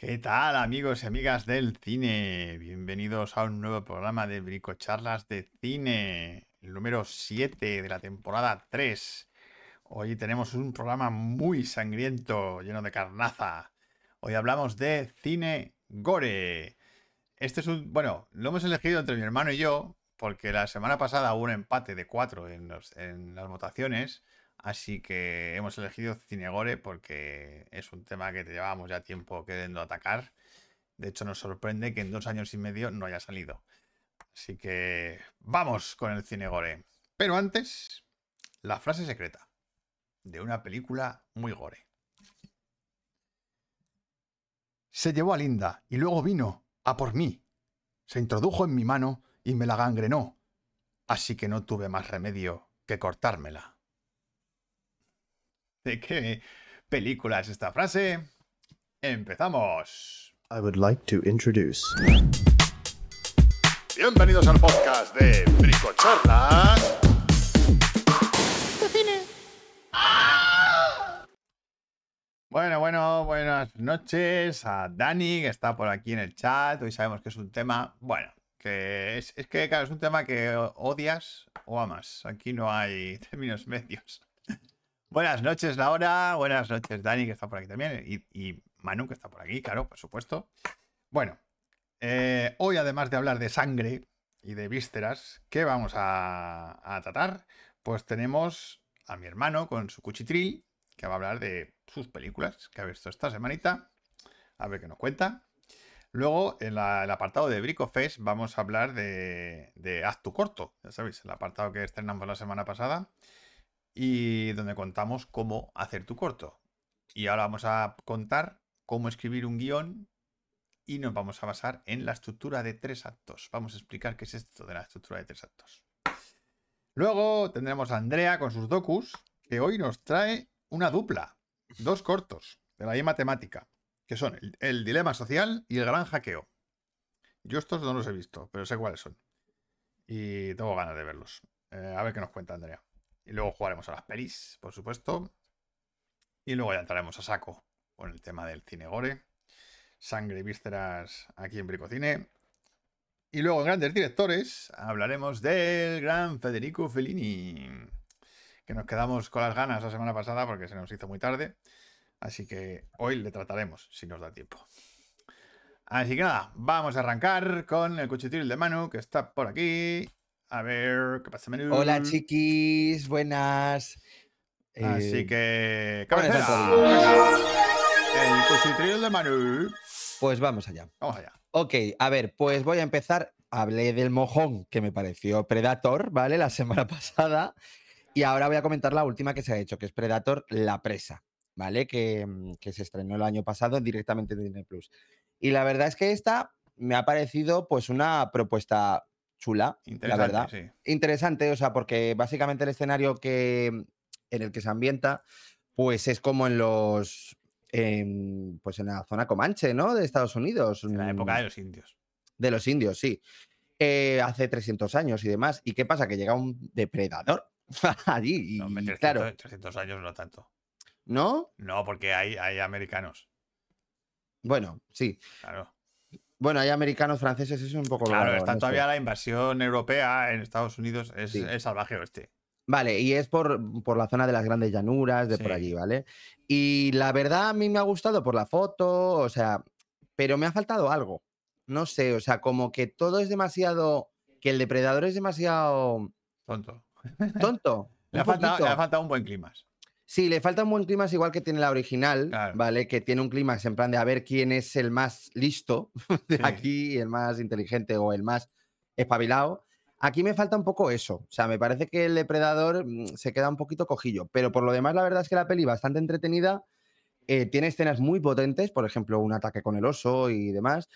¿Qué tal amigos y amigas del cine? Bienvenidos a un nuevo programa de Bricocharlas de Cine, el número 7 de la temporada 3. Hoy tenemos un programa muy sangriento, lleno de carnaza. Hoy hablamos de cine gore. Este es un... Bueno, lo hemos elegido entre mi hermano y yo, porque la semana pasada hubo un empate de 4 en, en las votaciones. Así que hemos elegido Cinegore porque es un tema que te llevábamos ya tiempo queriendo atacar. De hecho, nos sorprende que en dos años y medio no haya salido. Así que vamos con el Cinegore. Pero antes, la frase secreta de una película muy gore. Se llevó a Linda y luego vino a por mí. Se introdujo en mi mano y me la gangrenó. Así que no tuve más remedio que cortármela. ¿De qué película es esta frase? Empezamos. I would like to introduce. Bienvenidos al podcast de Bricocharlas. Bueno, bueno, buenas noches a Dani, que está por aquí en el chat. Hoy sabemos que es un tema, bueno, que es, es que, claro, es un tema que odias o amas. Aquí no hay términos medios. Buenas noches, Laura. Buenas noches, Dani, que está por aquí también. Y, Manu, que está por aquí, claro, por supuesto. Bueno, eh, hoy, además de hablar de sangre y de vísceras, ¿qué vamos a, tratar? Pues tenemos a mi hermano con su cuchitril, que va a hablar de sus películas que ha visto esta semanita. A ver qué nos cuenta. Luego, en el apartado de Bricofest, vamos a hablar de, de Haz tu corto. Ya sabéis, el apartado que estrenamos la semana pasada y donde contamos cómo hacer tu corto. Y ahora vamos a contar cómo escribir un guion y nos vamos a basar en la estructura de tres actos. Vamos a explicar qué es esto de la estructura de tres actos. Luego tendremos a Andrea con sus docus, que hoy nos trae una dupla, dos cortos de la misma temática, que son el, dilema social y el gran hackeo. Yo estos no los he visto, pero sé cuáles son. Y tengo ganas de verlos. Eh, a ver qué nos cuenta Andrea. Y luego jugaremos a las pelis, por supuesto. Y luego ya entraremos a saco con el tema del cine gore. Sangre y vísceras aquí en Bricocine. Y luego en Grandes Directores hablaremos del gran Federico Fellini. Que nos quedamos con las ganas la semana pasada porque se nos hizo muy tarde. Así que hoy le trataremos, si nos da tiempo. Así que nada, vamos a arrancar con el cuchitril de Manu, que está por aquí. A ver, ¿qué pasa, menú? Hola, chiquis, buenas. Así Eh, que. a El cuchitril de Manu. Pues vamos allá. Vamos allá. Ok, a ver, pues voy a empezar. Hablé del mojón que me pareció Predator, ¿vale? La semana pasada. Y ahora voy a comentar la última que se ha hecho, que es Predator La Presa, ¿vale? Que, mm, que se estrenó el año pasado directamente en Disney Plus. Y la verdad es que esta me ha parecido pues una propuesta chula, la verdad. sí. Interesante, o sea, porque básicamente el escenario que, en el que se ambienta, pues es como en los. en, pues en la zona Comanche, ¿no? De Estados Unidos. En la época mm, de los indios. de los indios, sí. Eh, hace 300 años y demás. ¿Y qué pasa? Que llega un depredador allí. Y, No, hombre, 300, claro, 300 años no tanto. ¿no? No, porque hay, hay americanos. Bueno, sí. Claro. Bueno, hay americanos, franceses, eso es un poco Claro, raro, está no sé. todavía la invasión europea en Estados Unidos. Es, Sí. es salvaje oeste. Vale, y es por, por la zona de las grandes llanuras, de por Sí. allí, ¿vale? Y la verdad a mí me ha gustado por la foto, o sea, pero me ha faltado algo. No sé, o sea, como que todo es demasiado, que el depredador es demasiado Tonto. tonto. Le ha, faltado, le ha faltado un buen clima. Sí, le falta un buen clímax igual que tiene la original, Claro. ¿vale? Que tiene un clímax en plan de a ver quién es el más listo de Sí. aquí, el más inteligente o el más espabilado. Aquí me falta un poco eso. O sea, me parece que el depredador mm, se queda un poquito cojillo. Pero por lo demás, la verdad es que la peli bastante entretenida. eh, tiene escenas muy potentes, por ejemplo, un ataque con el oso y demás.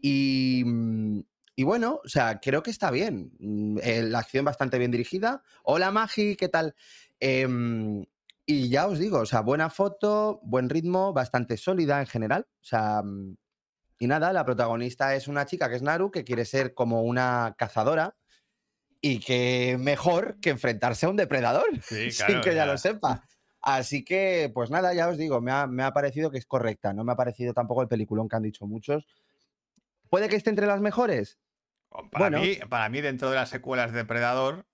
Y, mm, y bueno, o sea, creo que está bien. Mm, eh, La acción bastante bien dirigida. Hola, Magi, ¿qué tal? Em, y ya os digo, o sea, buena foto, buen ritmo, bastante sólida en general. O sea, mm, y nada, la protagonista es una chica que es Naru, que quiere ser como una cazadora y que mejor que enfrentarse a un depredador, Sí, sin que ella ya. lo sepa. Así que, pues nada, ya os digo, me ha, me ha parecido que es correcta. No me ha parecido tampoco el peliculón que han dicho muchos. ¿Puede que esté entre las mejores? Para, Bueno. mí, para mí, dentro de las secuelas de Predador, Hmm.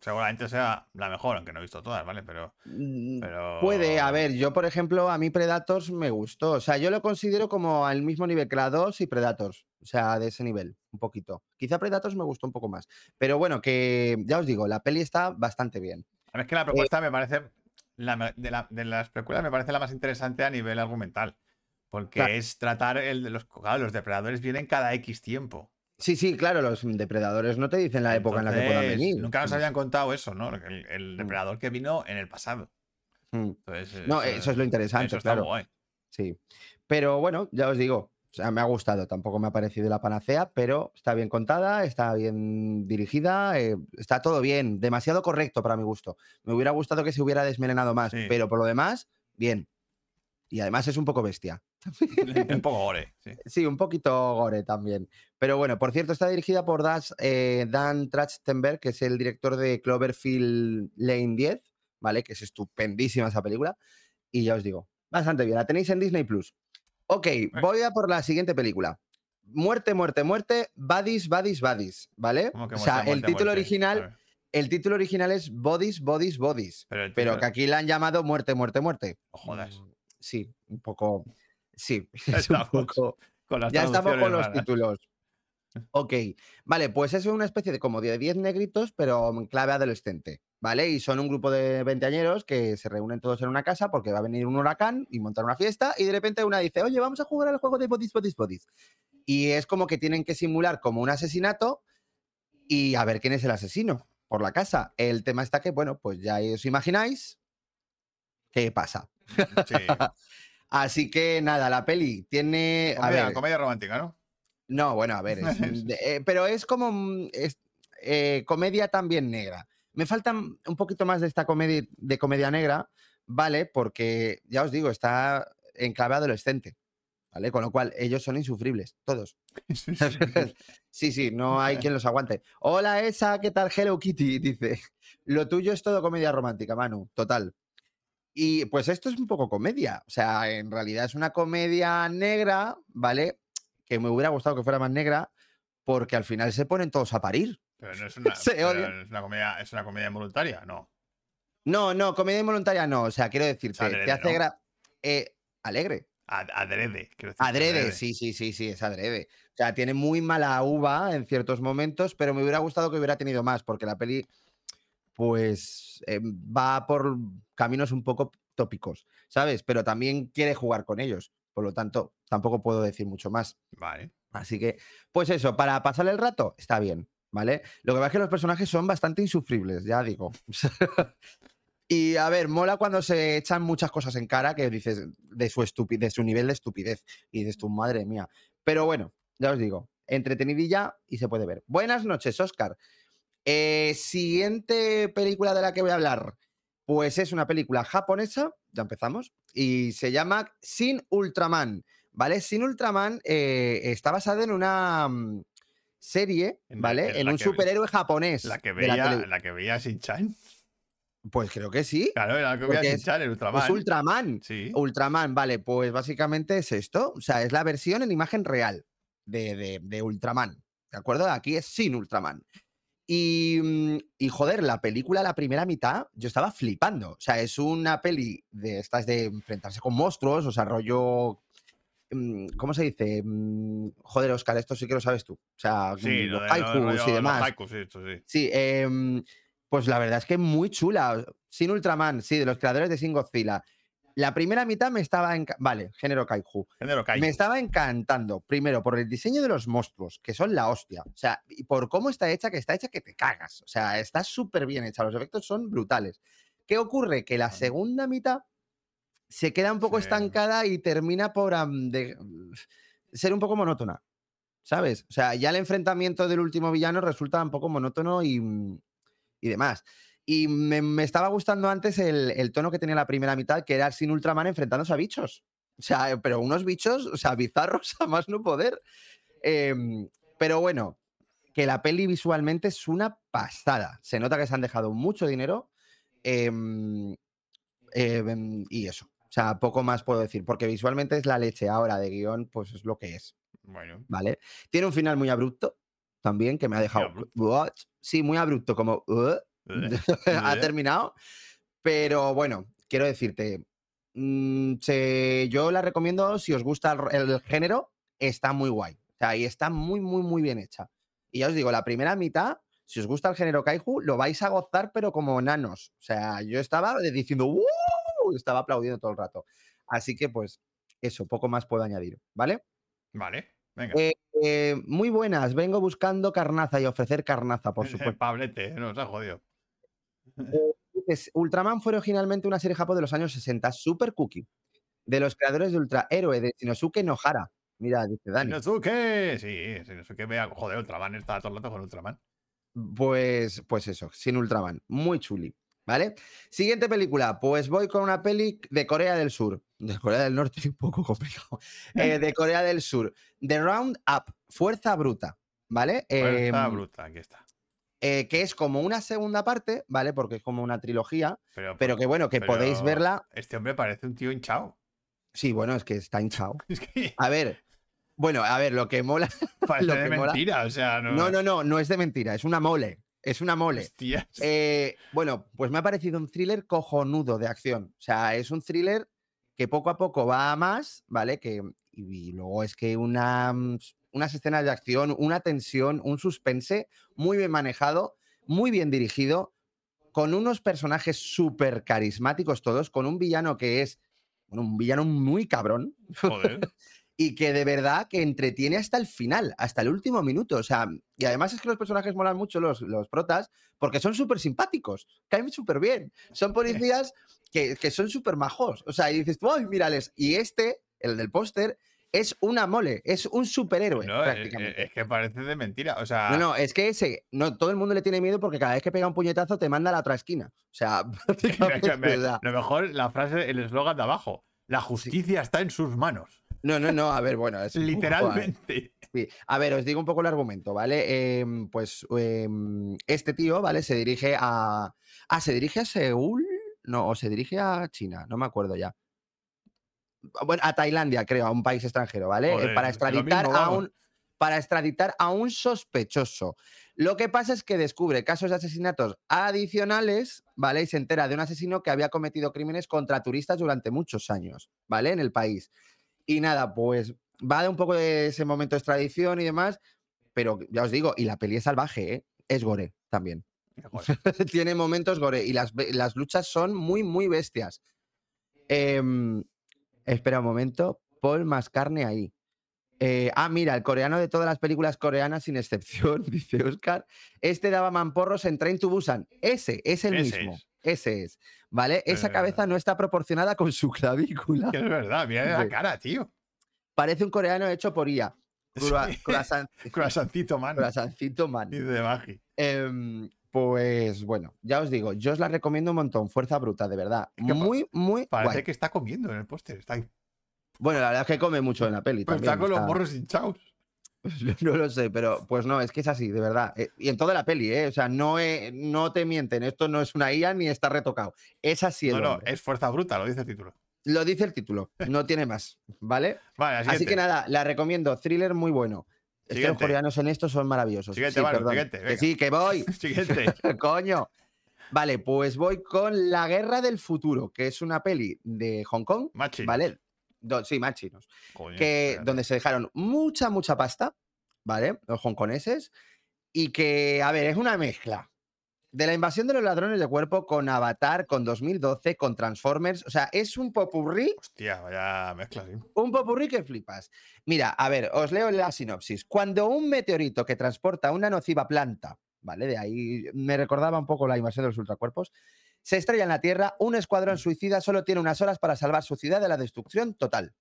Seguramente sea la mejor, aunque no he visto todas, ¿vale? Pero. Mm, pero... Puede, a ver, yo por ejemplo, a mí Predators me gustó. O sea, yo lo considero como al mismo nivel que la 2 y Predators. O sea, de ese nivel, un poquito. Quizá Predators me gustó un poco más. Pero bueno, que ya os digo, la peli está bastante bien. A ver, es que la propuesta me parece. la de, la- de las precuelas me parece la más interesante a nivel argumental. Porque Claro. es tratar el de los. Claro, los depredadores vienen cada X tiempo. Sí, sí, claro, los depredadores no te dicen la época en la que puedan venir. Nunca nos Mm, habían contado eso, ¿no? El, el Mm. depredador que vino en el pasado. mm. Entonces, No, eso es lo interesante, eso claro. guay. Sí. Pero bueno, ya os digo, o sea, me ha gustado. Tampoco me ha parecido la panacea, pero está bien contada, está bien dirigida, eh, está todo bien, demasiado correcto para mi gusto. Me hubiera gustado que se hubiera desmelenado más, Sí. pero por lo demás, bien. Y además es un poco bestia. Un poco gore, sí. Sí, un poquito gore también. Pero bueno, por cierto, está dirigida por Das- eh, Dan Trachtenberg, que es el director de Cloverfield Lane 10, ¿vale? Que es estupendísima esa película. Y ya os digo, bastante bien. La tenéis en Disney Plus. Ok, voy a por la siguiente película. Muerte, muerte, muerte, Badis, Badis, Badis, ¿vale? ¿Cómo que o sea, muerte, el título muerte? Original, el título original es Bodies, Bodies, Bodies. Pero, Pero que aquí la han llamado Muerte, Muerte, Muerte. Jodas. Sí, un poco. Sí, Ya es un poco. Con las Ya estamos con los títulos. Ok, vale, pues es una especie de como de 10 negritos, pero en clave adolescente, ¿vale? Y son un grupo de veinteañeros que se reúnen todos en una casa porque va a venir un huracán y montar una fiesta y de repente una dice, oye, vamos a jugar al juego de bodies, bodies, bodies. Y es como que tienen que simular como un asesinato y a ver quién es el asesino por la casa. El tema está que, bueno, pues ya os imagináis qué pasa. Sí. Así que nada, la peli tiene... A Comedia, ver, comedia romántica, ¿no? no, bueno, a ver, es- eh, pero es como es, eh, comedia también negra. Me falta mm, un poquito más de esta comedia de comedia negra, ¿vale? Porque ya os digo, está en clave adolescente, ¿vale? Con lo cual ellos son insufribles, todos. Sí, sí, sí. sí, sí, no hay quien los aguante. Hola, esa, ¿qué tal? Hello Kitty, dice. Lo tuyo es todo comedia romántica, Manu, total. Y pues esto es un poco comedia. O sea, en realidad es una comedia negra, ¿vale? Que me hubiera gustado que fuera más negra, porque al final se ponen todos a parir. Pero no es una, pero es una comedia, es una comedia involuntaria, no. No, no, comedia involuntaria no. O sea, quiero decirte, adrede, te hace eh, alegre. Ad- Adrede, quiero decir. Adrede, sí, sí, sí, sí, es adrede. O sea, tiene muy mala uva en ciertos momentos, pero me hubiera gustado que hubiera tenido más, porque la peli, pues, eh, va por caminos un poco tópicos, ¿sabes? Pero también quiere jugar con ellos. Por lo tanto, tampoco puedo decir mucho más. Vale. Así que, pues eso, para pasar el rato, está bien, ¿vale? Lo que pasa es que los personajes son bastante insufribles, ya digo. y a ver, mola cuando se echan muchas cosas en cara que dices de su, de su nivel de estupidez. Y dices tu madre mía. Pero bueno, ya os digo, entretenidilla y se puede ver. Buenas noches, Oscar. Eh, siguiente película de la que voy a hablar, pues es una película japonesa, ya empezamos, y se llama Sin Ultraman. ¿Vale? Sin Ultraman eh, está basada en una mm, serie, En la- ¿vale? en un superhéroe japonés. La que la veía, la que veía Shin-Chan. Pues creo que sí. Claro, era la que veía Porque es- Shin-Chan, el Ultraman. Pues Ultraman. Sí. Ultraman, vale, pues básicamente es esto. O sea, es la versión en imagen real de, de- de Ultraman. ¿De acuerdo? Aquí es sin Ultraman. Y, mm, y, joder, la película, la primera mitad, yo estaba flipando. O sea, es una peli de estas de enfrentarse con monstruos, o sea, rollo. mm, ¿Cómo se dice? Mm, Joder, Oscar, esto sí que lo sabes tú. O sea, Sí, lo los de, lo de haikus y los demás. haikus, sí, esto sí. Sí, em, pues la verdad es que muy chula. Sin Ultraman, sí, de los creadores de Sin Godzilla. La primera mitad me estaba. Vale, género Kaiju. Género. Me estaba encantando, primero, por el diseño de los monstruos, que son la hostia. O sea, y por cómo está hecha, que está hecha que te cagas. O sea, está súper bien hecha. Los efectos son brutales. ¿Qué ocurre? Que la segunda mitad se queda un poco Sí. estancada y termina por de- ser un poco monótona. ¿Sabes? O sea, ya el enfrentamiento del último villano resulta un poco monótono y, y demás. Y me, me estaba gustando antes el, el tono que tenía la primera mitad, que era sin Ultraman enfrentándose a bichos. O sea, eh, pero unos bichos, o sea, bizarros a más no poder. Em, pero bueno, que la peli visualmente es una pasada. Se nota que se han dejado mucho dinero. em, Eh, em, y eso. O sea, poco más puedo decir, porque visualmente es la leche ahora de guion, pues es lo que es, Bueno, ¿vale? Tiene un final muy abrupto también, que me ha dejado... Sí, muy abrupto, como... "Uh", ha Eh. terminado. Pero bueno, quiero decirte, mm, se- yo la recomiendo si os gusta el, ro- el género, está muy guay. O sea, y está muy, muy, muy bien hecha. Y ya os digo, la primera mitad, si os gusta el género Kaiju, lo vais a gozar, pero como nanos. O sea, yo estaba diciendo, ¡Wow! Estaba aplaudiendo todo el rato. Así que, pues, eso, poco más puedo añadir, ¿vale? vale, venga. Eh, eh, muy buenas, vengo buscando carnaza y ofrecer carnaza, por supuesto. Pablete, nos ha jodido. Dices, Ultraman fue originalmente una serie japo de los años 60, super cookie, de los creadores de Ultra Héroe de Shinosuke Nohara. Mira, dice Dani. Shinosuke, sí, Shinosuke vea, joder, Ultraman está todo el rato con Ultraman. Pues, pues eso, sin Ultraman. Muy chuli. ¿Vale? Siguiente película. Pues voy con una peli de Corea del Sur. De Corea del Norte, un poco complicado. Eh, de Corea del Sur. The Round Up. Fuerza Bruta. ¿Vale? Fuerza Em, bruta, aquí está. Eh, que es como una segunda parte, ¿vale? Porque es como una trilogía. Pero, Pero que bueno, que podéis verla. Este hombre parece un tío hinchado. Sí, bueno, es que está hinchado. Es que A ver. Bueno, a ver, lo que mola. parece lo de mola- mentira, o sea, no. No, no, no, no es de mentira, es una mole. Es una mole. Hostias. Eh, bueno, pues me ha parecido un thriller cojonudo de acción. O sea, es un thriller que poco a poco va a más, ¿vale? Que, y, y luego es que una, mm, unas escenas de acción, una tensión, un suspense muy bien manejado, muy bien dirigido, con unos personajes súper carismáticos todos, con un villano que es, un villano muy cabrón, Joder. y que de verdad que entretiene hasta el final, hasta el último minuto. O sea, y además es que los personajes molan mucho, los, los protas, porque son súper simpáticos, caen súper bien. Son policías que, que son súper majos. O sea, y dices, ¡ay, mírales! Y este, el del póster, es una mole, es un superhéroe No, eh, eh, prácticamente. es que parece de mentira. O sea, No, no, es que ese, no, todo el mundo le tiene miedo porque cada vez que pega un puñetazo te manda a la otra esquina. O sea, prácticamente, me- o sea, lo mejor la frase, el eslogan de abajo. La justicia está en sus manos. no, no, no, a ver, bueno, es Literalmente. Sí. A ver, os digo un poco el argumento, ¿vale? Em, pues em, este tío, ¿vale? Se dirige a. Ah, se dirige a Seúl. No, o se dirige a China, no me acuerdo ya. Bueno, a Tailandia, creo, a un país extranjero, ¿vale? Eh, Joder, para extraditar mismo, a un. Para extraditar a un sospechoso. Lo que pasa es que descubre casos de asesinatos adicionales, ¿vale? Y se entera de un asesino que había cometido crímenes contra turistas durante muchos años, ¿vale? En el país. Y nada, pues va de un poco de ese momento de extradición y demás, pero ya os digo, y la peli es salvaje, ¿eh? Es gore también. Tiene momentos gore y las, las luchas son muy, muy bestias. Em, espera un momento, Paul más carne ahí. Eh, ah, mira, el coreano de todas las películas coreanas, sin excepción, dice Oscar. Este daba mamporros en Train to Busan. Ese es el Ese mismo. es. Ese es. ¿Vale? Esa Eh. cabeza no está proporcionada con su clavícula. Que es verdad, mira la cara, tío. Parece un coreano hecho por IA. Crua- Sí. man. man. Dice de Magi. Em, pues bueno, ya os digo, yo os la recomiendo un montón. Fuerza bruta, de verdad. Es que Muy, muy Parece guay. que está comiendo en el póster. Está, Bueno, la verdad es que come mucho en la peli. pues también, está con o los morros hinchados. No lo sé, pero pues no, es que es así, de verdad. Eh, Y en toda la peli, ¿eh? O sea, no, he- no te mienten, esto no es una IA ni está retocado. Es así el No, no, hombre. es fuerza bruta, lo dice el título. Lo dice el título, no tiene más, ¿vale? Vale, Así que nada, la recomiendo, thriller muy bueno. Es que los coreanos en esto son maravillosos. Siguiente, Sí, siguiente, Que sí, que voy. Siguiente. Coño. Vale, pues voy con La Guerra del Futuro, que es una peli de Hong Kong, Machi. ¿vale? Do- sí, más chinos. Coño, Que, espérate. donde se dejaron mucha, mucha pasta, ¿vale? Los hongkoneses. Y que, a ver, es una mezcla de la invasión de los ladrones de cuerpo con Avatar, con 2012, con Transformers. O sea, es un popurrí Hostia, vaya mezcla, sí. un popurrí que flipas. Mira, a ver, os leo la sinopsis. Cuando un meteorito que transporta una nociva planta, ¿vale? De ahí me recordaba un poco la invasión de los ultracuerpos, se estrella en la Tierra, un escuadrón suicida solo tiene unas horas para salvar su ciudad de la destrucción total.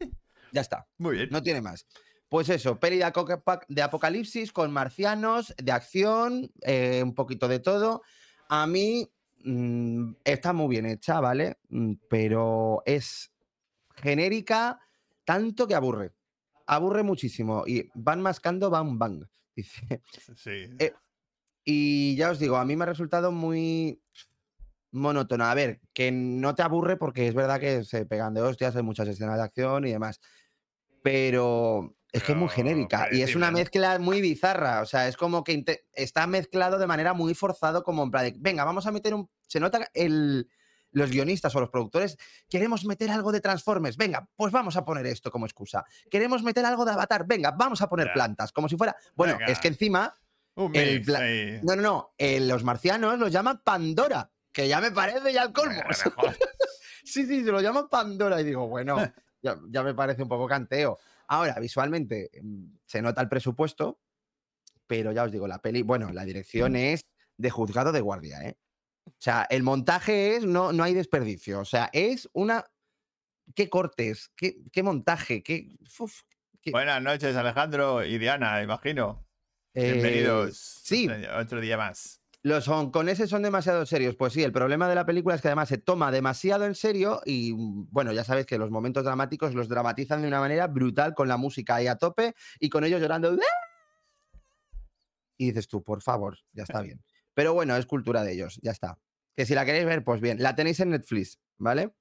Ya está, Muy bien. no tiene más. Pues eso, peli de, apocalipsis con marcianos, de acción, eh, un poquito de todo. A mí mm, está muy bien hecha, ¿vale? Mm, Pero es genérica tanto que aburre. Aburre muchísimo. Y van mascando bang bang. Dice. Sí. Eh, Y ya os digo, a mí me ha resultado muy. monótona. A ver, que no te aburre porque es verdad que se pegan de hostias, hay muchas escenas de acción y demás. Pero es que es muy genérica y es una mezcla muy bizarra. O sea, es como que está mezclado de manera muy forzado, como en plan de, venga, vamos a meter un. Se nota el. Los guionistas o los productores queremos meter algo de Transformers, venga, pues vamos a poner esto como excusa. Queremos meter algo de Avatar, venga, vamos a poner plantas, como si fuera. Bueno, Venga. es que encima Un el pla- no, no, no. eh, los marcianos los llaman Pandora, que ya me parece ya el colmo. Sí, sí, se lo llaman Pandora. Y digo, bueno, ya, ya me parece un poco canteo. Ahora, visualmente, mm, se nota el presupuesto, pero ya os digo, la peli, bueno, la dirección es de juzgado de guardia, ¿eh? O sea, el montaje es, no, no hay desperdicio. O sea, es una. ¿Qué cortes? ¿Qué, qué montaje? ¿Qué, uf, qué- Buenas noches, Alejandro y Diana, imagino. eh, Bienvenidos. sí. Otro día más. Los hongkoneses son demasiado serios. Pues sí, el problema de la película es que además se toma demasiado en serio y mm, bueno, ya sabes que los momentos dramáticos los dramatizan de una manera brutal con la música ahí a tope y con ellos llorando. Y dices tú, por favor, ya está bien. Pero bueno, es cultura de ellos, ya está. Que si la queréis ver, pues bien, la tenéis en Netflix, ¿vale?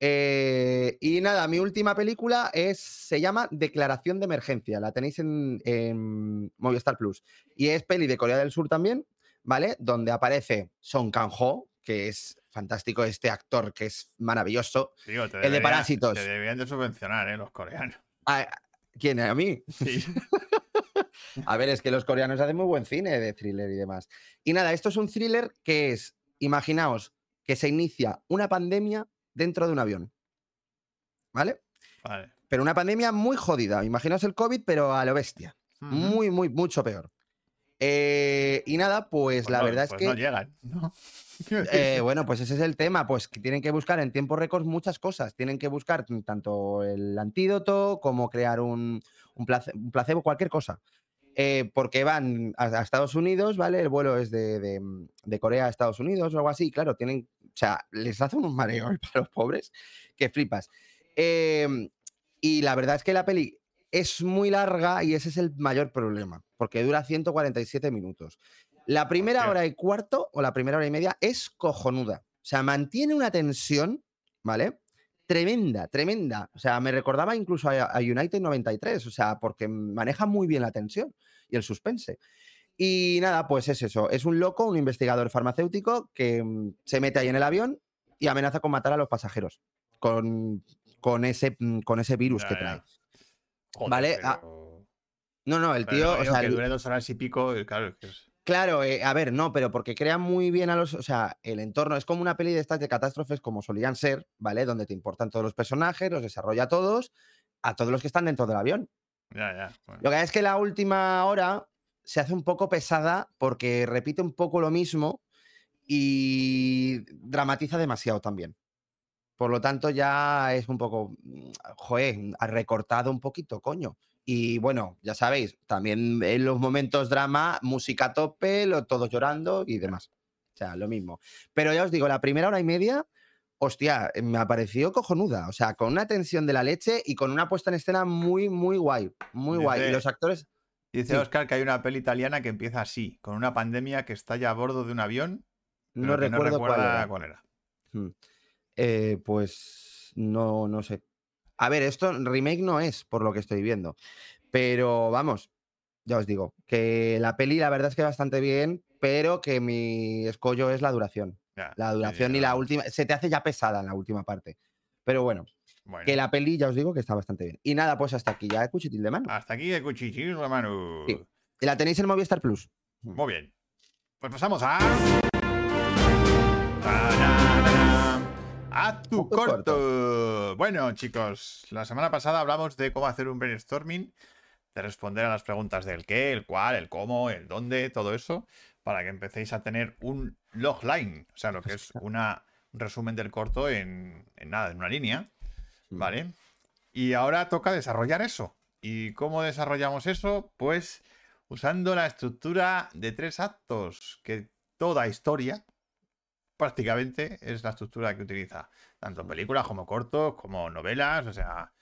Eh, y nada, mi última película es, se llama Declaración de Emergencia. La tenéis en, en Movistar Plus. Y es peli de Corea del Sur también, ¿vale? Donde aparece Song Kang-ho, que es fantástico, este actor que es maravilloso. Digo, El de Parásitos. Te deberían de subvencionar, ¿eh? Los coreanos. Ah, ¿Quién? ¿A mí? Sí. A ver, es que los coreanos hacen muy buen cine de thriller y demás. Y nada, esto es un thriller que es, imaginaos, que se inicia una pandemia dentro de un avión. ¿Vale? Vale. Pero una pandemia muy jodida. Imaginaos el COVID, pero a lo bestia. Muy, muy, mucho peor. Eh, y nada, pues, Pues la no, verdad pues es no que. llegan, ¿no? Eh, bueno, pues ese es el tema, pues que tienen que buscar en tiempo récord muchas cosas. Tienen que buscar t- tanto el antídoto como crear un, un, place- un placebo, cualquier cosa. Eh, porque van a, a Estados Unidos, ¿vale? El vuelo es de, de, mm, de Corea a Estados Unidos o algo así. Claro, tienen, o sea, les hace un mareo para los pobres que flipas. Eh, y la verdad es que la peli es muy larga y ese es el mayor problema, porque dura 147 minutos. La primera hora y cuarto o la primera hora y media es cojonuda. O sea, mantiene una tensión, ¿vale? Tremenda, tremenda. O sea, me recordaba incluso a, United 93, o sea, porque maneja muy bien la tensión y el suspense. Y nada, pues es eso. Es un loco, un investigador farmacéutico que mm, se mete ahí en el avión y amenaza con matar a los pasajeros con, con, ese, mm, con ese virus Ya, que ya. Joder, Vale, ah, No, no, el tío, no, o digo sea, que el- dure dos horas y pico, y claro, es que es- Claro, eh, a ver, no, pero porque crea muy bien a los. O sea, el entorno es como una peli de estas de catástrofes como solían ser, ¿vale? Donde te importan todos los personajes, los desarrolla a todos, a todos los que están dentro del avión. Ya, ya. bueno. Lo que es que la última hora se hace un poco pesada porque repite un poco lo mismo y dramatiza demasiado también. Por lo tanto, ya es un poco, mm, joder, ha recortado un poquito, coño. Y bueno, ya sabéis, también en los momentos drama, música a tope, lo, todos llorando y demás. O sea, lo mismo. Pero ya os digo, la primera hora y media, hostia, eh, me ha parecido cojonuda. O sea, con una tensión de la leche y con una puesta en escena muy, muy guay. Muy guay. Y los actores. Dice sí. Oscar que hay una peli italiana que empieza así, con una pandemia que estalla a bordo de un avión, pero No que recuerdo cuál recuerda era. cuál era. Mm. Eh, pues no, no sé. A ver, esto remake no es, por lo que estoy viendo. Pero vamos, ya os digo, que la peli la verdad es que bastante bien, pero que mi escollo es la duración. Ya, La duración y la última. Se te hace ya pesada en la última parte. Pero bueno, bueno. que la peli ya os digo que está bastante bien. Y nada, pues hasta aquí ya cuchitil de mano. Hasta aquí el cuchichín, hermano. Sí. Y la tenéis en Movistar Plus. Muy bien. Pues pasamos a. A tu corto. Bueno, chicos, la semana pasada hablamos de cómo hacer un brainstorming, de responder a las preguntas del qué, el cuál, el cómo, el dónde, todo eso, para que empecéis a tener un logline, o sea, lo que es una, un resumen del corto en, en nada, en una línea, ¿vale? Y ahora toca desarrollar eso. ¿Y cómo desarrollamos eso? Pues usando la estructura de tres actos, que toda historia prácticamente es la estructura que utiliza, tanto películas como cortos, como novelas, o sea,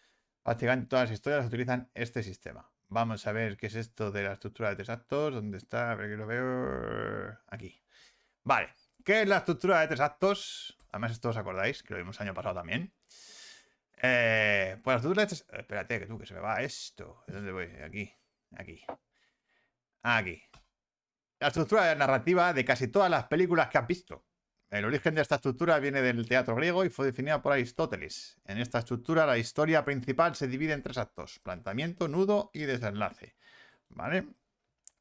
prácticamente todas las historias utilizan este sistema. Vamos a ver qué es esto de la estructura de tres actos, dónde está, a ver que lo veo aquí. Vale, ¿Qué es la estructura de tres actos? Además, esto os acordáis, que lo vimos el año pasado también. Eh, pues la estructura de tres... Espérate, que tú, que se me va esto. ¿De dónde voy? Aquí. Aquí. Aquí. La estructura narrativa de casi todas las películas que has visto. El origen de esta estructura viene del teatro griego y fue definida por Aristóteles. En esta estructura la historia principal se divide en tres actos, planteamiento, nudo y desenlace. ¿Vale?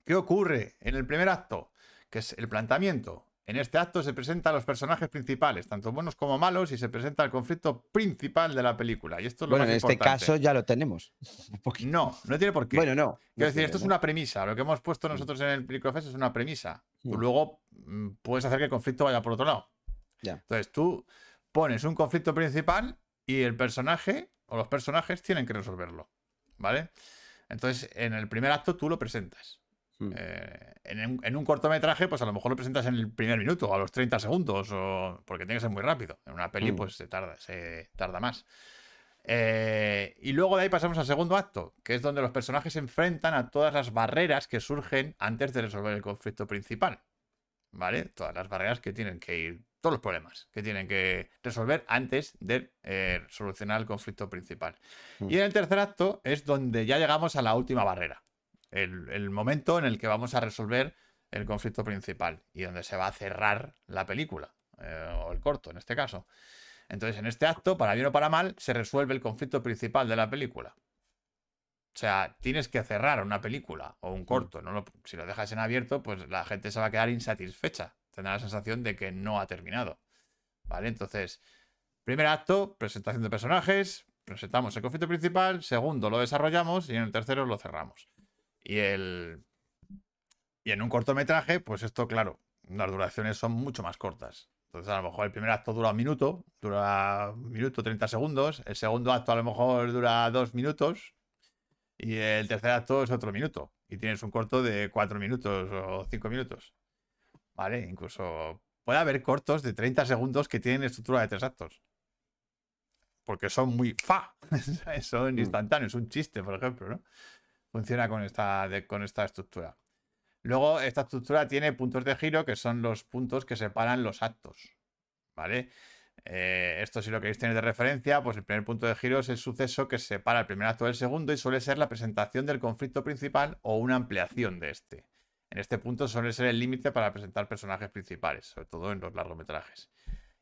¿Qué ocurre en el primer acto? Que es el planteamiento. En este acto se presentan los personajes principales, tanto buenos como malos, y se presenta el conflicto principal de la película. Y esto es lo Bueno, más en este caso ya lo tenemos. No, no tiene por qué. Bueno, no. Quiero no decir, esto es una premisa. Lo que hemos puesto nosotros en el Película es una premisa. Tú luego mm, puedes hacer que el conflicto vaya por otro lado. Ya. Entonces tú pones un conflicto principal y el personaje o los personajes tienen que resolverlo. ¿Vale? Entonces, en el primer acto tú lo presentas. Mm. Eh, en, un, en un cortometraje, pues a lo mejor lo presentas en el primer minuto o a los 30 segundos, o, porque tiene que ser muy rápido. En una peli, Mm. pues se tarda, se tarda más. Eh, y luego de ahí pasamos al segundo acto, que es donde los personajes se enfrentan a todas las barreras que surgen antes de resolver el conflicto principal. ¿Vale? Todas las barreras que tienen que ir, todos los problemas que tienen que resolver antes de eh, solucionar el conflicto principal. Mm. Y en el tercer acto es donde ya llegamos a la última barrera. El, el momento en el que vamos a resolver el conflicto principal y donde se va a cerrar la película, eh, o el corto en este caso. Entonces, en este acto, para bien o para mal, se resuelve el conflicto principal de la película. O sea, tienes que cerrar una película o un corto. No lo- si lo dejas en abierto, pues la gente se va a quedar insatisfecha. Tendrá la sensación de que no ha terminado. ¿Vale? Entonces, primer acto, presentación de personajes, presentamos el conflicto principal, segundo lo desarrollamos y en el tercero lo cerramos. Y el. Y en un cortometraje, pues esto, claro, las duraciones son mucho más cortas. Entonces, a lo mejor el primer acto dura un minuto, dura un minuto, 30 segundos. El segundo acto a lo mejor dura dos minutos. Y el tercer acto es otro minuto. Y tienes un corto de cuatro minutos o cinco minutos. ¿Vale? Incluso puede haber cortos de 30 segundos que tienen estructura de tres actos. Porque son muy fa. son Mm. instantáneos. Un chiste, por ejemplo, ¿no? Funciona con esta, con esta estructura. Luego, esta estructura tiene puntos de giro, que son los puntos que separan los actos. ¿Vale? Eh, esto, si lo queréis tener de referencia, pues el primer punto de giro es el suceso que separa el primer acto del segundo y suele ser la presentación del conflicto principal o una ampliación de este. En este punto suele ser el límite para presentar personajes principales, sobre todo en los largometrajes.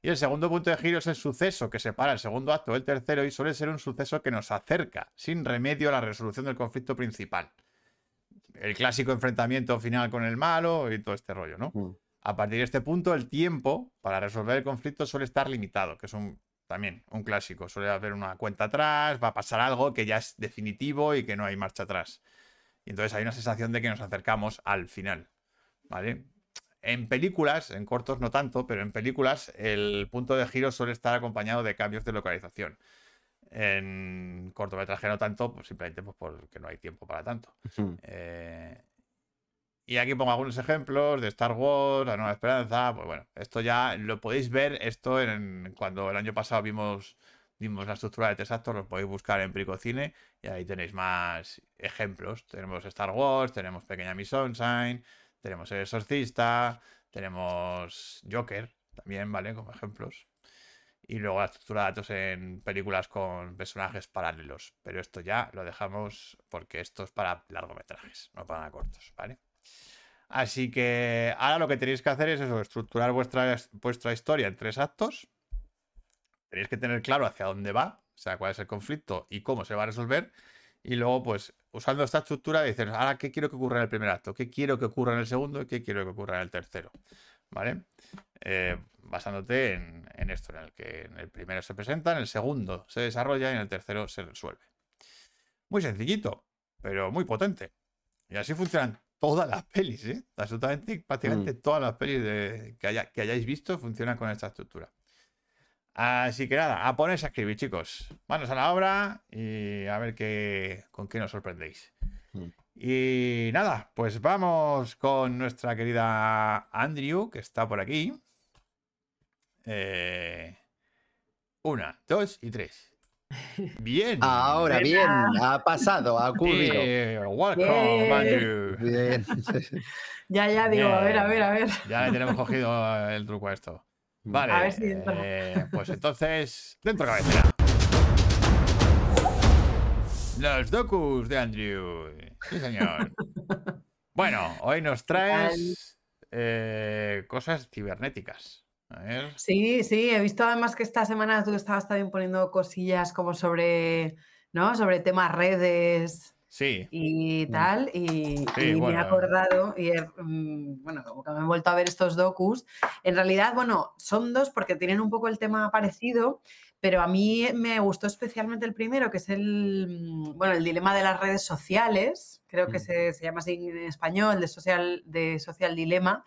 Y el segundo punto de giro es el suceso que separa el segundo acto del tercero y suele ser un suceso que nos acerca, sin remedio, a la resolución del conflicto principal. El clásico enfrentamiento final con el malo y todo este rollo, ¿no? Mm. A partir de este punto, el tiempo para resolver el conflicto suele estar limitado, que es un, también un clásico. Suele haber una cuenta atrás, va a pasar algo que ya es definitivo y que no hay marcha atrás. Y entonces hay una sensación de que nos acercamos al final. ¿Vale? En películas, en cortos no tanto, pero en películas el punto de giro suele estar acompañado de cambios de localización. En cortometraje no tanto, pues simplemente pues porque no hay tiempo para tanto. Eh, y aquí pongo algunos ejemplos de Star Wars, La Nueva Esperanza. Pues bueno, esto ya lo podéis ver. Esto en, cuando el año pasado vimos, vimos la estructura de tres actos, lo podéis buscar en Pricocine y ahí tenéis más ejemplos. Tenemos Star Wars, tenemos Pequeña Miss Sunshine, tenemos El Exorcista, tenemos Joker también, ¿vale? Como ejemplos. Y luego la estructura de datos en películas con personajes paralelos. Pero esto ya lo dejamos porque esto es para largometrajes, no para cortos, ¿vale? Así que ahora lo que tenéis que hacer es eso, estructurar vuestra, vuestra historia en tres actos. Tenéis que tener claro hacia dónde va, o sea, cuál es el conflicto y cómo se va a resolver. Y luego, pues, usando esta estructura, dices, ahora, ¿qué quiero que ocurra en el primer acto? ¿Qué quiero que ocurra en el segundo? ¿Y qué quiero que ocurra en el tercero? ¿Vale? Eh, basándote en, en esto, en el que en el primero se presenta, en el segundo se desarrolla y en el tercero se resuelve. Muy sencillito, pero muy potente. Y así funcionan todas las pelis, ¿eh? Absolutamente, prácticamente todas las pelis de- que, haya- que hayáis visto funcionan con esta estructura. Así que nada, a ponerse a escribir, chicos. Manos a la obra y a ver qué, con qué nos sorprendéis. Mm. Y nada, pues vamos con nuestra querida Andrew, que está por aquí. Eh, una, dos y tres. Bien. Ahora bien, ha pasado, ha ocurrido. Yeah, welcome, Bien. Andrew. Bien. Ya, ya digo, a ver, a ver, a ver. Ya le tenemos cogido el truco a esto. Vale. A ver si entra. eh, pues entonces, dentro cabecera. Los docus de Andrew. Sí, señor. Bueno, hoy nos traes eh, cosas cibernéticas. A ver. Sí, sí, he visto además que esta semana tú estabas también poniendo cosillas como sobre, ¿no? Sobre temas redes Sí, y tal, y, Sí, y me he acordado, y he, mm, bueno, como que me he vuelto a ver estos docus. En realidad, bueno, son dos porque tienen un poco el tema parecido, pero a mí me gustó especialmente el primero, que es el, mm, bueno, el dilema de las redes sociales, creo que Mm. se, se llama así en español, de social, de social dilema,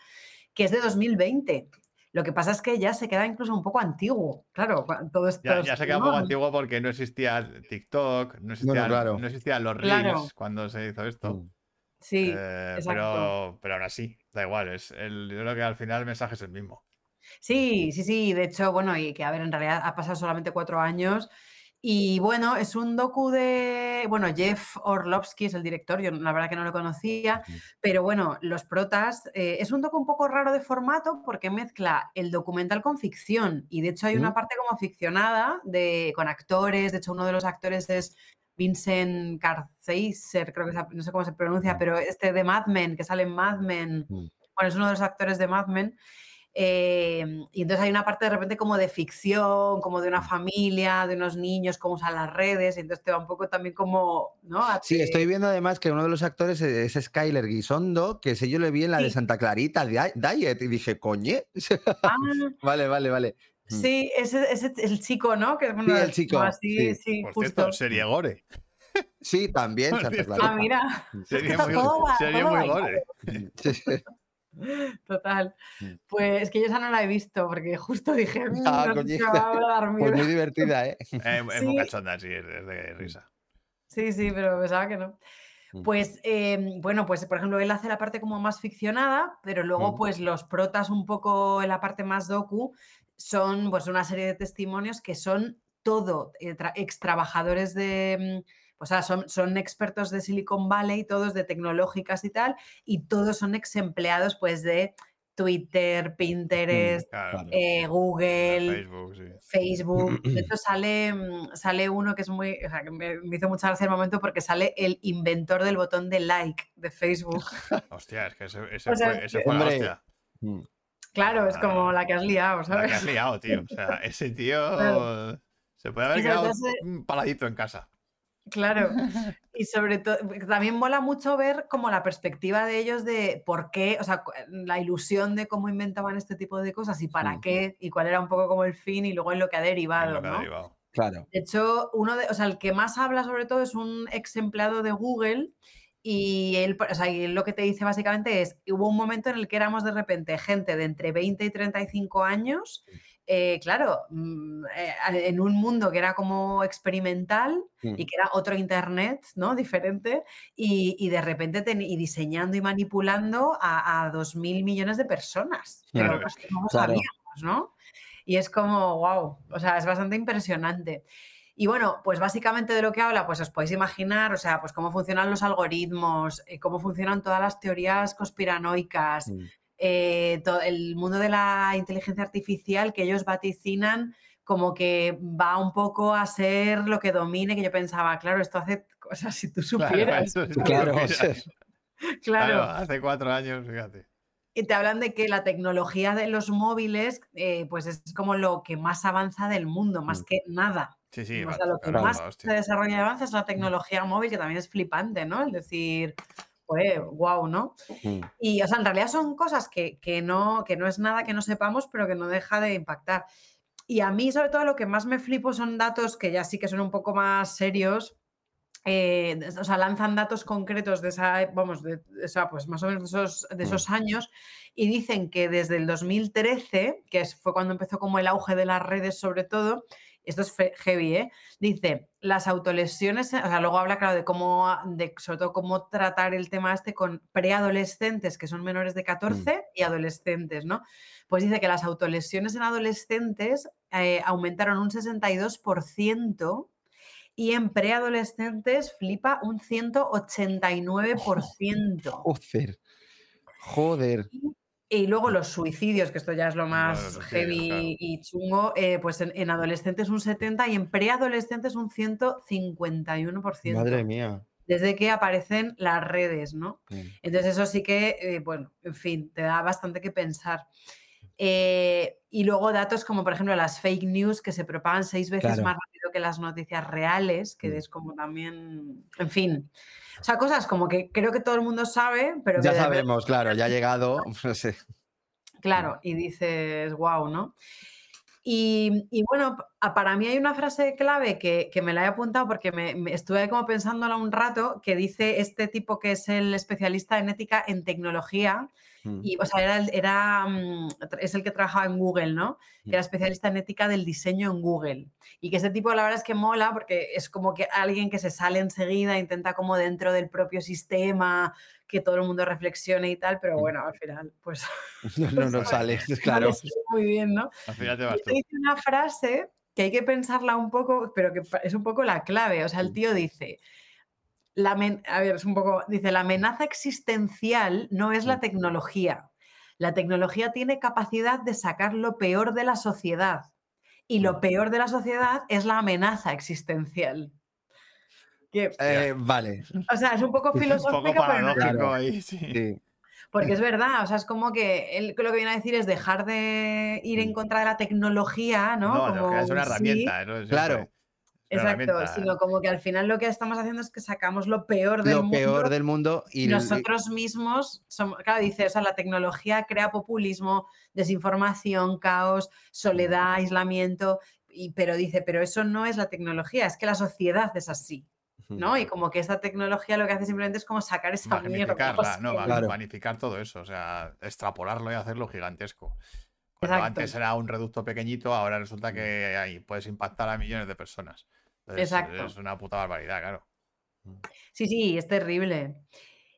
que es de 2020. Lo que pasa es que ya se queda incluso un poco antiguo, claro, todo esto. ya, ya se queda un poco antiguo porque no existía TikTok, no existían, claro. no existían los Claro. reels cuando se hizo esto. Mm. Sí, Eh, pero, pero aún así, da igual. Es el, yo creo que al final el mensaje es el mismo. Sí, sí, sí. De hecho, bueno, y que a ver, en realidad ha pasado solamente cuatro años. Y bueno, es un docu de, bueno, Jeff Orlovsky es el director, yo la verdad que no lo conocía, pero bueno, los protas, eh, es un docu un poco raro de formato porque mezcla el documental con ficción y de hecho hay una parte como ficcionada de, con actores, de hecho uno de los actores es Vincent Kartheiser, creo que no sé cómo se pronuncia, pero este de Mad Men, que sale en Mad Men, bueno, es uno de los actores de Mad Men. Eh, y entonces hay una parte de repente como de ficción, como de una familia, de unos niños, cómo usan las redes, y entonces te va un poco también como, ¿no? A Sí, que- estoy viendo además que uno de los actores es es Skyler Guisondo, que ese yo le vi en la de. Santa Clarita Di- Diet y dije, coñe. Ah, vale, vale, vale. Mm. sí, ese, es el chico, ¿no? Que es Sí, el chico, Así, sí. sí, Por justo. cierto, serie gore. Sí, también Santa. Clarita. Ah, mira, Serie muy, todo muy gore. Total. Mm. Pues es que yo esa no la he visto, porque justo dije, "Mm, Ah, no coño. si me va a dar Pues miedo". muy divertida, ¿eh? Eh, es muy Sí. cachonda, sí, es, de risa. Sí, sí, pero pensaba que no. Mm. Pues, em, bueno, pues por ejemplo, él hace la parte como más ficcionada, pero luego Mm. pues los protas un poco en la parte más docu son pues una serie de testimonios que son todo eh, tra- ex trabajadores de, mm, o sea, son, son expertos de Silicon Valley, todos de tecnológicas y tal, y todos son ex empleados pues de Twitter, Pinterest, Claro. Claro. eh, Google, Facebook, sí. Facebook. De hecho, sale, mm, sale uno que es muy. O sea, que me, me hizo mucha gracia el momento porque sale el inventor del botón de like de Facebook. Hostia, es que ese, ese O sea, fue, ese fue la Hombre. hostia. Mm. Claro, es como la que has liado, La ¿sabes? que has liado, tío. O sea, ese tío Claro. se puede haber quedado un paladito en casa. Claro. Y sobre todo, también mola mucho ver como la perspectiva de ellos de por qué, o sea, la ilusión de cómo inventaban este tipo de cosas y para qué, y cuál era un poco como el fin y luego en lo que ha en derivado, lo que ha ¿no? derivado. Claro. De hecho, uno de, o sea, el que más habla sobre todo es un ex empleado de Google y él, o sea, y él lo que te dice básicamente es, hubo un momento en el que éramos de repente gente de entre 20 y 35 años, eh, claro, mm, eh, en un mundo que era como experimental Mm. y que era otro internet, ¿no? Diferente, y, y de repente ten- y diseñando y manipulando a, a 2.000 millones de personas, pero Claro, cosas es que no lo claro. sabíamos, ¿no? Y es como, wow, o sea, es bastante impresionante. Y bueno, pues básicamente de lo que habla, pues os podéis imaginar, o sea, pues cómo funcionan los algoritmos, eh, cómo funcionan todas las teorías conspiranoicas, Mm. Eh, el mundo de la inteligencia artificial que ellos vaticinan como que va un poco a ser lo que domine, que yo pensaba, claro, esto hace cosas si tú supieras. es Claro, o sea, hace cuatro años, fíjate. Y te hablan de que la tecnología de los móviles, eh, pues es como lo que más avanza del mundo, más Mm. que nada. Sí, sí, o va, sea, lo que claro, más se desarrolla y avanza es la tecnología móvil, que también es flipante, ¿no? El decir, pues, wow, ¿no? Mm. Y, o sea, en realidad son cosas que, que no, que no es nada que no sepamos, pero que no deja de impactar. Y a mí, sobre todo, lo que más me flipo son datos que ya sí que son un poco más serios. eh, o sea, lanzan datos concretos de esa, vamos, de, de esa, pues más o menos de esos, de esos años, y dicen que desde el 2013, que fue cuando empezó como el auge de las redes sobre todo, esto es heavy, ¿eh? Dice, las autolesiones, o sea, luego habla, claro, de cómo, de sobre todo cómo tratar el tema este con preadolescentes que son menores de 14 y adolescentes, ¿no? Pues dice que las autolesiones en adolescentes eh, aumentaron un 62% y en preadolescentes flipa un 189%. Joder. Joder. Y luego los suicidios, que esto ya es lo más suicidios, heavy claro. y chungo, eh, pues en, en adolescentes un 70% y en preadolescentes un 151%. Madre mía. Desde que aparecen las redes, ¿no? Entonces eso sí que, eh, bueno, en fin, te da bastante que pensar. Eh, y luego datos como, por ejemplo, las fake news que se propagan seis veces Claro. más rápido que las noticias reales, que Mm. es como también, en fin. O sea, cosas como que creo que todo el mundo sabe, pero que Ya de sabemos, claro, ya ha llegado. Sé. Claro, y dices, wow, ¿no? Y, y bueno, para mí hay una frase clave que, que me la he apuntado porque me, me estuve como pensándola un rato, que dice este tipo que es el especialista en ética en tecnología, Mm. y o sea, era, era, mm, es el que trabajaba en Google, ¿no? Que era especialista en ética del diseño en Google. Y que este tipo la verdad es que mola porque es como que alguien que se sale enseguida, intenta como dentro del propio sistema, que todo el mundo reflexione y tal, pero Mm. bueno, al final, pues No, no, no sale, no claro. muy bien, ¿no? Al final te vas tú. dice una frase que hay que pensarla un poco, pero que es un poco la clave. O sea, el Mm. tío dice, la amen- a ver, es un poco, dice, la amenaza existencial no es la tecnología. La tecnología tiene capacidad de sacar lo peor de la sociedad. Y lo Mm. peor de la sociedad es la amenaza existencial. Que, Eh, vale, o sea, es un poco Un poco filosófico, pero no- paradójico Claro. ahí, sí. sí. porque es verdad, o sea, es como que él lo que viene a decir es dejar de ir en Mm. contra de la tecnología, ¿no? No, no, Como que es una sí, herramienta. ¿no? Siempre Claro. Exacto, sino como que al final lo que estamos haciendo es que sacamos lo peor del Lo mundo peor del mundo y nosotros mismos somos, claro, dice, o sea, la tecnología crea populismo, desinformación, caos, soledad, aislamiento, y, pero dice, pero eso no es la tecnología, es que la sociedad es así, ¿no? Y como que esta tecnología lo que hace simplemente es como sacar esa mierda. no, hostia. Claro. magnificar todo eso, o sea, extrapolarlo y hacerlo gigantesco. Cuando Exacto. antes era un reducto pequeñito, ahora resulta que ahí puedes impactar a millones de personas. Entonces, Exacto. Es una puta barbaridad, claro. Sí, sí, es terrible.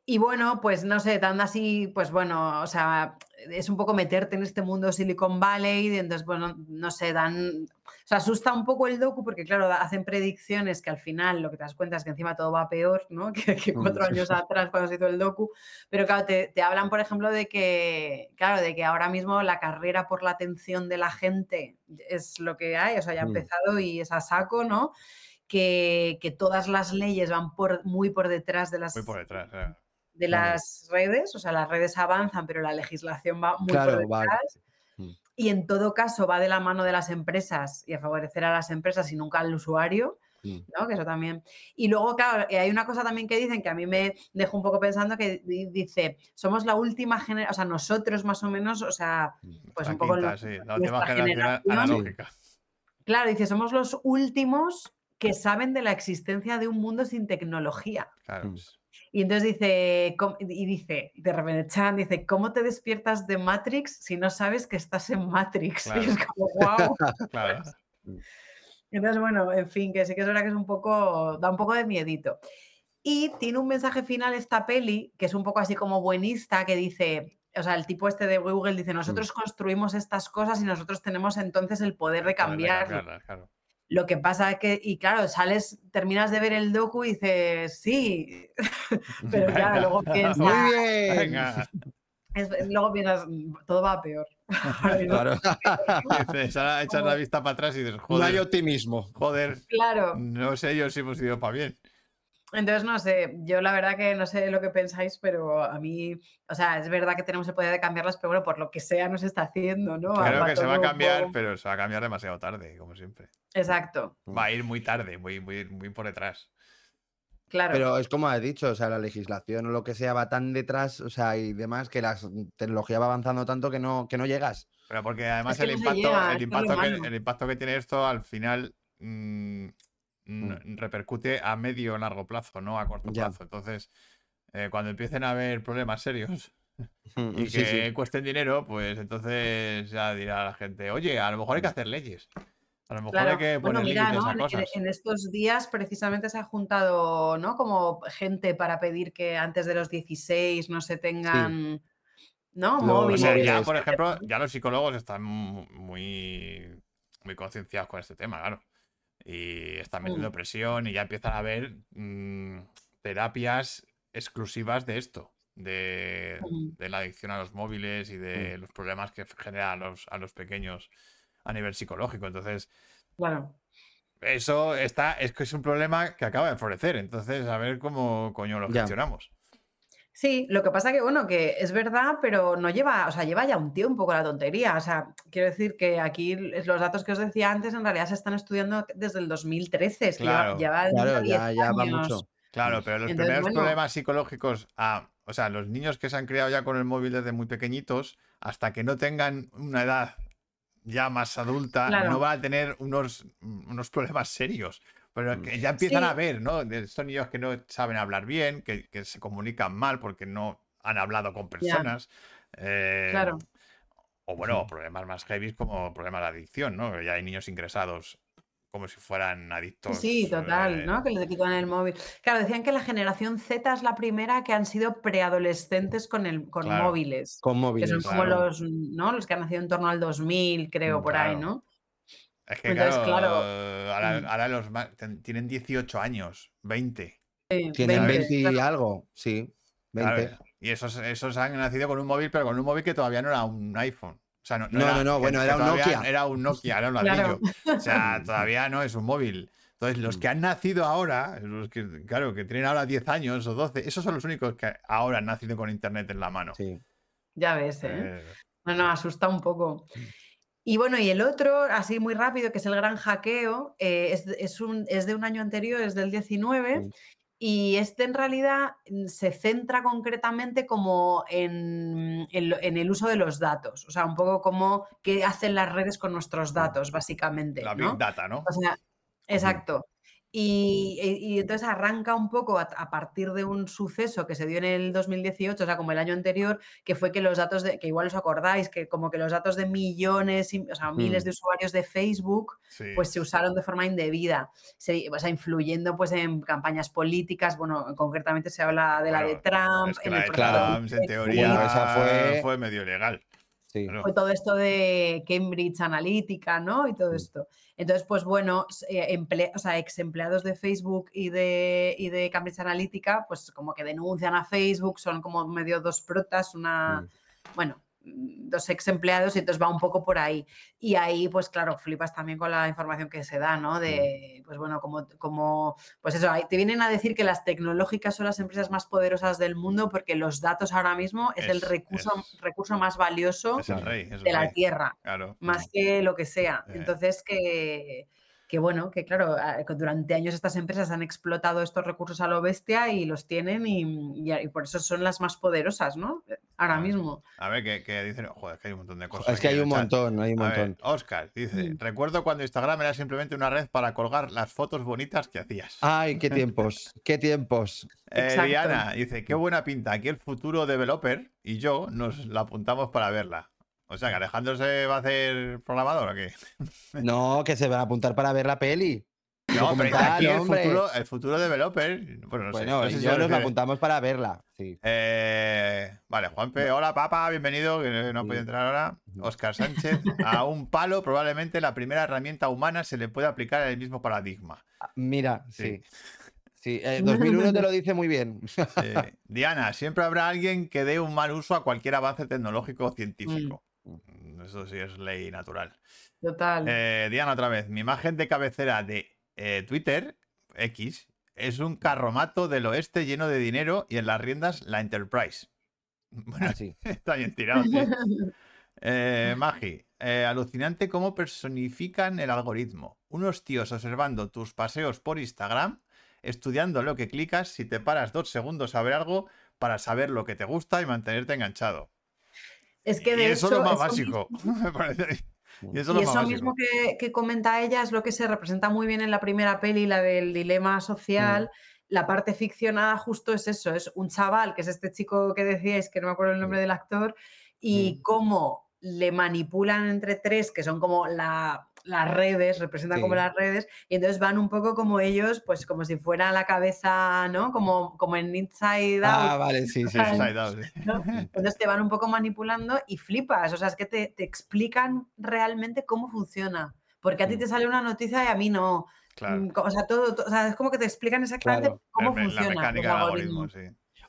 Y bueno, pues no sé, dando así, pues bueno, o sea, es un poco meterte en este mundo Silicon Valley, y entonces, bueno, no sé, dan, o sea, asusta un poco el docu porque, claro, hacen predicciones que al final lo que te das cuenta es que encima todo va peor, ¿no? Que, que Mm. cuatro años atrás cuando se hizo el docu, pero claro, te, te hablan, por ejemplo, de que, claro, de que ahora mismo la carrera por la atención de la gente es lo que hay, o sea, ya ha Mm. empezado y es a saco, ¿no? Que, que todas las leyes van por, muy por detrás de las, Muy por detrás. eh. De Claro. las redes, o sea, las redes avanzan, pero la legislación va muy Claro, por detrás. Mm. Y en todo caso va de la mano de las empresas y a favorecer a las empresas y nunca al usuario, Mm. ¿no? Que eso también. Y luego, claro, eh, hay una cosa también que dicen que a mí me dejó un poco pensando que di- dice, somos la última generación, o sea, nosotros más o menos, o sea, pues La un poco quinta, lo- sí, la última generación generación. analógica. claro, dice, somos los últimos que saben de la existencia de un mundo sin tecnología. Claro. Mm. Y entonces dice, y dice, de repente Chan dice, ¿cómo te despiertas de Matrix si no sabes que estás en Matrix? Claro. Y es como, wow. Claro. Entonces, bueno, en fin, que sí que es verdad que es un poco, da un poco de miedito. Y tiene un mensaje final esta peli, que es un poco así como buenista, que dice, o sea, el tipo este de Google dice, nosotros construimos estas cosas y nosotros tenemos entonces el poder de cambiarlo. cambiarlas, claro. Lo que pasa es que, y claro, sales, terminas de ver el docu y dices, sí, pero claro, Venga. luego piensas, Muy bien. Venga. es- luego piensas, "Mm, todo va a peor. Ahora mismo". Claro. Dices, ahora echas la vista para atrás y dices, No hay joder, optimismo. joder, Claro. no sé yo si hemos ido para bien. Entonces, no sé, yo la verdad que no sé lo que pensáis, pero a mí, o sea, es verdad que tenemos el poder de cambiarlas, pero bueno, por lo que sea no se está haciendo, ¿no? Creo Va que se va a cambiar, poco- pero se va a cambiar demasiado tarde, como siempre. Exacto, Va a ir muy tarde, muy, muy, muy por detrás. claro. Pero es como has dicho, o sea, la legislación o lo que sea va tan detrás, o sea, y demás, que la tecnología va avanzando tanto que no, que no llegas. Pero porque además que el, no impacto, llega, el, es impacto lo que, malo. el impacto que tiene esto al final mm, mm, repercute a medio o largo plazo, no a corto Ya. plazo. Entonces, eh, cuando empiecen a haber problemas serios y Sí, que sí. cuesten dinero, pues entonces ya dirá la gente, oye, a lo mejor hay que hacer leyes. A lo mejor Claro. hay que Bueno, poner mira, límites ¿no? a cosas. en- en estos días precisamente se ha juntado, ¿no? Como gente para pedir que antes de los 16 no se tengan, ¿no? O Móviles. sea, ya, por ejemplo, ya los psicólogos están mu- muy, muy concienciados con este tema, claro. Y están metiendo Mm. presión y ya empiezan a haber mm, terapias exclusivas de esto, de, Mm. de la adicción a los móviles y de los problemas que genera a los, a los pequeños a nivel psicológico. Entonces, Claro. eso está, es que es un problema que acaba de florecer. Entonces, a ver cómo coño lo Ya. gestionamos. Sí, lo que pasa que, bueno, que es verdad, pero no lleva, o sea, lleva ya un tiempo con la tontería. O sea, quiero decir que aquí los datos que os decía antes en realidad se están estudiando desde el 2013, es que lleva- Claro. lleva, Claro, 10 ya, ya va mucho. Claro, pero los Entonces, primeros bueno. problemas psicológicos, a, o sea, los niños que se han criado ya con el móvil desde muy pequeñitos, hasta que no tengan una edad ya más adulta, Claro. no van a tener unos, unos problemas serios. Pero que ya empiezan Sí. a ver, ¿no? De estos niños que no saben hablar bien, que, que se comunican mal porque no han hablado con personas. eh, Claro. O bueno, problemas más heavy como problemas de adicción, ¿no? Ya hay niños ingresados como si fueran adictos. Sí, total, eh, ¿no? Que le quitan el móvil. Claro, decían que la generación Z es la primera que han sido preadolescentes con, el, con Claro. móviles. Con Que móviles. son como los, ¿no? Los que han nacido en torno al 2000, creo, Mm, por ahí. ¿no? Es que Entonces, claro, claro, ahora, mm. ahora los tienen 18 años, 20. Sí, Tienen 20, 20 y claro. algo, sí. 20. claro, y esos, esos han nacido con un móvil, pero con un móvil que todavía no era un iPhone. O sea, no, No, no, bueno, era un Nokia. Era un Nokia, era un Claro. ladrillo. O sea, todavía no es un móvil. Entonces, los Mm. que han nacido ahora, los que, claro, que tienen ahora 10 años o 12, esos son los únicos que ahora han nacido con internet en la mano. Sí. Ya ves, ¿eh? Eh, No, no, asusta un poco. Y bueno, y el otro, así muy rápido, que es el gran hackeo, eh, es, de- es un, es de un año anterior, es del 19, Sí. y este en realidad mm, se centra concretamente como en, en el uso de los datos, o sea, un poco como qué hacen las redes con nuestros datos, básicamente. la ¿no? Big Data, ¿no? O sea, exacto. Y, y- y entonces arranca un poco a, a partir de un suceso que se dio en el 2018, o sea, como el año anterior, que fue que los datos de, que igual os acordáis, que como que los datos de millones, y- o sea, miles Mm. de usuarios de Facebook, Sí. pues se usaron de forma indebida, se, o sea, influyendo pues en campañas políticas, bueno, concretamente se habla de la de Trump, es que en la el de Claro. Trump, en teoría, Bueno, esa fue- fue medio ilegal. Sí. Fue todo esto de Cambridge Analytica, ¿no? Y todo Mm. esto. Entonces, pues bueno, eh, emple- o sea, ex empleados de Facebook y de, y de Cambridge Analytica, pues como que denuncian a Facebook, son como medio dos protas, una, Mm. bueno, dos ex empleados y entonces va un poco por ahí. Y ahí, pues claro, flipas también con la información que se da, ¿no? De, pues bueno, como, como pues eso, ahí te vienen a decir que las tecnológicas son las empresas más poderosas del mundo porque los datos ahora mismo es, el recurso, es- recurso más valioso Es el rey. de la rey, Tierra Claro. más que lo que sea. Eh. Entonces, que, que bueno, que claro, a- que durante años estas empresas han explotado estos recursos a lo bestia y los tienen y, y por eso son las más poderosas, ¿no? Ahora Ah, mismo. A ver, que, que dicen. Joder, es que hay un montón de cosas. Es que hay un montón, hay un A ver, montón. Oscar dice: Mm. Recuerdo cuando Instagram era simplemente una red para colgar las fotos bonitas que hacías. Ay, qué tiempos, qué tiempos. Eh. Diana dice: Qué buena pinta. Aquí el futuro developer y yo nos la apuntamos para verla. O sea, que Alejandro se va a hacer programador o qué? No, que se van a apuntar para ver la peli. No, pero aquí el futuro, el futuro developer. Bueno, no sé. Bueno, no sé y si yo se nos apuntamos para verla. Sí. Eh, vale, Juanpe, hola papá, bienvenido, que no ha podido Sí. entrar ahora. Oscar Sánchez, a un palo probablemente la primera herramienta humana se le puede aplicar el mismo paradigma. Ah, Mira, Sí. sí. Sí, eh, 2001 te lo dice muy bien. Sí. Diana, siempre habrá alguien que dé un mal uso a cualquier avance tecnológico o científico. Eso sí es ley natural. Total. Eh, Diana, otra vez, mi imagen de cabecera de eh, Twitter, X, es un carromato del oeste lleno de dinero y en las riendas la Enterprise. Bueno, Sí. Está bien tirado. Eh, Magi, eh, alucinante cómo personifican el algoritmo. Unos tíos observando tus paseos por Instagram, estudiando lo que clicas si te paras dos segundos a ver algo para saber lo que te gusta y mantenerte enganchado. Es que y de eso hecho, es lo más eso básico. me parece. Y eso es Y lo eso más mismo básico. que, que comenta ella es lo que se representa muy bien en la primera peli, la del dilema social. La parte ficcionada justo es eso, es un chaval, que es este chico que decíais, que no me acuerdo el nombre del actor, y Mm. cómo le manipulan entre tres, que son como la- las redes, representan como las redes, y entonces van un poco como ellos, pues como si fuera la cabeza, ¿no? Como, como en Inside Out. Ah, vale, sí, sí. Ah. Inside Out. Entonces te van un poco manipulando y flipas, o sea, es que te, te explican realmente cómo funciona. Porque a ti Mm. te sale una noticia y a mí no. Claro. mm, o sea, todo, to- o sea, es como que te explican exactamente Claro. cómo El funciona la mecánica del algoritmo, sí.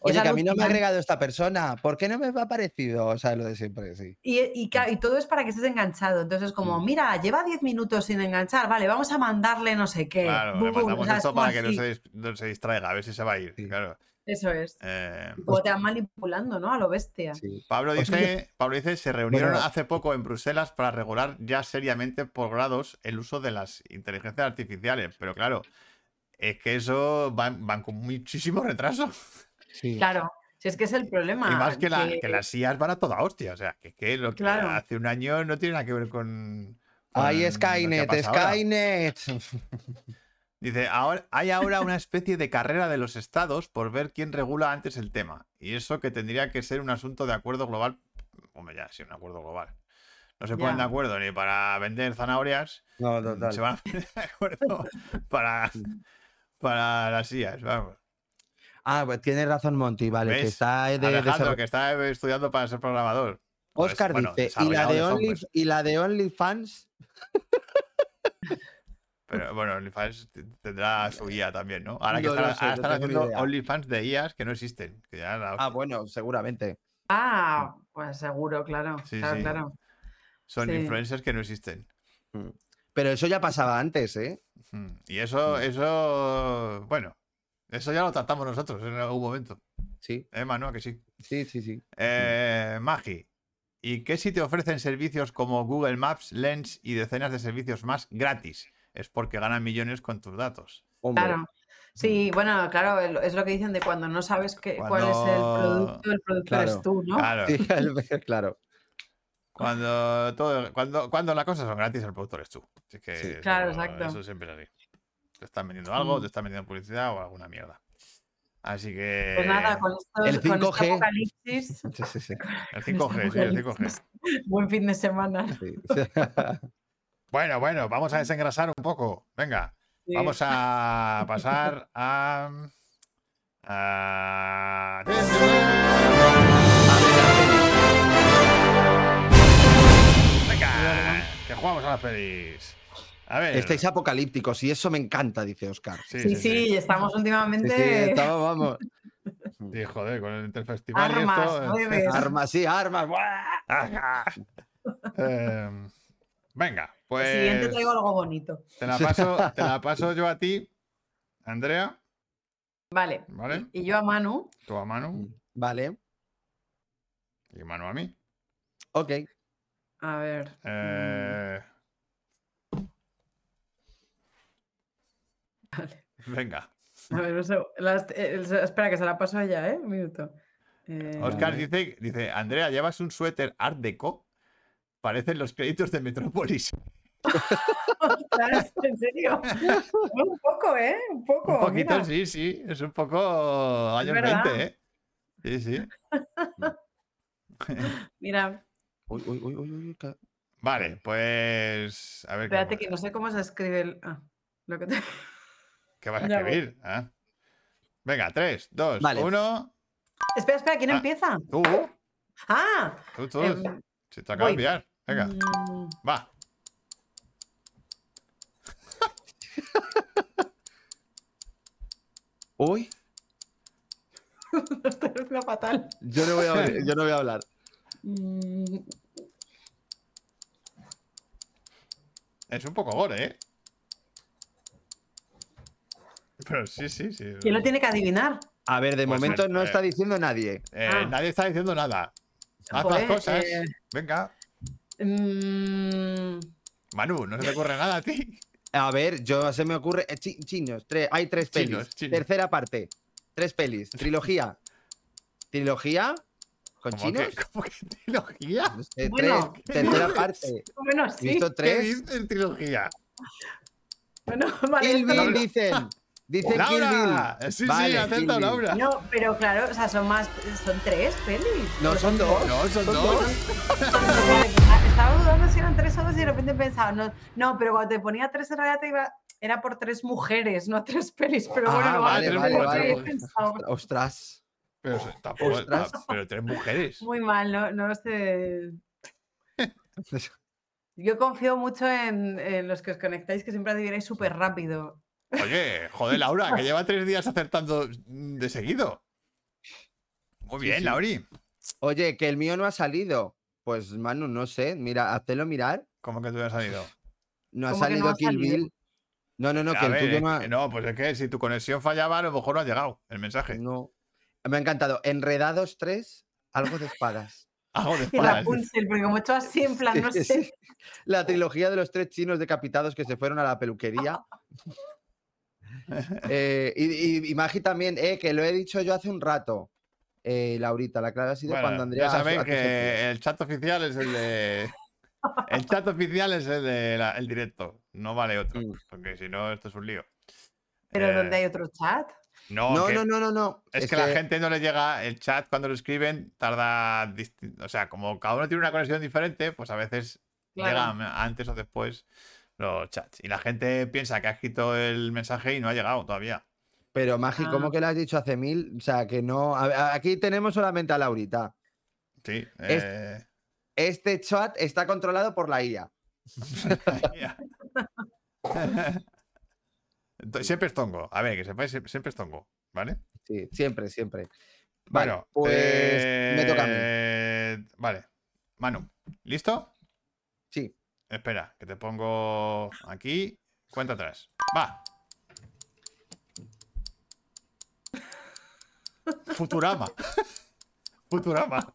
Oye, es que a mí no me ha agregado esta persona. ¿Por qué no me ha aparecido? O sea, lo de siempre, sí. Y, y ca- y todo es para que estés enganchado. Entonces, como, Mm. mira, lleva 10 minutos sin enganchar, vale, vamos a mandarle no sé qué. Claro, bum, le o mandamos esto para que no se, dis- no se distraiga, a ver si se va a ir. Sí. Claro. Eso es. Eh, Como te van manipulando, ¿no? A lo bestia. sí. Pablo dice, Pablo dice, se reunieron Bueno. hace poco en Bruselas para regular ya seriamente por grados el uso de las inteligencias artificiales. Pero claro, es que eso van, van con muchísimo retraso. Sí. Claro, si es que es el problema. Y más que, la- que- que las IAs van a toda hostia. O sea, que, que lo que Claro. hace un año no tiene nada que ver con. Ay, con que Skynet. Skynet. Dice, ahora, hay ahora una especie de carrera de los estados por ver quién regula antes el tema. Y eso que tendría que ser un asunto de acuerdo global. Hombre, ya, sí, un acuerdo global. No se ponen de acuerdo ni para vender zanahorias, No, mm, total. se van a poner de acuerdo para, para las IAs. Vamos. Ah, pues tienes razón, Monty, vale, que está de, Alejandro, que está estudiando para ser programador. Pues, Oscar bueno, dice, ¿y la, de Only. ¿y la de OnlyFans? Pero bueno, OnlyFans tendrá su IA también, ¿no? Ahora que No están, sé, ahora están haciendo. OnlyFans de IAs que no existen. que ya la Ah, bueno, seguramente. Ah, pues seguro, claro. Sí, claro, sí. claro. Son sí. influencers que no existen. Mm. Pero eso ya pasaba antes, ¿eh? Mm, Y eso, eso, bueno, eso ya lo tratamos nosotros en algún momento. Sí, ¿Eh, Manu? ¿A Que sí. sí, sí, sí. Eh, Magi, ¿y qué si te ofrecen servicios como Google Maps, Lens y decenas de servicios más gratis? Es porque ganan millones con tus datos. Hombre, Claro. Sí, bueno, claro, es lo que dicen de cuando no sabes qué- cuál es el producto, el producto Claro. eres tú, ¿no? Claro, sí, el- claro. cuando, todo, cuando, cuando las cosas son gratis, el productor es tú. Así que Sí. eso- Claro, exacto. Eso siempre es así. Te están vendiendo algo, Mm. te están vendiendo publicidad o alguna mierda. Así que. Pues nada, con, estos, el con este 5G. apocalipsis, Sí, sí, sí. El con 5G, este sí, el 5G. apocalipsis, buen fin de semana. sí. Bueno, bueno, vamos a desengrasar un poco. Venga, Sí. vamos a pasar a. a... Venga, que jugamos a las pelis. A ver. Estáis apocalípticos y eso me encanta, dice Oscar. Sí, Sí, sí, sí, sí. estamos últimamente sí, estamos, vamos. Sí, joder, con el Interfestival y armas, esto. eh. jueves. Armas, sí, armas. Em, venga, El siguiente pues traigo algo bonito. te la, paso, te la paso yo a ti, Andrea, Vale. ¿vale? Y yo a Manu. Tú a Manu Vale, y Manu a mí. ok. A ver. Eh, Vale. venga. A ver, las- eh, espera, que se la paso a ella, ¿eh? Un minuto. Eh, Oscar Vale. dice, dice, Andrea, ¿llevas un suéter Art Deco? Parecen los créditos de Metrópolis. ¿En serio? un poco, ¿eh? Un poco. Un poquito, mira. sí, sí. Es un poco años verdad. 20, ¿eh? Sí, sí. Mira, Uy, uy, uy, uy, uy, Vale, pues. A ver. ¿qué espérate que no sé cómo se escribe el. Ah, lo que te- ¿Qué vas a escribir? Ah. Venga, 3, 2, Vale. 1. Espera, espera, ¿quién Ah. empieza? Tú, Ah, tú, tú. em, Se te acaba de enviar. Venga, mm, va. Uy, esto es lo fatal. yo no voy a, abrir- yo no voy a hablar. Mm, Es un poco gore, ¿eh? Pero sí, sí, sí. ¿Quién lo tiene que adivinar? A ver, de Pues momento el- no eh, está diciendo nadie. Eh, Ah. Nadie está diciendo nada. Haz Joder, las cosas. eh. Venga. Mm, Manu, no se te ocurre nada a ti. A ver, yo se me ocurre. eh, chi- chinos, tres, hay tres pelis. Chinos, chinos. Tercera parte. Tres pelis. Trilogía. ¿Trilogía? ¿Con ¿Cómo chinos? que, ¿Cómo que trilogía? No sé, Bueno. tres. Tercera parte. bueno, ¿He sí. visto ¿Qué tres? dices trilogía? Bueno, vale, esto Kill ¡Laura! Bill. Sí, sí, Vale, acepta Kill Bill. Laura. No, pero claro, o sea, son más. Son tres pelis. No, ¿O son dos. No, son Son dos. Estaba dudando si eran tres o dos y de repente pensaba, no, no, pero cuando te ponía tres en realidad te iba, era por tres mujeres, no tres pelis. Pero bueno, Ah, vale. Ostras. Pero tampoco. Ostras. Pero tres mujeres. Muy mal, no, no sé. Yo confío mucho en, en los que os conectáis, que siempre adivináis súper rápido. Oye, joder, Laura, que lleva tres días acertando de seguido. Muy bien, sí. Lauri. Oye, que el mío no ha salido. Pues, Manu, no sé. Mira, háztelo mirar. ¿Cómo que tú has salido? No ha ¿Cómo que no salido ha Kill salido? Bill. No, no, no, A que el ver, tuyo no ha... no, pues es que si tu conexión fallaba, a lo mejor no ha llegado el mensaje. No. Me ha encantado. Enredados 3, algo de espadas. Algo de Y la espadas. Punzel, porque como he hecho así, en plan, no sé. La trilogía de los tres chinos decapitados que se fueron a la peluquería. Eh, y, y- y Magi también, eh, que lo he dicho yo hace un rato. Eh, Laurita, la clave ha sido Bueno, cuando Andrea. ya ese que el chat oficial es el de. El chat oficial es el de la- el directo. No vale otro. Mm. Porque si no, esto es un lío. Pero Eh, ¿dónde hay otro chat? No, No, que- no, no, no, no. Es, que, la gente no le llega el chat cuando lo escriben, tarda. O sea, como cada uno tiene una conexión diferente, pues a veces Claro. llegan antes o después los chats. Y la gente piensa que ha escrito el mensaje y no ha llegado todavía. Pero Magi, ¿cómo Ah. que lo has dicho hace mil? O sea, que no. a- a- aquí tenemos solamente a Laurita. Sí. Eh, Este chat está controlado por la IA. Entonces, siempre es tongo. A ver, que sepáis, siempre siempre es tongo. ¿Vale? Sí, siempre, siempre. Vale, Bueno, pues me toca a mí. eh, Vale. Manu, ¿listo? Espera, que te pongo aquí. Cuenta atrás. Va. Futurama. Futurama.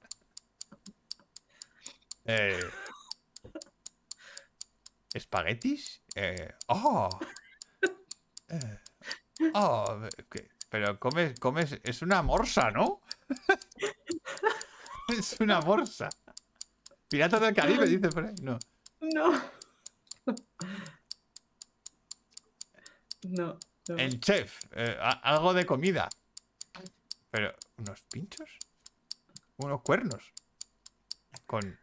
Eh, ¿Espaguetis? Eh, ¡Oh! Eh, ¡Oh! Pero comes, comes. Es una morsa, ¿no? es una morsa. Piratas del Caribe, dice por. No. No. No. no. El chef, eh, algo de comida. Pero, ¿unos pinchos? ¿Unos cuernos? Con.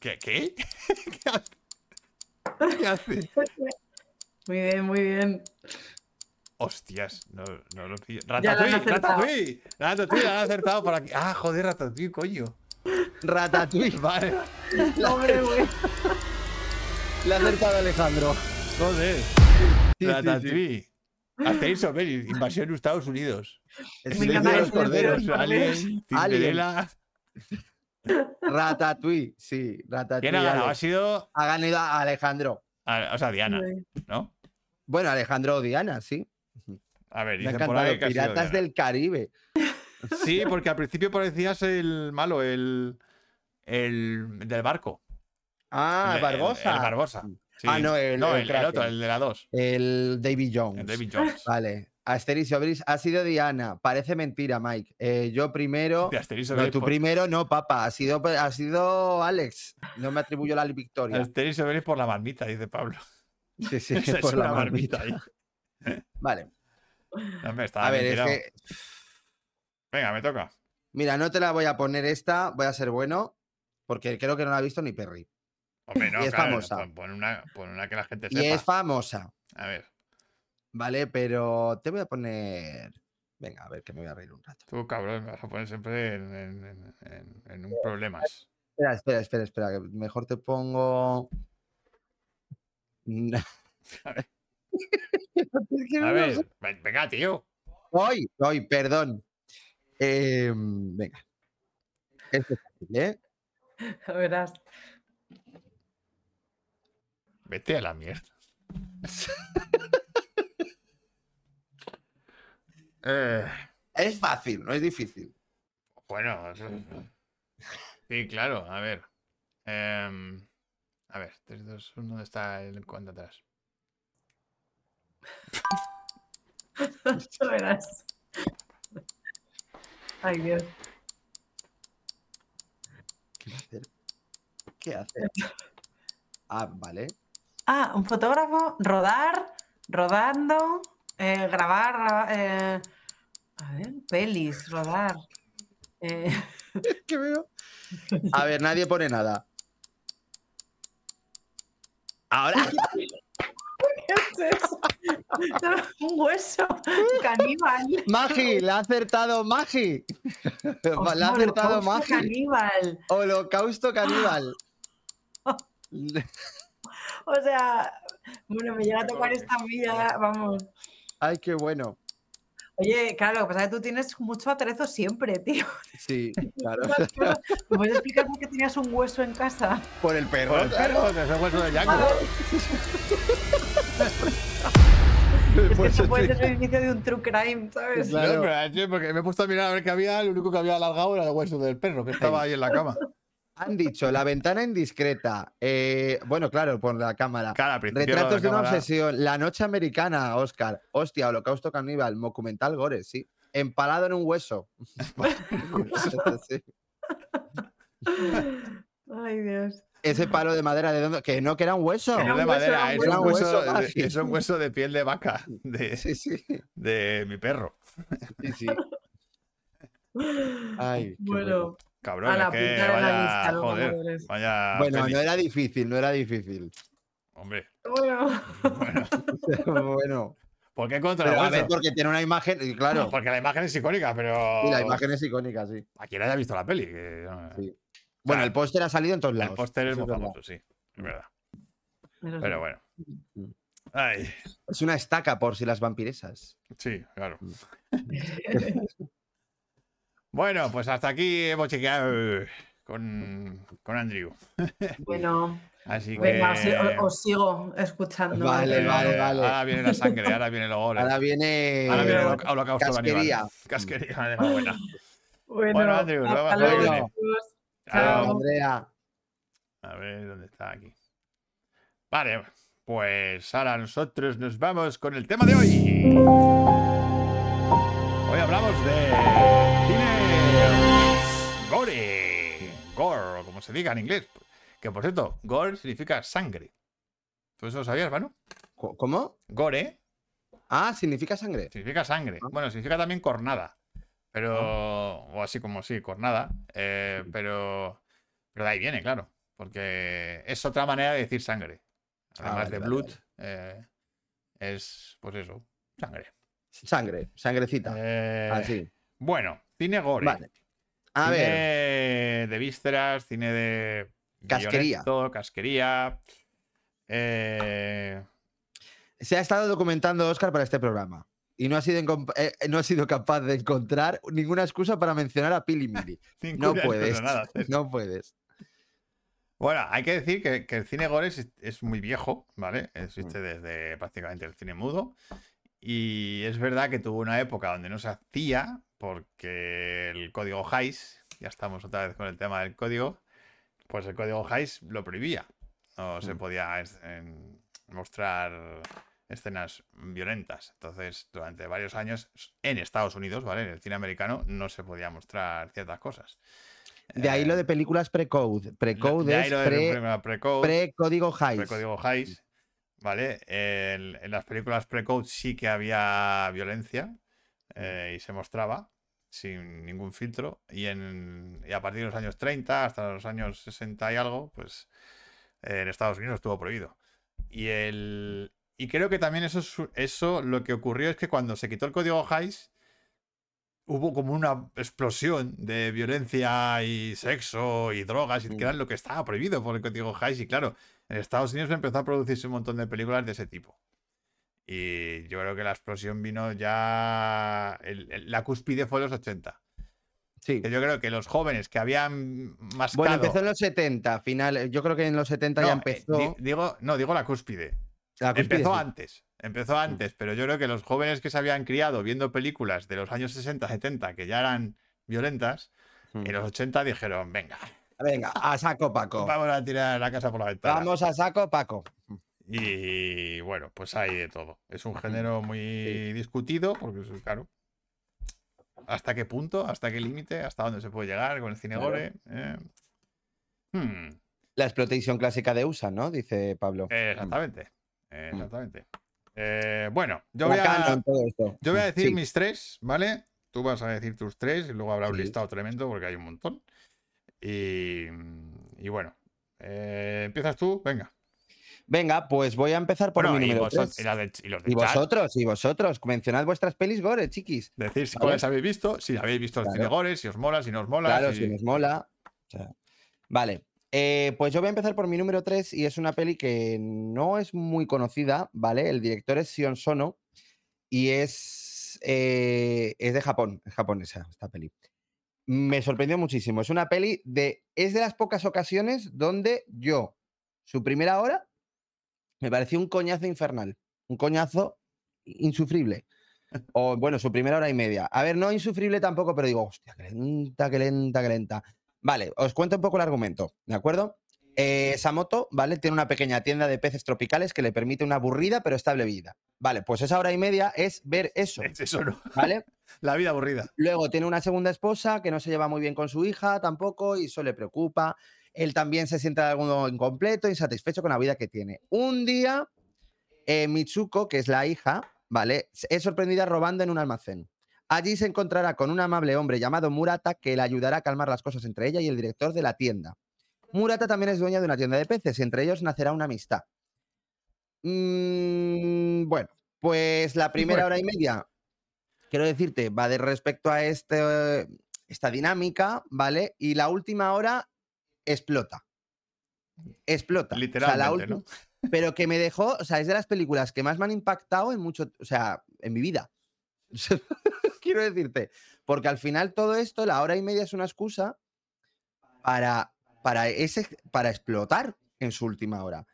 ¿Qué? ¿Qué? ¿Qué hace? ¿Qué hace? Muy bien, muy bien. Hostias, no, no lo pillo. Ya lo ¡Ratatouille! ¡Ratatouille! ¡Ratatouille! Han acertado por aquí. ¡Ah, joder, Ratatouille, coño! Ratatouille. Vale, Hombre, güey. Le ha acertado Alejandro. joder. sí, Ratatouille. Obelix, invasión de Estados Unidos. El silencio de los corderos. los Alien, Cinderella. Ratatouille, sí, Ratatouille. ¿Quién ha ganado? Ha sido. Ha ganado a Alejandro. a- o sea, Diana, ¿no? Bueno, Alejandro o Diana, sí. A ver, Me por encantado. ahí que ha sido Piratas Diana. del Caribe. Sí, porque al principio parecías el malo, el. El del barco. Ah, el, Barbosa. El, Barbosa. sí. Ah, no, el- no, el otro, el de la 2. El David Jones. El David Jones. Vale. Asterix y Obelix ha sido Diana. Parece mentira, Mike. Eh, yo primero. De No, tú por- primero no, papá. Ha sido, ha sido Alex. No me atribuyo la victoria. Asterix y Obelix por la marmita, dice Pablo. Sí, sí, es por la marmita. marmita ahí. Vale. A ver, es que. Venga, me toca. Mira, no te la voy a poner esta. Voy a ser bueno. Porque creo que no la ha visto ni Perry. Hombre, no, Y es claro, famosa. Pon, pon una, pon una que la gente Y es famosa. A ver, Vale, pero te voy a poner. Venga, a ver que me voy a reír un rato. tú, cabrón, me vas a poner siempre en, en- en- en- en un problemas. Espera, espera, espera, espera. que mejor te pongo. A ver. Es que A ver, venga, tío. Hoy, hoy, perdón. Em, venga. Es fácil, ¿eh? Verás. Vete a la mierda. Eh, Es fácil, no es difícil. bueno, sí, claro, a ver. Em, a ver, 3, 2, 1, ¿dónde está el cuento atrás? Verás. Ay, Dios. ¿Qué hacer? ¿Qué hacer? Ah, vale. Ah, un fotógrafo, rodar, rodando, eh, grabar, graba- eh, a ver, pelis, rodar. eh, ¿Qué veo? A ver, nadie pone nada. Ahora. ¿Qué es eso? Un hueso, caníbal. Magi, le ha acertado Magi. Le ha acertado holocausto Magi. Caníbal. Holocausto caníbal. O sea, bueno, me llega a tocar esta vida, vamos. Ay, qué bueno. Oye, claro, lo que pasa es que tú tienes mucho atrezo siempre, tío. Sí, claro. ¿Me puedes explicar por qué tenías un hueso en casa? Por el perro. Por el perro, que es el hueso de Django. Es que Pues eso puede sí. ser el inicio de un true crime, ¿sabes? Claro. Pero, porque me he puesto a mirar a ver qué había, lo único que había alargado era el hueso del perro, que estaba ahí en la cama. Han dicho la ventana indiscreta. eh, bueno, claro, por la cámara. Claro, al principio Retratos de una cámara- obsesión. La noche americana, Oscar. Hostia, holocausto caníbal. Documental gore, sí. Empalado en un hueso. Sí. Ay, Dios. Ese palo de madera de dónde. Que no, que era un hueso. Que no de madera, era es un hueso. de, es un hueso de piel de vaca de, Sí, sí. de mi perro. sí, sí. Ay, qué Bueno, Cabrón, a es la que vaya, joder, vaya Bueno, no era difícil, no era difícil. Hombre, bueno. bueno, bueno. ¿por qué contra Pero el a ver, hueso? porque tiene una imagen, y claro. Porque la imagen es icónica, pero Y la imagen es icónica, sí. a quien haya visto la peli. que, no, Sí. Bueno, el póster ha salido en todos lados. el póster es muy famoso, sí, es verdad. Sí. Pero bueno. Mm. Ay, Es una estaca por si las vampiresas. sí, claro. Bueno, pues hasta aquí hemos chequeado con, con Andrew. Bueno, Así que. venga, os, sigo escuchando. Vale, eh, vale, vale. Ahora viene la sangre, ahora viene el gore. Ahora viene. Ahora viene el holocausto Casquería. Casquería, de la buena. Bueno, Bueno, Andrew, nos hasta luego. luego. Chao. Andrea. A ver dónde está aquí. Vale, pues ahora nosotros nos vamos con el tema de hoy. Hoy hablamos de como se diga en inglés. Que por cierto, gore significa sangre. ¿Tú eso lo sabías, Manu? ¿Cómo? Gore Ah, significa sangre. significa sangre. Ah. Bueno, significa también cornada. Pero. O así como sí, cornada. eh, pero. Pero de ahí viene, claro. Porque es otra manera de decir sangre. Ah, Además vale, de vale, blood, eh, es, pues eso, sangre. Sangre, sangrecita. Eh, Así. Bueno, cine gore. Vale. A cine ver. de vísceras, cine de. Casquería. casquería. eh, Se ha estado documentando Oscar para este programa. Y no ha sido, encom- eh, no ha sido capaz de encontrar ninguna excusa para mencionar a Pili Mili. No puedes. nada. No puedes. Bueno, hay que decir que, que el cine gore es, es muy viejo, ¿vale? Mm. Existe desde prácticamente el cine mudo. Y es verdad que tuvo una época donde no se hacía porque el código Hays, ya estamos otra vez con el tema del código, pues el código Hays lo prohibía. No se Mm. podía es- en- mostrar escenas violentas. Entonces, durante varios años en Estados Unidos, ¿vale? En el cine americano no se podía mostrar ciertas cosas. De ahí lo Eh, de películas pre-code. Pre-code es de pre- pre- pre-código. Precódigo ¿vale? En, en las películas Precode sí que había violencia eh, y se mostraba sin ningún filtro. Y, en, y a partir de los años 30 hasta los años 60 y algo, pues en Estados Unidos estuvo prohibido. Y, el, y creo que también eso, es- eso lo que ocurrió es que cuando se quitó el código Hays, hubo como una explosión de violencia y sexo y drogas, y que Mm. era lo que estaba prohibido por el código Hays. Y claro, en Estados Unidos empezó a producirse un montón de películas de ese tipo. Y yo creo que la explosión vino ya. el- el- la cúspide fue en los 80. Sí. Yo creo que los jóvenes que habían mascado. Bueno, empezó en los 70, final. Yo creo que en los 70 ya No, eh, empezó. di- digo, no, digo la cúspide. la cúspide, Empezó sí. antes, empezó antes, pero yo creo que los jóvenes que se habían criado viendo películas de los años 60, 70 que ya eran violentas, Mm. en los 80 dijeron, venga, Venga, a saco Paco. vamos a tirar la casa por la ventana. Vamos a saco Paco. Y bueno, pues hay de todo. Es un género muy discutido, porque es- claro. ¿Hasta qué punto? ¿Hasta qué límite? ¿Hasta dónde se puede llegar con el cine gore? Eh, hmm, La explotación clásica de USA, ¿no? Dice Pablo. exactamente. Mm. exactamente. Eh, bueno, yo voy a. Yo voy a decir Sí. mis tres, ¿vale? Tú vas a decir tus tres y luego habrá un Sí. listado tremendo porque hay un montón. Y, y bueno, eh, empiezas tú, venga. Venga, pues voy a empezar por Bueno, mi y, número vosot- 3. y la de- y los de Y vosotros, y vosotros, mencionad vuestras pelis gore, chiquis. decir si cuáles habéis visto, si habéis visto el Claro. cine gore, si os mola, si no os mola. Claro, si- si nos mola. O sea, vale. Eh, pues yo voy a empezar por mi número 3 y es una peli que no es muy conocida, ¿vale? El director es Sion Sono y es, eh, es de Japón, es japonesa esta peli. Me sorprendió muchísimo. Es una peli de. Es de las pocas ocasiones donde yo, su primera hora, me pareció un coñazo infernal. Un coñazo insufrible. O bueno, su primera hora y media. A ver, no insufrible tampoco, pero digo, hostia, que lenta, que lenta, que lenta. Vale, os cuento un poco el argumento, ¿de acuerdo? Eh, Samoto, ¿vale? Tiene una pequeña tienda de peces tropicales que le permite una aburrida pero estable vida. Vale, pues esa hora y media es ver eso. Es eso, ¿no? ¿Vale? La vida aburrida. Luego tiene una segunda esposa que no se lleva muy bien con su hija tampoco y eso le preocupa. Él también se siente de algo incompleto, insatisfecho con la vida que tiene. Un día, eh, Mitsuko, que es la hija, ¿vale? Es sorprendida robando en un almacén. Allí se encontrará con un amable hombre llamado Murata que le ayudará a calmar las cosas entre ella y el director de la tienda. Murata también es dueña de una tienda de peces y entre ellos nacerá una amistad. Mm, bueno, pues la primera hora y media, quiero decirte, va de respecto a este, esta dinámica, ¿vale? Y la última hora explota. Explota. Literalmente, ¿no? Pero que me dejó, o sea, es de las películas que más me han impactado en mucho, o sea, en mi vida. quiero decirte, porque al final todo esto, la hora y media es una excusa para, para, ese, para explotar en su última hora.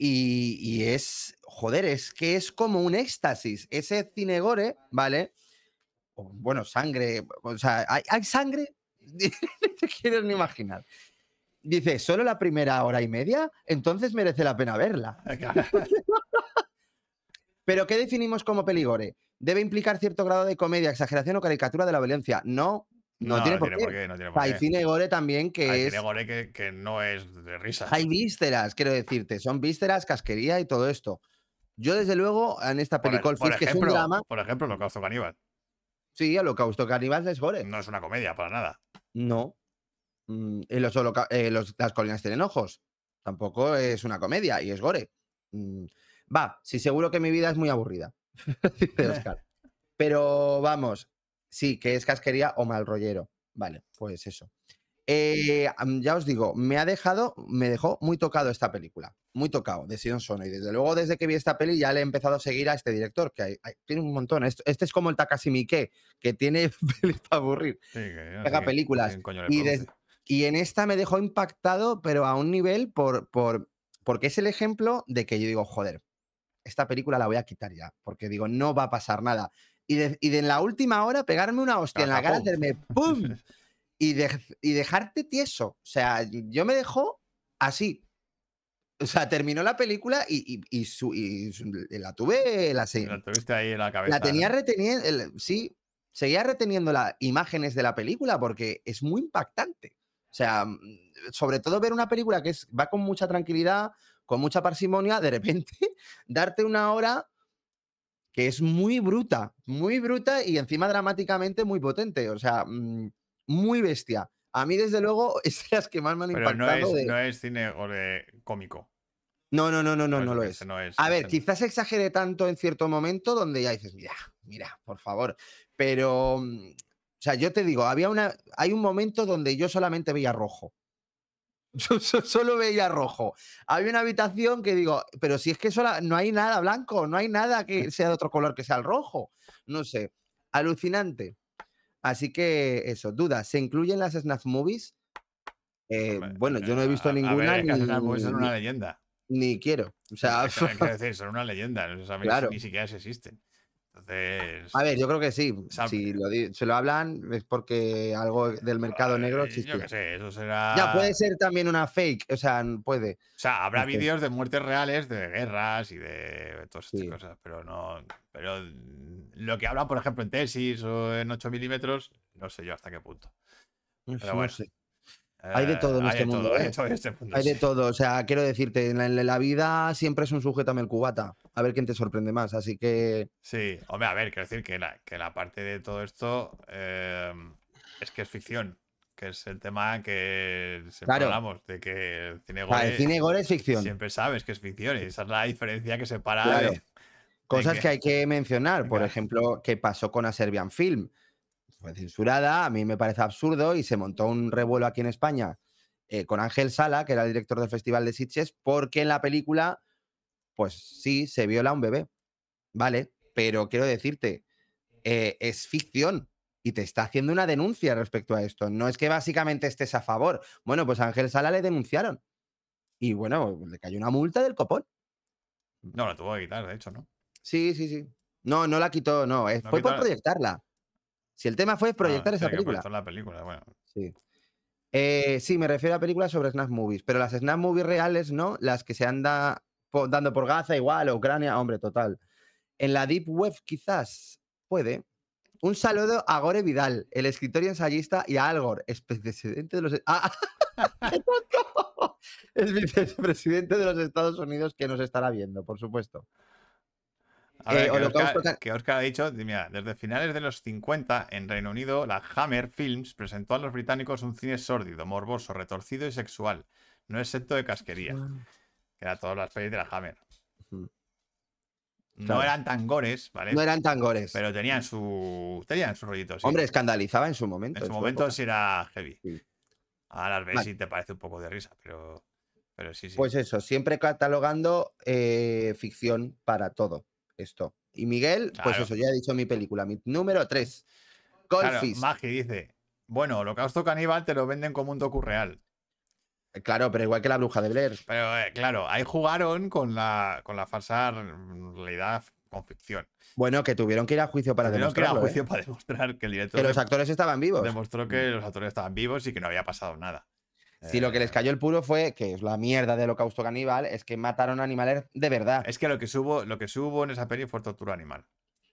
Y, es, joder, es que es como un éxtasis. Ese cinegore, ¿vale? bueno, sangre, o sea, hay, sangre, no te quieres ni imaginar. Dice, ¿solo la primera hora y media? Entonces merece la pena verla. Pero ¿qué definimos como peligore? ¿Debe implicar cierto grado de comedia, exageración o caricatura de la violencia? No, no, tiene, por, qué. Hay cine gore también que Hay es. cine gore que, no es de risa. Hay vísceras, quiero decirte. Son vísceras, casquería y todo esto. Yo, desde luego, en esta película, que es un drama. Por ejemplo, Holocausto Caníbal. Sí, Holocausto Caníbal es gore. No es una comedia, para nada. No. Mm, eh, las colinas tienen ojos. Tampoco es una comedia y es gore. Mm, va, sí, seguro que mi vida es muy aburrida. Pero vamos, sí, que es casquería o mal rollero. Vale, pues eso. Eh, ya os digo, me ha dejado, me dejó muy tocado esta película, muy tocado, de Sion Sono. Y desde luego, desde que vi esta peli, ya le he empezado a seguir a este director, que tiene un montón. Este, es como el Takashi Miike, que tiene pelis para aburrir. Sí, que, Pega películas. Y, y, en esta me dejó impactado, pero a un nivel por, por, porque es el ejemplo de que yo digo, joder, esta película la voy a quitar ya, porque digo, no va a pasar nada. Y de, y de en la última hora pegarme una hostia en la cara, hacerme ¡pum! Y, y dejarte tieso. O sea, yo me dejó así. O sea, terminó la película y, y, su, la tuve. La, la, tuviste ahí en la cabeza. La tenía reteniendo. Sí, seguía reteniendo las imágenes de la película porque es muy impactante. O sea, mm, sobre todo ver una película que es, va con mucha tranquilidad, con mucha parsimonia, de repente darte una hora que es muy bruta, muy bruta y encima dramáticamente muy potente, o sea, mm, muy bestia. A mí, desde luego, es de las que más me han Pero impactado. No es, no es cine cómico. No, no, no, no, no, no, lo es. a ver, quizás exagere tanto en cierto momento donde ya dices, mira, mira, por favor. Pero, mm, o sea, yo te digo, había una, hay un momento donde yo solamente veía rojo. solo veía rojo. Había una habitación que digo, pero si es que solo, no hay nada blanco, no hay nada que sea de otro color que sea el rojo. No sé, alucinante. Así que eso, duda, ¿se incluyen las snap movies? Eh, bueno, yo no he visto ninguna. ni, son una leyenda. Ni quiero. O sea, decir, son una leyenda. claro. ni siquiera existen. A ver, yo creo que sí. Si se lo hablan es porque algo del mercado negro existe. Yo qué sé, eso será. Ya puede ser también una fake, o sea, puede. O sea, habrá vídeos de muertes reales, de guerras y de todas estas cosas, pero no. Pero lo que hablan, por ejemplo, en tesis o en 8 milímetros, no sé yo hasta qué punto. Pero bueno. Hay de todo en este mundo. ¿eh? este Hay de todo. O sea, quiero decirte, en la, vida siempre es un sujeto el cubata. A ver quién te sorprende más. Así que. Sí, hombre, a ver, quiero decir que la, que la parte de todo esto em, es que es ficción. Que es el tema que siempre hablamos, de que el cine gore, el cine gore es ficción. Siempre sabes que es ficción y esa es la diferencia que separa Cosas que... hay que mencionar, por ejemplo, qué pasó con a Serbian Film fue censurada, a mí me parece absurdo y se montó un revuelo aquí en España eh, con Ángel Sala, que era el director del Festival de Sitges, porque en la película, pues sí, se viola a un bebé, ¿vale? Pero quiero decirte, eh, es ficción y te está haciendo una denuncia respecto a esto. No es que básicamente estés a favor. Bueno, pues a Ángel Sala le denunciaron. Y bueno, le cayó una multa del copón. No, la tuvo que quitar, de hecho, ¿no? Sí, sí, sí. No, no la quitó, no. fue por quitó proyectarla. Si el tema fue proyectar Ah, esa película. la película, bueno. Sí. Eh, sí, me refiero a películas sobre Snap Movies, pero las Snap Movies reales, ¿no? Las que se anda po- dando por Gaza igual, Ucrania, hombre, total. En la Deep Web quizás puede. Un saludo a Gore Vidal, el escritor y ensayista, y a Al Gore, expresidente de los... Ah, ¡Qué tonto! el vicepresidente de los Estados Unidos que nos estará viendo, por supuesto. A ver, Eh, que, Holocausto Oscar, ca- que Oscar ha dicho, mira, desde finales de los 50 en Reino Unido, la Hammer Films presentó a los británicos un cine sórdido, morboso, retorcido y sexual, no exento de casquería, que era todas las pelis de la Hammer. No Claro. eran tan gores, ¿vale? No eran tan gores. Pero tenían su tenían su rollito, sí. Hombre, escandalizaba en su momento. en su su momento época. sí era heavy. Sí. Ahora las Vale. y te parece un poco de risa, pero, pero sí, sí. Pues eso, siempre catalogando eh, ficción para todo esto. Y Miguel, pues Claro. eso, ya he dicho mi película, mi número 3. claro, Goldfish. Magi dice, bueno, Holocausto Caníbal te lo venden como un docu real. Claro, pero igual que la bruja de Blair. Pero eh, claro, ahí jugaron con la, con la falsa realidad con ficción. Bueno, que tuvieron que ir a juicio para Tuvieron que ir a demostrarlo. ¿eh? para demostrar que el director Que los actores estaban vivos. demostró que los actores estaban vivos y que no había pasado nada. Si lo que les Eh, cayó el puro fue, que es la mierda del holocausto caníbal, es que mataron animales de verdad. Es que lo que subo, lo que subo en esa peli fue tortura animal.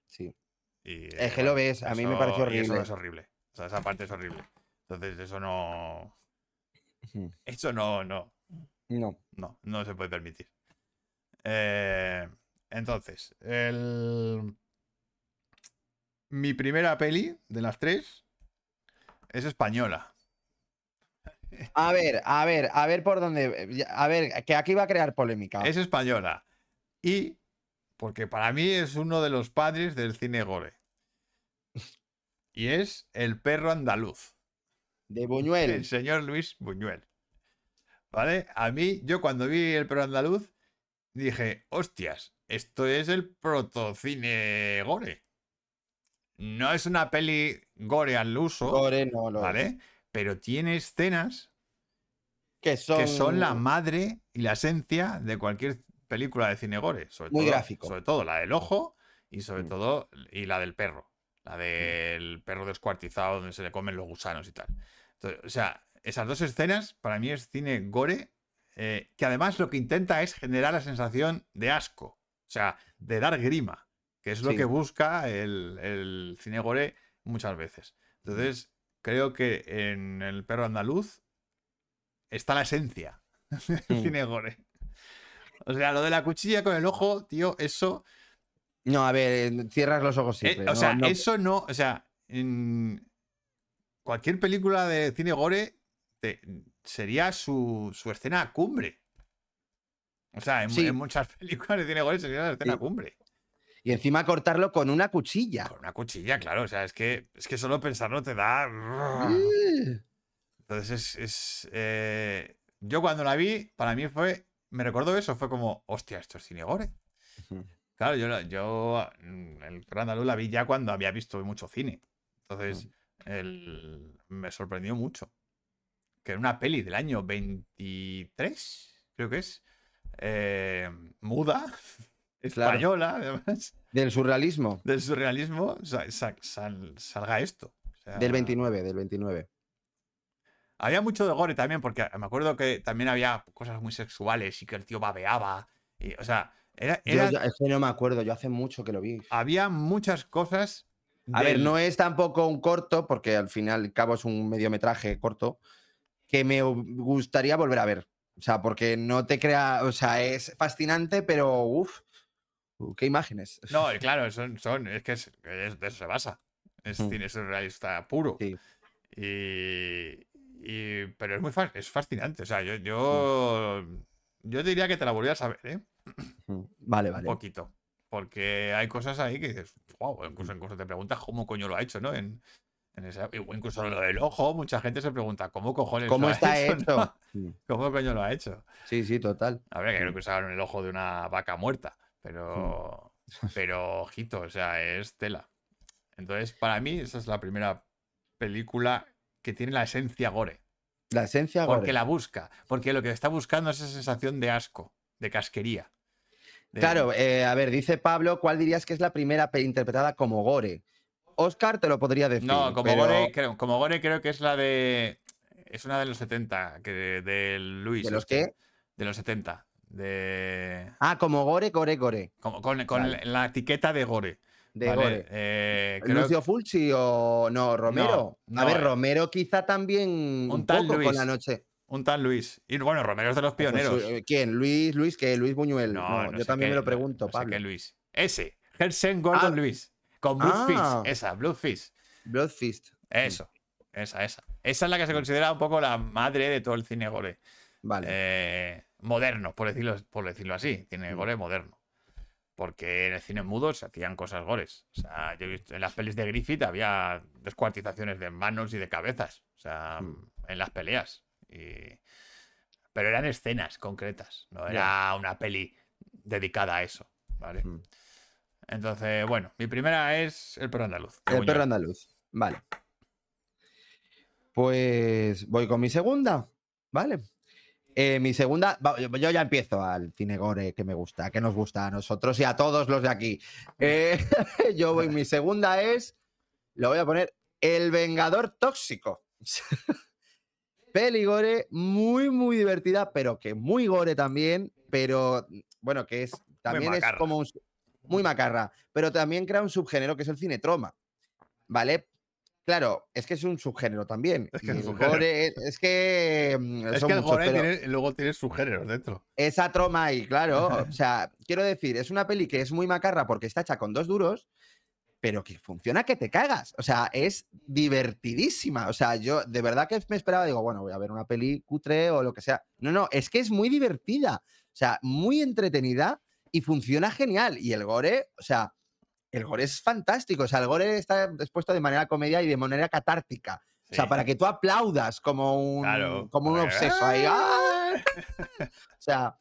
Sí. Y, Es que lo ves, a mí me pareció y eso horrible. es horrible. O sea, esa parte es horrible. Entonces, eso no. Eso no, no. No. No, no se puede permitir. Eh, entonces, el... mi primera peli de las tres es española. A ver, a ver, a ver por dónde. A ver, que aquí va a crear polémica. Es española. Y porque para mí es uno de los padres del cine gore. Y es El perro andaluz. De Buñuel. El señor Luis Buñuel. ¿Vale? A mí, yo cuando vi El perro andaluz, dije, hostias, esto es el protocine gore. No es una peli gore al uso, Gore no lo es. Pero tiene escenas Que son, que son la madre y la esencia de cualquier película de cine gore. Sobre Muy todo, gráfico. Sobre todo la del ojo y sobre Mm. todo y la del perro. La del perro descuartizado donde se le comen los gusanos y tal. Entonces, o sea, esas dos escenas para mí es cine gore eh, que además lo que intenta es generar la sensación de asco. O sea, de dar grima. Que es lo Sí. que busca el, el cine gore muchas veces. Entonces, creo que en El perro andaluz está la esencia del Mm. cine gore. O sea, lo de la cuchilla con el ojo, tío, eso. No, a ver, cierras los ojos eh, siempre. o no- sea, no- eso no. O sea, en cualquier película de cine gore te- sería su, su escena cumbre. O sea, en, Sí. en muchas películas de cine gore sería la escena Sí. cumbre. Y encima cortarlo con una cuchilla. Con una cuchilla, claro. O sea, es que, es que solo pensarlo te da. Uh, Entonces es. es, eh, Yo cuando la vi, para mí fue. Me recordó eso, fue como, hostia, esto es cine gore. Ujú. Claro, yo, yo mm, el Andaluz la vi ya cuando había visto mucho cine. Entonces, el- me sorprendió mucho. Que era una peli del año 23, creo que es. eh, muda, española, además, Del surrealismo. del surrealismo, sa- sa- sal- salga esto. O sea, Del 29, del 29. Había mucho de gore también, porque me acuerdo que también había cosas muy sexuales y que el tío babeaba. Y, o sea, era, Yo era- que no me acuerdo, yo hace mucho que lo vi. había muchas cosas. A ver, no es tampoco un corto, porque al final y al cabo es un mediometraje corto, que me gu- gustaría volver a ver. O sea, porque no te crea, o sea, es fascinante, pero uff, qué imágenes. No, claro, son, son, es que es, es- de eso se basa. Es Mm. cine surrealista puro. Sí. Y, y- pero es muy fa- es fascinante. O sea, yo, yo, yo diría que te la volvieras a ver, ¿eh? Vale, Un vale. poquito. Porque hay cosas ahí que dices, wow, incluso, incluso te preguntas cómo coño lo ha hecho, ¿no? En, En esa- incluso lo del ojo, mucha gente se pregunta, ¿cómo cojones ¿Cómo lo ha está hecho? hecho? no? Mm, ¿Cómo coño lo ha hecho? Sí, sí, total. Habría que creo que usaron el ojo de una vaca muerta, pero, pero ojito, o sea, es tela. Entonces, para mí, esa es la primera película que tiene la esencia gore. La esencia Porque gore. la busca. Porque lo que está buscando es esa sensación de asco, de casquería. de- Claro, eh, a ver, dice Pablo, ¿cuál dirías que es la primera interpretada como gore? Oscar te lo podría decir. No, como, pero gore, creo, como gore creo que es la de. Es una de los 70, que de, Luis. ¿De los este, qué? De los 70. De. Ah, como gore, gore, gore. Como, con con Vale. la etiqueta de gore. De ¿vale? gore. Eh, creo Lucio Fulci o no, Romero. No, a ver, eh. Romero quizá también un, Un tal poco con Luis. la noche. Un tal Luis. Y bueno, Romero es de los Pues, pioneros. eh, ¿Quién? Luis, Luis, que Luis Buñuel. No, yo también qué- me lo pregunto, no sé Pablo. qué Luis. Ese. Hersen Gordon Ah. Luis. Con Bloodfish. Ah. Esa, Bloodfish. Blood Fist. Eso. Esa, esa. Esa es la que se considera un poco la madre de todo el cine gore. Vale. eh, moderno, por decirlo, por decirlo así. Tiene Mm. gore moderno. Porque en el cine mudo se hacían cosas gores. O sea, yo he visto en las pelis de Griffith había descuartizaciones de manos y de cabezas. O sea, Mm. en las peleas. Y- Pero eran escenas concretas. No era una peli dedicada a eso. ¿Vale? Mm. Entonces, bueno, mi primera es El perro andaluz. El perro andaluz. Vale. Pues voy con mi segunda. Vale. Eh, mi segunda, yo ya empiezo al cine gore que me gusta, que nos gusta a nosotros y a todos los de aquí. Eh, yo voy, mi segunda es, lo voy a poner, El Vengador Tóxico. Peli gore, muy, muy divertida, pero que muy gore también, pero bueno, que es también es como un, muy macarra, pero también crea un subgénero que es el cine troma. ¿Vale? Claro, es que es un subgénero también. Es que es un el subgénero. gore es, que mm, Es son que el muchos, gore pero- tiene- luego tiene sus géneros dentro. esa troma ahí, claro. O sea, quiero decir, es una peli que es muy macarra porque está hecha con dos duros, pero que funciona que te cagas. O sea, es divertidísima. O sea, yo de verdad que me esperaba, digo, bueno, voy a ver una peli cutre o lo que sea. No, no, es que es muy divertida. O sea, muy entretenida y funciona genial. Y el gore, o sea, el gore es fantástico. O sea, el gore está expuesto de manera comedia y de manera catártica. O sea, para que tú aplaudas como un, Claro, como un obseso ahí. ¡ah! O sea,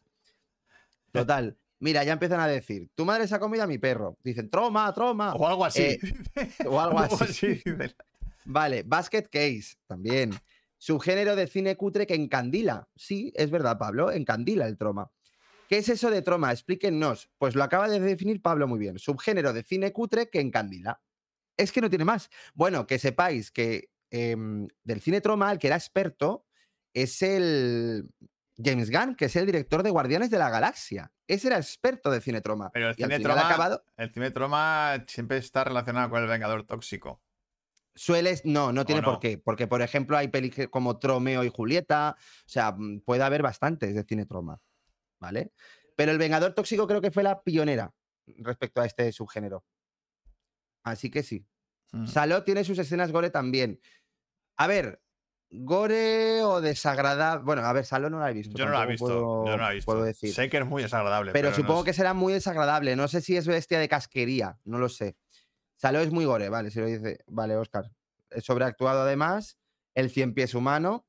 total. Mira, ya empiezan a decir, tu madre se ha comido a mi perro. Dicen, troma, troma. O algo así. Eh, o algo así. Vale, Basket Case, también. Subgénero de cine cutre que encandila. Sí, es verdad, Pablo, encandila el troma. ¿Qué es eso de troma? Explíquennos. Pues lo acaba de definir Pablo muy bien. Subgénero de cine cutre que encandila. Es que no tiene más. Bueno, que sepáis que em, del cine troma, el que era experto, es el James Gunn, que es el director de Guardianes de la Galaxia. Ese era experto de cine troma. Pero el cine, troma, acabado. el cine troma siempre está relacionado con el Vengador Tóxico. Sueles, no, no tiene no? por qué. Porque, por ejemplo, hay que- como Tromeo y Julieta. O sea, mm, puede haber bastantes de cine troma. ¿Vale? Pero el Vengador Tóxico creo que fue la pionera respecto a este subgénero. Así que sí. Mm. Saló tiene sus escenas gore también. A ver, gore o desagradable. Bueno, a ver, Saló no la he visto. Yo no la he visto. puedo- yo no la he visto. puedo decir. Sé que es muy desagradable. Pero, supongo es- que será muy desagradable. No sé si es bestia de casquería, no lo sé. Saló es muy gore, vale, si lo dice. Vale, Oscar. Sobreactuado además. El cien pies humano.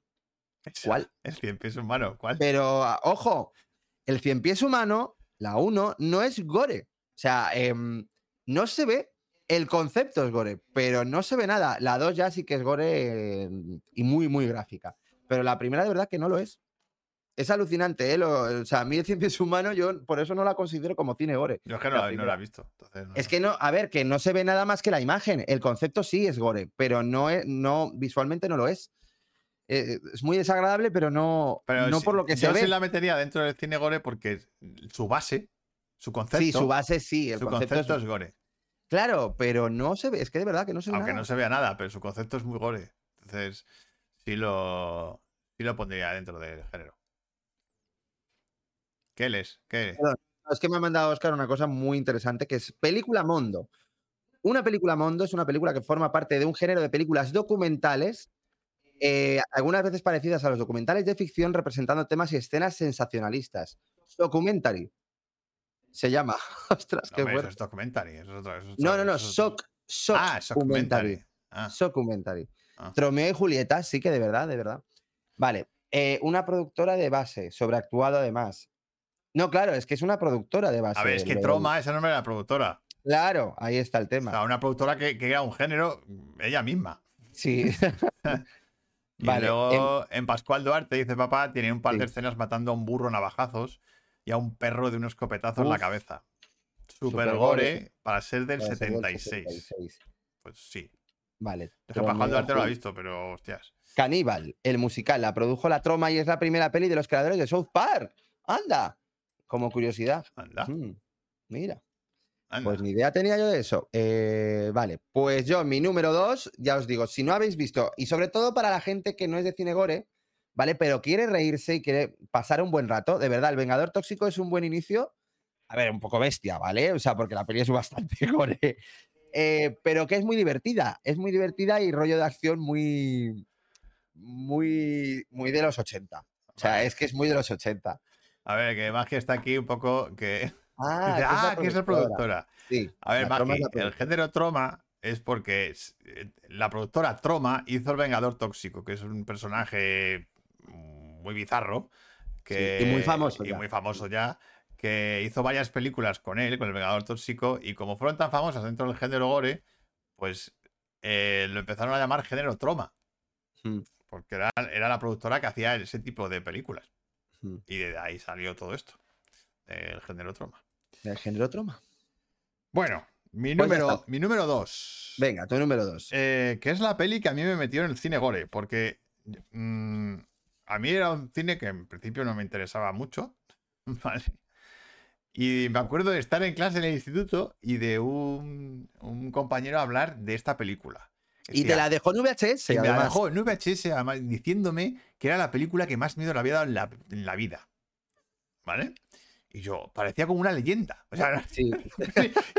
¿Cuál? El cien pies humano. ¿Cuál? Pero, ah, ojo, el cien pies humano, la 1, no es gore. O sea, em, no se ve. El concepto es gore, pero no se ve nada. La 2 ya sí que es gore em, y muy, muy gráfica. Pero la primera de verdad que no lo es. Es alucinante, ¿eh? Lo- o sea, a mí el cien pies humano, yo por eso no la considero como cine gore. Yo es que no, la no la he visto. entonces no- Es que no, a ver, que no se ve nada más que la imagen. El concepto sí es gore, pero no es, no, visualmente no lo es. Eh, es muy desagradable, pero no, Pero no por lo que se yo ve. sí la metería dentro del cine gore porque su base, su concepto, Sí, su base sí, el su concepto, concepto es, es gore. Claro, pero no se ve, es que de verdad que no se ve Aunque nada. no se vea nada, pero su concepto es muy gore. Entonces, sí lo, sí lo pondría dentro del género. ¿Qué lees? ¿Qué? No, Es que me ha mandado Oscar una cosa muy interesante, que es película Mondo. Una película Mondo es una película que forma parte de un género de películas documentales, eh, algunas veces parecidas a los documentales de ficción, representando temas y escenas sensacionalistas. Documentary. Se llama. Ostras, No, qué eso fuerte. es documentary. eso es otro- eso es No, otro- no, no, shock Ah, documentary. Ah, Documentary. Ah. Tromeo y Julieta, sí que de verdad, de verdad. Vale. eh, una productora de base, sobreactuado además. No, claro, es que es una productora de base. a ver, es que Troma, ese nombre de la productora. Claro, ahí está el O tema. sea, una productora que, que era un género ella misma. Sí. Y Vale, luego en Pascual Duarte, dice papá, tiene un par de escenas matando a un burro navajazos y a un perro de unos escopetazos en la cabeza. Super gore para ser del Para ser del 76. 76. Pues sí. Vale. Pascual Duarte no lo ha visto, pero hostias. Caníbal, el musical, la produjo la troma y es la primera peli de los creadores de South Park. ¡Anda! Como curiosidad. Anda, Mm, mira. Anda. Pues ni idea tenía yo de eso. Eh, vale, pues yo, mi número dos, ya os digo, si no habéis visto, y sobre todo para la gente que no es de Cinegore, ¿vale? Pero quiere reírse y quiere pasar un buen rato, de verdad, El Vengador Tóxico es un buen inicio. A ver, un poco bestia, ¿vale? O sea, porque la peli es bastante gore. eh, pero que es muy divertida, es muy divertida y rollo de acción muy, muy, muy de los 80. O sea, Vale. es que es muy de los 80. A ver, que Magia está aquí un poco que. Ah, dice, ah, que es la productora. Sí, A ver, la el género Troma es porque es- eh, la productora Troma hizo El Vengador Tóxico, que es un personaje muy bizarro. Que, y muy famoso y ya. muy famoso ya, que hizo varias películas con él, con El Vengador Tóxico, y como fueron tan famosas dentro del género Gore, pues eh, lo empezaron a llamar género Troma, Mm, porque era, era la productora que hacía ese tipo de películas. mm. Y de ahí salió todo esto, el género Troma. Del género troma. Bueno, mi Pues número, mi número dos. Venga, tu número dos. Eh, que es la peli que a mí me metió en el cine gore, porque mm, a mí era un cine que en principio no me interesaba mucho, ¿vale? Y me acuerdo de estar en clase en el instituto y de un, un compañero hablar de esta película. y te la dejó en VHS, y me la dejó en VHS, además, diciéndome que era la película que más miedo le había dado en la, en la vida. ¿Vale? Y yo, parecía como una leyenda. O sea, Sí.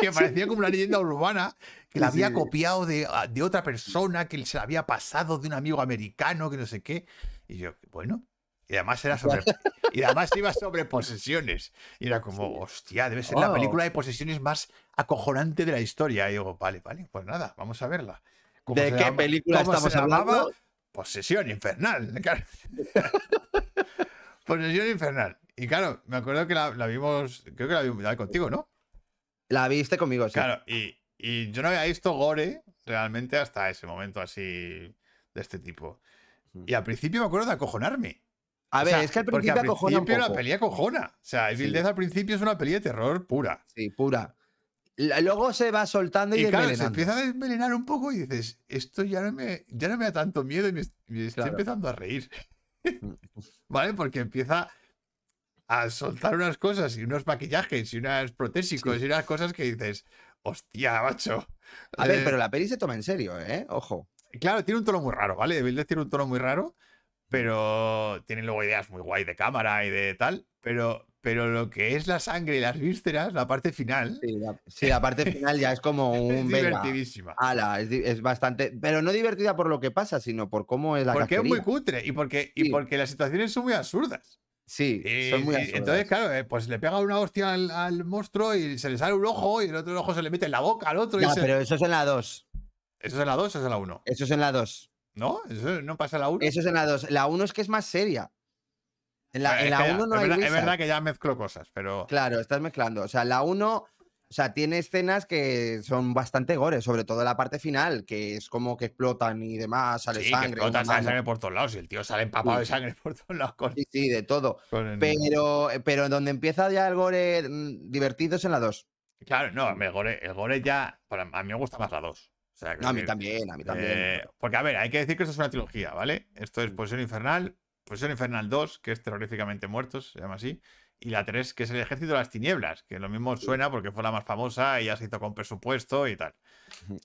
que parecía como una leyenda urbana que la había sí. copiado de, a- de otra persona, que se la había pasado de un amigo americano, que no sé qué. Y yo, bueno. Y además era sobre. y además iba sobre posesiones. Y era como, hostia, debe ser la Oh. película de posesiones más acojonante de la historia. Y digo, vale, vale, pues nada, vamos a verla. ¿Cómo ¿De qué llama- película estamos hablando? llamaba? Posesión infernal. Posesión infernal. Y claro, me acuerdo que la, la vimos, creo que la vimos la contigo, ¿no? La viste conmigo, sí. Claro, y, y yo no había visto gore realmente hasta ese momento así de este tipo. Y al principio me acuerdo de acojonarme. A O ver, sea, es que al porque principio acojona un principio poco. la peli acojona. O sea, Evil Sí. Dead al principio es una peli de terror pura. Sí, pura. Luego se va soltando y, Y claro, se empieza a desmelenar un poco y dices, esto ya no me, ya no me da tanto miedo y me, me estoy Claro. empezando a reír. Mm. ¿Vale? Porque empieza a soltar unas cosas y unos maquillajes y unos protésicos Sí. y unas cosas que dices, hostia, macho. A ver, Eh, pero la peli se toma en serio, ¿eh? Ojo. Claro, tiene un tono muy raro, ¿vale? Evil Dead tiene un tono muy raro, pero tiene luego ideas muy guay de cámara y de tal. Pero, pero lo que es la sangre y las vísceras, la parte final, Sí, la, sí, la parte final ya es como es un venga. divertidísima. Ala, es, es bastante. Pero no divertida por lo que pasa, sino por cómo es la Porque es muy cutre y porque, y porque las situaciones son muy absurdas. Sí, Y- son muy y entonces, claro, eh, pues le pega una hostia al, al monstruo y se le sale un ojo y el otro ojo se le mete en la boca al otro. y Ya, se- pero eso es en la 2. ¿Eso es en la 2 o es en la 1? Eso es en la 2. ¿No? ¿Eso no pasa en la 1? Eso es en la 2. La 1 es que es más seria. En la, en la 1 no es, hay verdad, es verdad que ya mezclo cosas, pero. Claro, estás mezclando. O sea, la 1, o sea, tiene escenas que son bastante gore, sobre todo la parte final, que es como que explotan y demás, sale sí, sangre. que explota, una sale mano. sangre por todos lados y el tío sale empapado Sí. de sangre por todos lados. Con, Sí, sí, de todo. el- Pero, pero donde empieza ya el gore mm, divertido es en la 2. Claro, no, el gore, el gore ya. para- a mí me gusta más la 2. O sea, No, a mí también, a mí también. Eh, porque, a ver, hay que decir que esto es una trilogía, ¿vale? Esto es Posesión Infernal, Posesión Infernal 2, que es Terroríficamente Muertos, se llama así, y la 3, que es El Ejército de las Tinieblas, que lo mismo suena porque fue la más famosa y ya se hizo con presupuesto y tal.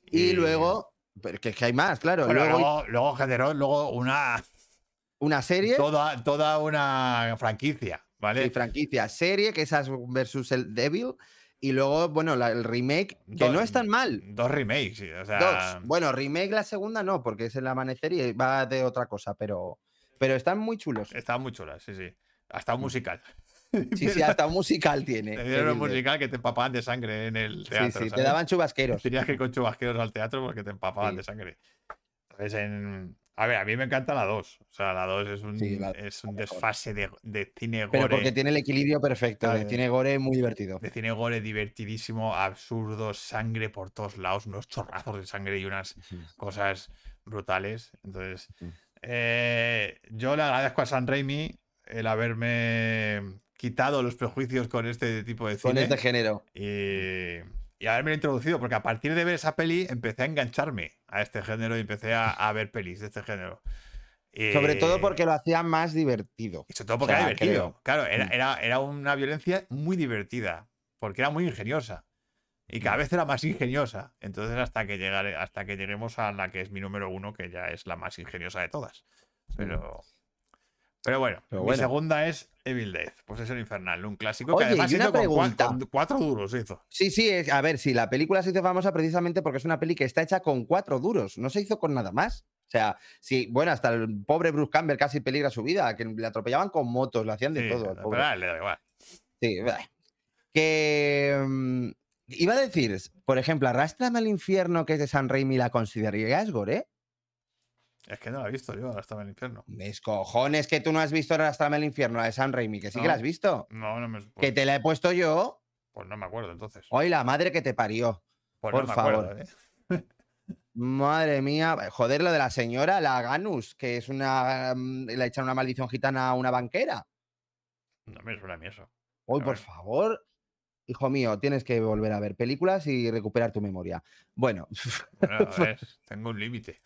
Y luego, que, que hay más, claro. Bueno, luego luego, luego generó luego una. una serie, Toda, toda una franquicia, ¿vale? sí, franquicia, serie, que es Ash versus el Devil. Y luego, bueno, la- el remake, que Dos- no es tan mal. Dos remakes, sí, o sea. Dos. Bueno, remake la segunda no, porque es el amanecer y va de otra cosa, pero, pero están muy chulos. Estaban muy chulas, sí, sí. Hasta un Mm. musical. Sí, sí, hasta un musical tiene. Te dieron un musical que te empapaban de sangre en el Sí, teatro. sí, te ¿sabes? daban chubasqueros. Tenías que ir con chubasqueros al teatro porque te empapaban Sí. de sangre. Entonces, en... a ver, a mí me encanta la 2. O sea, la 2 es un, Sí, la- es un desfase de, de cine Pero gore. porque tiene el equilibrio perfecto. Claro. de Tiene gore muy divertido. De cine gore divertidísimo, absurdo, sangre por todos lados, unos chorrazos de sangre y unas cosas brutales. Entonces, eh, yo le agradezco a San Raimi el haberme quitado los prejuicios con este tipo de Con cine este género. y, y haberme introducido, porque a partir de ver esa peli empecé a engancharme a este género y empecé a, a ver pelis de este género. Sobre todo Y- porque lo hacía más divertido. y sobre todo porque O sea, era divertido. creo. Claro, era, Mm. era, era una violencia muy divertida, porque era muy ingeniosa. Y Mm. cada vez era más ingeniosa. Entonces, hasta que, llegare, hasta que lleguemos a la que es mi número uno, que ya es la más ingeniosa de todas. Pero, pero bueno, Pero mi segunda es Evil. Pues es el infernal, un clásico Oye, que además y una hizo con, cua- pregunta. con cuatro duros. Hizo. Sí, sí, es- a ver, sí, la película se hizo famosa precisamente porque es una peli que está hecha con cuatro duros, no se hizo con nada más. O sea, sí, bueno, hasta el pobre Bruce Campbell casi peligra su vida, que le atropellaban con motos, le hacían de Sí, todo. pero pobre. a él le da igual. Sí, que mm, iba a decir, por ejemplo, Arrástrame al infierno, que es de San Raimi, ¿la considerarías gore? Es que no la he visto yo, en el infierno. Mis cojones que tú no has visto Arrástrame al infierno, la de San Raimi, que sí que la has visto. No, no me. Que te la he puesto yo. pues no me acuerdo entonces. Hoy la madre que te parió. Pues por no me favor. acuerdo, ¿eh? Madre mía, joder, lo de la señora, la Ganus, que es una. mm, Le echan una maldición gitana a una banquera. No me suena a mí eso. Hoy, por favor, hijo mío, tienes que volver a ver películas y recuperar tu memoria. Bueno, Bueno, a ver, tengo un límite.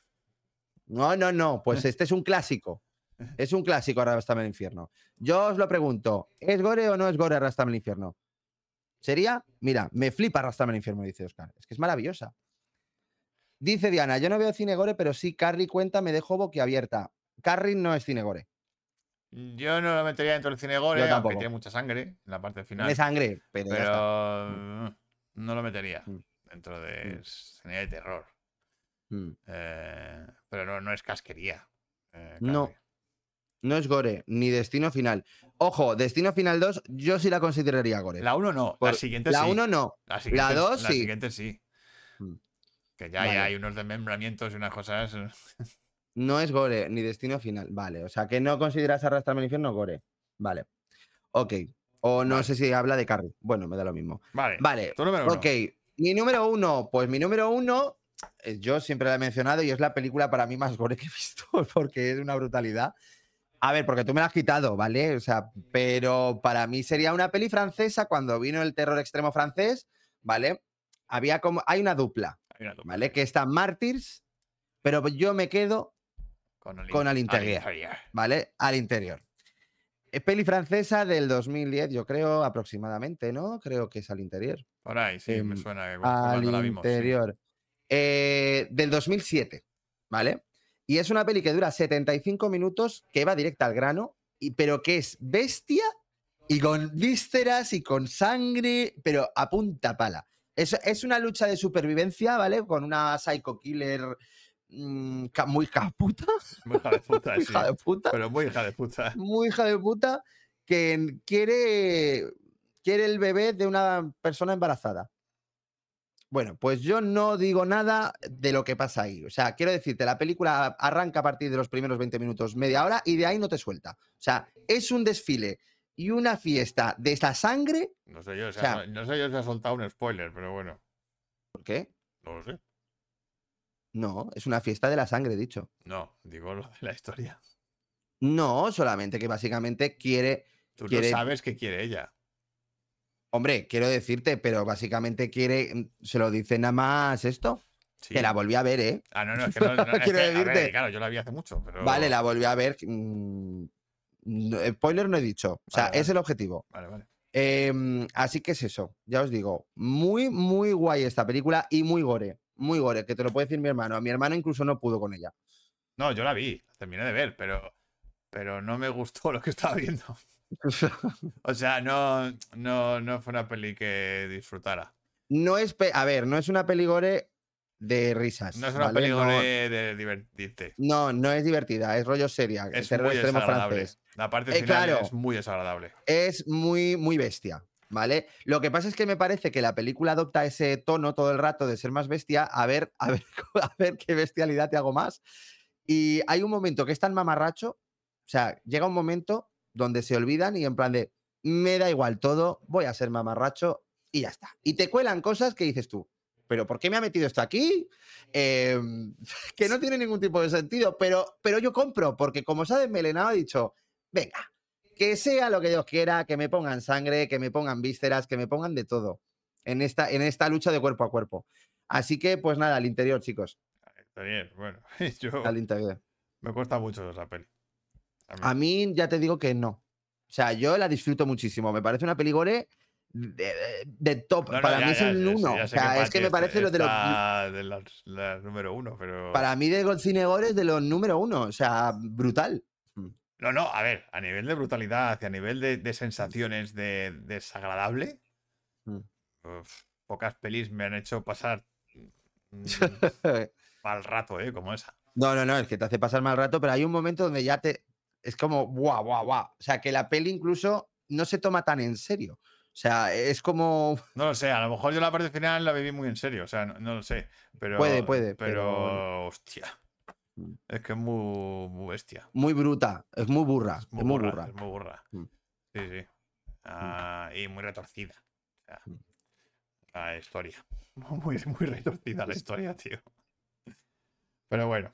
No, no, no, pues este es un clásico. Es un clásico Arrastrame al infierno. Yo os lo pregunto, ¿es gore o no es gore Arrastrame al infierno? ¿Sería? Mira, me flipa Arrastrame al infierno, dice Oscar. Es que es maravillosa. Dice Diana, yo no veo cine gore, pero sí Carrie cuenta, me dejo boquiabierta. Carrie no es cine gore. Yo no lo metería dentro del cine gore, Yo aunque tampoco. tiene mucha sangre en la parte final. Tiene sangre, pero, ya está. mm, no lo metería Mm. dentro de Mm. cine de terror. Mm. Eh, pero no, no es casquería. eh, No. No es gore, ni Destino Final. Ojo, Destino Final 2, yo sí la consideraría gore. La 1 no, Por- la siguiente la sí. 1 no. La, la sí. siguiente sí. Mm. Que ya, Vale. ya hay unos desmembramientos y unas cosas. No es gore, ni Destino Final. Vale, o sea que no consideras arrastrarme al infierno gore. Vale. Ok. O no Vale. sé si habla de Carrie. Bueno, me da lo mismo. Vale. Vale. Tu número uno. Ok. Mi número uno, pues mi número uno, yo siempre la he mencionado y es la película para mí más gore que he visto, porque es una brutalidad. A ver, porque tú me la has quitado, ¿vale? O sea, pero para mí sería una peli francesa cuando vino el terror extremo francés, ¿vale? Había como, hay una dupla, Hay una dupla. ¿vale? Que está Martyrs, pero yo me quedo Con, el, con in- al interior. ¿vale? Al interior. Es peli francesa del 2010, yo creo, aproximadamente, ¿no? Creo que es al interior. Por ahí, sí, me Em, suena que Al la vimos. sí. Eh, del 2007, ¿vale? Y es una peli que dura 75 minutos, que va directa al grano, y, pero que es bestia y con vísceras y con sangre, pero a punta pala. Es, es una lucha de supervivencia, ¿vale? Con una psycho killer mm, muy caputa, Muy hija de puta, muy sí. hija de puta Pero muy hija de puta. muy hija de puta que quiere, quiere el bebé de una persona embarazada. Bueno, pues yo no digo nada de lo que pasa ahí. O sea, quiero decirte, la película arranca a partir de los primeros 20 minutos, media hora, y de ahí no te suelta. O sea, es un desfile y una fiesta de esta sangre. No sé yo, O sea- no sé yo si ha soltado un spoiler, pero bueno, ¿Por qué? no lo sé. No, es una fiesta de la sangre, dicho. No, digo lo de la historia. No, solamente que básicamente quiere Tú Quiere- no sabes qué quiere ella. Hombre, quiero decirte, pero básicamente quiere, mm, se lo dice nada más esto, Sí. que la volví a ver, ¿eh? Ah, no, no, es que no. no, es Quiero que, a ver, decirte. claro, yo la vi hace mucho, pero. Vale, la volví a ver. mm, spoiler no he dicho, o sea, Vale, es vale. el objetivo. Vale, vale. Em, así que es eso, ya os digo, muy, muy guay esta película y muy gore, muy gore, que te lo puede decir mi hermano. A mi hermano incluso no pudo con ella. No, yo la vi, la terminé de ver, pero. Pero no me gustó lo que estaba viendo. O sea, no, no, no fue una peli que disfrutara. no es, a ver, no es una peli gore de risas. No es una ¿vale? peli No- de divertirte. No, no es divertida, es rollo seria. Es terror muy extremo desagradable. francés. La parte Eh, final claro. es muy desagradable. es muy, muy bestia, ¿vale? Lo que pasa es que me parece que la película adopta ese tono todo el rato de ser más bestia, a ver, a ver, a ver qué bestialidad te hago más. Y hay un momento que es tan mamarracho, o sea, llega un momento donde se olvidan y en plan de, me da igual todo, voy a ser mamarracho y ya está. Y te cuelan cosas que dices tú, pero ¿por qué me ha metido esto aquí? Em, que no tiene ningún tipo de sentido, pero, pero yo compro, porque como se ha desmelenado, ha dicho, venga, que sea lo que Dios quiera, que me pongan sangre, que me pongan vísceras, que me pongan de todo en esta, en esta lucha de cuerpo a cuerpo. Así que, pues nada, al interior, chicos, Está bien, bueno. Yo, al interior. me cuesta mucho esa peli. A mí. A mí ya te digo que no. O sea, yo la disfruto muchísimo. Me parece una peligore de, de top. No, no, para ya- mí es ya sí, uno. o sea, es que me parece lo de los. de las número uno, pero. Para mí, de Cinegore es de los número uno. O sea, brutal. No, no, a ver, a nivel de brutalidad y a nivel de, de sensaciones de desagradable, Mm. uf, pocas pelis me han hecho pasar mm, mal rato, ¿eh? Como esa. No, no, no, es que te hace pasar mal rato, pero hay un momento donde ya te. Es como, guau, guau, guau. O sea, que la peli incluso no se toma tan en serio. O sea, es como. No lo sé, a lo mejor yo la parte final la viví muy en serio, o sea, no, no lo sé. Pero, Puede, puede, Pero, pero hostia. Mm. Es que es muy, muy bestia. Muy bruta, es muy burra. Es Es muy, burra, burra. es muy burra. Mm. Sí, sí. Ah, y muy retorcida. Mm. la historia. Muy, muy retorcida la historia, tío. Pero bueno.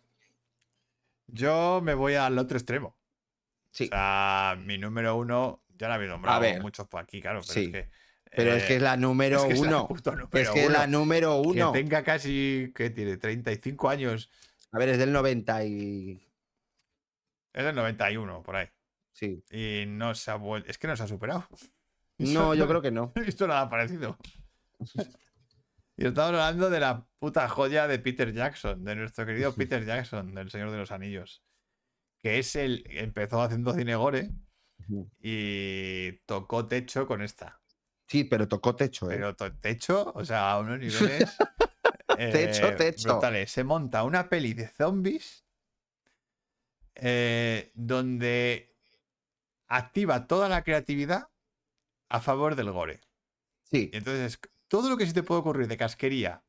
Yo me voy al otro extremo. Sí. O sea, mi número uno, ya la habéis nombrado ver. muchos por aquí, claro, pero Sí. es que. Pero es que eh, es la número es que es la uno. puto es número que es la uno. número uno. Que tenga casi, que tiene 35 años. A ver, es del 90 y. Es del 91, por ahí. Sí. Y no se ha vuelto. Es que no se ha superado. No, yo creo que no. He visto nada parecido. Y estamos hablando de la puta joya de Peter Jackson, de nuestro querido Peter Jackson, del Señor de los Anillos. Que es el. Empezó haciendo cinegore y tocó techo con esta. Sí, pero tocó techo, ¿eh? Pero to- techo, o sea, a unos niveles. Techo, eh, techo. brutales. Se monta una peli de zombies eh, donde activa toda la creatividad a favor del gore. Sí, entonces, todo lo que se te puede ocurrir de casquería,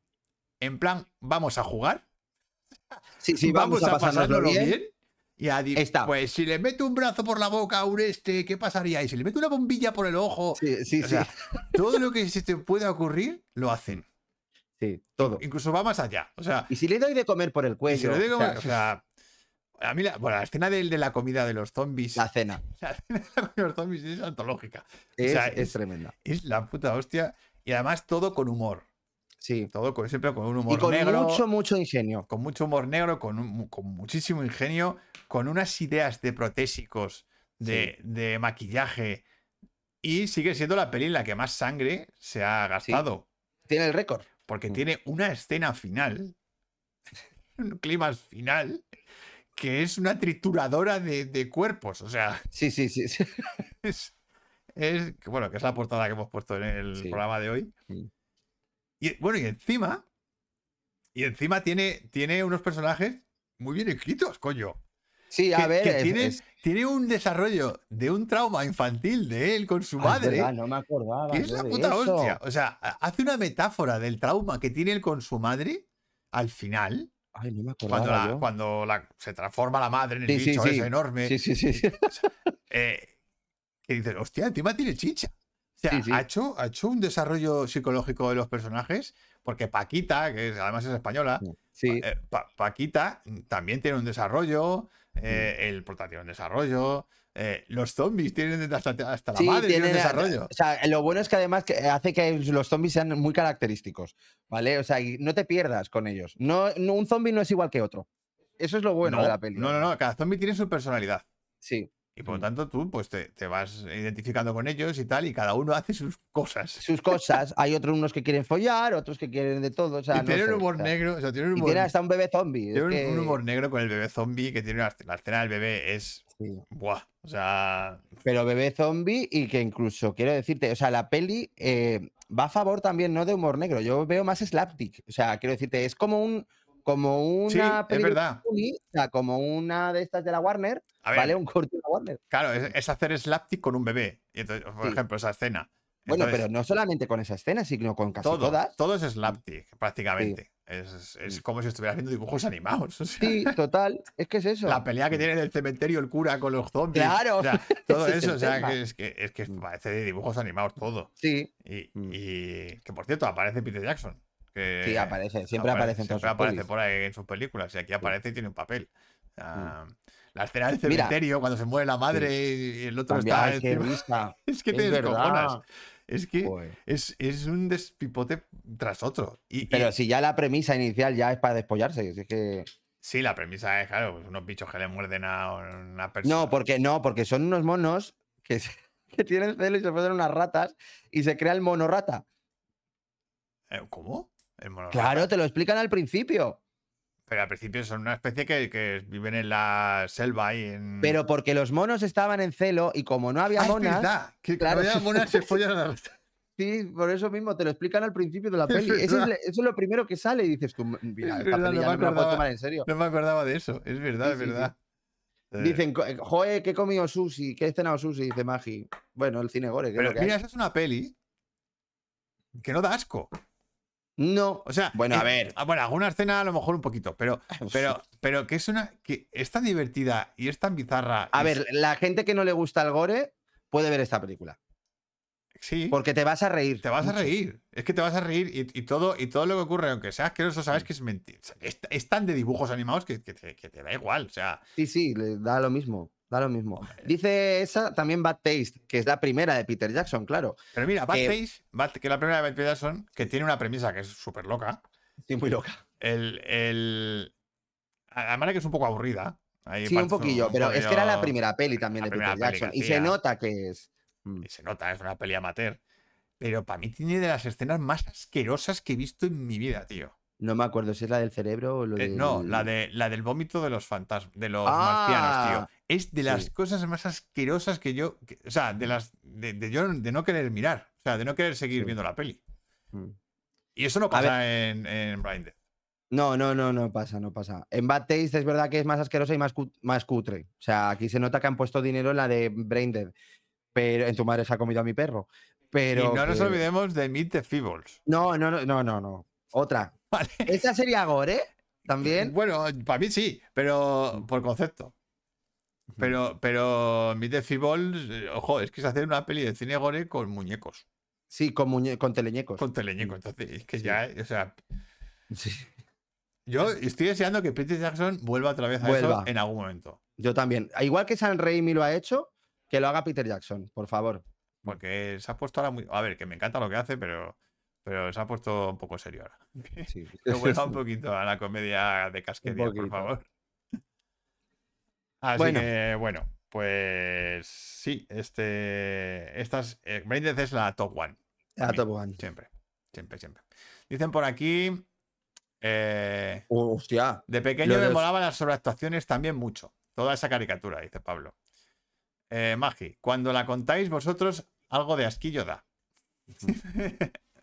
en plan, vamos a jugar, sí, sí, vamos, a pasárnoslo bien. Y a Está. Pues si le meto un brazo por la boca a un este, ¿qué pasaría? Y si le meto una bombilla por el ojo, Sí, sí, o sí. sea, todo lo que se te pueda ocurrir, lo hacen. sí, todo. Incluso va más allá. O sea, Y si le doy de comer por el cuello. si lo digo, o sea, o sea, a mí la, bueno, la escena de, de la comida de los zombies, la cena la escena de la comida de los zombies es antológica. es, sea, es es- tremenda. Es la puta hostia. Y además todo con humor. Sí. Todo con, siempre con un humor Y con negro. mucho, mucho ingenio. con mucho humor negro, con, un- con muchísimo ingenio, con unas ideas de protésicos, de, de maquillaje. Y sigue siendo la peli en la que más sangre se ha gastado. Tiene el récord. Porque Mm. tiene una escena final, un clima final, que es una trituradora de, de cuerpos. O sea, Sí, sí, sí. sí. es, Bueno, que es la portada que hemos puesto en el programa de hoy. Y bueno, y encima. Y encima tiene, tiene unos personajes muy bien escritos, coño. Sí, Que, a ver. que es- tiene, es- tiene un desarrollo de un trauma infantil de él con su Ah, madre. verdad, no me acordaba. que es la puta eso. hostia. O sea, ha- hace una metáfora del trauma que tiene él con su madre al final. Ay, no me Cuando, acordaba. la- cuando la- se transforma la madre en el Sí, bicho sí. ese enorme. Sí, sí, sí. sí. eh, que dices, hostia, encima tiene chicha. O sea, Sí, sí. Ha, hecho, ha hecho un desarrollo psicológico de los personajes, porque Paquita, que es- además es española, Sí, eh, Pa- Paquita también tiene un desarrollo, eh, el prota tiene un desarrollo, eh, los zombies tienen hasta, hasta la madre tiene un tienen, eh, desarrollo. O sea, lo bueno es que además que hace que los zombies sean muy característicos, ¿vale? O sea, y no te pierdas con ellos. No, no- un zombie no es igual que otro. Eso es lo bueno no, de la peli. no, no, no, cada zombie tiene su personalidad. Sí, Y por lo Mm. tanto tú pues te, te vas identificando con ellos y tal, y cada uno hace sus cosas. sus cosas. Hay otros unos que quieren follar, otros que quieren de todo. O sea, y no tiene un humor negro, o sea, tiene un Y humor, tiene hasta un bebé zombie. tiene un- que- un humor negro con el bebé zombie, que tiene una, la escena del bebé es, sí. buah, o sea, Pero bebé zombie y que incluso, quiero decirte, o sea, la peli eh, va a favor también, no de humor negro. Yo veo más slapstick. O sea, quiero decirte, es como un, como una Sí, es película como una de estas de la Warner, ver, ¿vale? Un corto de la Warner. claro, es, es hacer slapstick con un bebé. Y entonces, por Sí. ejemplo, esa escena. Bueno, pero no solamente con esa escena, sino con casi todo, todas. todo es slapstick, prácticamente. Es, es como si estuviera haciendo dibujos animados. o sea, Sí, total. Es que es eso. La pelea que tiene en el cementerio el cura con los zombies. Claro, o sea, todo es eso, el o sea, que es que, es que Mm. parece de dibujos animados todo. Sí, Y, Mm. y que por cierto, aparece Peter Jackson. Que sí, aparece. Siempre aparece en siempre aparece pelis. por ahí en sus películas. Y aquí aparece y tiene un papel. O sea, La escena del Mira. cementerio, cuando se muere la madre y el otro está. Es que es te descojonas. Es que Joder. es, es un despipote tras otro. Y, y- Pero si ya la premisa inicial ya es para despollarse. Es que... sí, la premisa es, claro, pues unos bichos que le muerden a una persona. No, porque no, porque son unos monos que, se- que tienen celo y se ponen unas ratas y se crea el mono rata. Eh, ¿Cómo? El mono Claro, rata. te lo explican al principio. Pero al principio son una especie que, que viven en la selva y en. Pero porque los monos estaban en celo y como no había Ah, es monas, verdad, que claro, no había sí. monas se follan a la sí, por eso mismo te lo explican al principio de la Es peli. Eso es, eso es lo primero que sale y dices tú, mira, Es esta verdad, peli no ya me no me la puedo acordaba. tomar en serio. No me acordaba de eso, es verdad, Sí, es sí, sí. verdad. Eh, Dicen, "Co- joder, que he comido sushi, que he cenado sushi, dice Magi. Bueno, el cine gore, que es Pero lo que mira, hay. esa es una peli que no da asco. No, O sea, Bueno, a es- ver. ah, Bueno, alguna escena a lo mejor un poquito, pero, pero, pero que es una. que es tan divertida y es tan bizarra. a es- ver, la gente que no le gusta el gore puede ver esta película. sí. Porque te vas a reír. Te vas a reír. Es que te vas a reír y, y todo, y todo lo que ocurre, aunque sea asqueroso, sabes que es mentira. Es, es tan de dibujos animados que, que te, que te da igual. O sea, Sí, sí, le da lo mismo. Da lo mismo. Dice esa también Bad Taste, que es la primera de Peter Jackson, claro. pero mira, Bad Que- Taste, Bad- que es la primera de Peter Jackson, que tiene una premisa que es súper loca. Sí, muy loca. El, el. Además de que es un poco aburrida. Ahí Sí, un poquillo, pero es que era la primera peli también la de Peter Jackson. Y se nota que es. Mm. Y se nota, es una peli amateur. Pero para mí tiene de las escenas más asquerosas que he visto en mi vida, tío. No me acuerdo si es la del cerebro o lo Eh, del... no, la, de, la del vómito de los fantasmas, de los Ah, marcianos, tío. Es de las sí. cosas más asquerosas que yo. que- o sea, de las. De, de yo de no querer mirar. O sea, de no querer seguir Sí. viendo la peli. Mm. Y eso no pasa en, en. No, no, no, no pasa, no pasa. En Bad Taste es verdad que es más asquerosa y más, más cutre. O sea, aquí se nota que han puesto dinero en la de Brain Dead. Pero en tu madre se ha comido a mi perro. Pero y no nos olvidemos de Meet the Feebles. No, no, no, no, no, no. Otra. Vale. ¿Esa sería Gore? También. Bueno, para mí sí, pero por concepto. Pero, pero Meet the eh, ojo, es que es hacer una peli de cine gore con muñecos, Sí, con, muñe- con teleñecos. con teleñecos. Entonces, es que Sí. ya, o sea, Sí, yo estoy deseando que Peter Jackson vuelva otra vez a eso Vuelva. en algún momento. yo también. Igual que San Raimi lo ha hecho, que lo haga Peter Jackson, por favor. Porque se ha puesto ahora muy. A ver, que me encanta lo que hace, pero, pero se ha puesto un poco serio ahora. Sí. Que vuelva un poquito a la comedia de casquería, por favor. Así Bueno. que, bueno, pues sí, este. Estas. Eh, es la top one. A mí. Top Gun. Siempre, siempre, siempre. Dicen por aquí. eh, Oh, hostia. de pequeño me molaban las sobreactuaciones también mucho. Toda esa caricatura, dice Pablo. Eh, Magi, cuando la contáis vosotros, algo de asquillo da.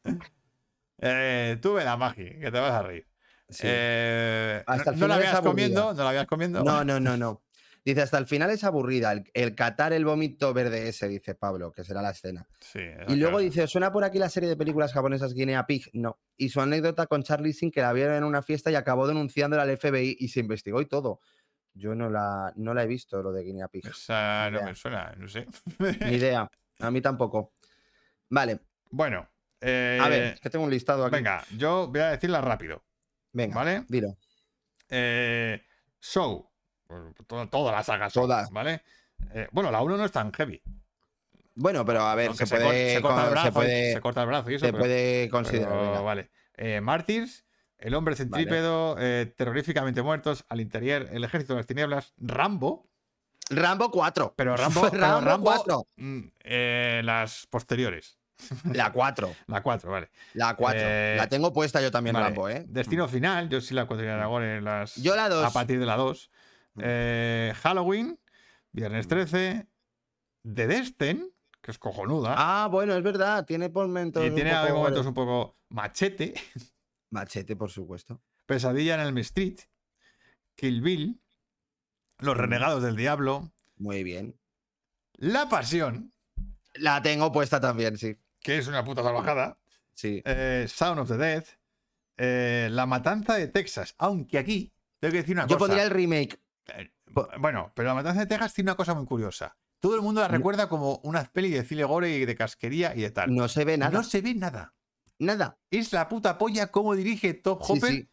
eh, tú la Magi, que te vas a reír. Sí. Eh, Hasta no, la habías comiendo, no la habías comiendo. No, no, no, no. Dice, hasta el final es aburrida. El, el catar el vómito verde ese, dice Pablo, que será la escena. Sí, Y luego claro. dice, ¿suena por aquí la serie de películas japonesas Guinea Pig? No. Y su anécdota con Charlie Sin, que la vieron en una fiesta y acabó denunciándola al FBI y se investigó y todo. Yo no la, no la he visto, lo de Guinea Pig. Esa no idea. me suena, no sé. Ni idea. A mí tampoco. Vale. bueno, A ver, eh, es que tengo un listado aquí. venga, yo voy a decirla rápido, Venga, ¿vale? dilo. Eh, Show. pues, Toda, toda la saga Show, Toda. ¿vale? Eh, bueno, la 1 no es tan heavy. Bueno, pero a ver, se puede, se corta brazo, se puede, se corta el brazo y eso. se pero- puede considerar. pero, venga. vale. Eh, Mártires, El hombre centrípedo, eh, Terroríficamente muertos, Al interior, El ejército de las tinieblas, Rambo, Rambo 4. pero Rambo, pero Rambo Rambo 4. mm, eh, las posteriores. La 4. La 4, vale. La 4. Eh, la tengo puesta yo también, Vale, Rambo, ¿eh? Destino final, yo sí la considero ahora en las. Yo la dos. A partir de la 2. Mm. Eh, Halloween, Viernes 13, The Destin, que es cojonuda. Ah, bueno, es verdad. Tiene momentos. y tiene poco momentos un poco machete. Machete, por supuesto. Pesadilla en Elm Street, Kill Bill, Los Mm. Renegados del Diablo, Muy bien. La Pasión, La tengo puesta también, sí. Que es una puta salvajada, Sí. eh, Sound of the Dead, eh, La Matanza de Texas, aunque aquí tengo que decir una Yo cosa. pondría el remake. Eh, Bueno, pero La Matanza de Texas tiene una cosa muy curiosa. Todo el mundo la recuerda como una peli de cine gore y de casquería y de tal. No se ve nada. No se ve nada. Nada. Es la puta polla cómo dirige Top Sí, Hopper sí.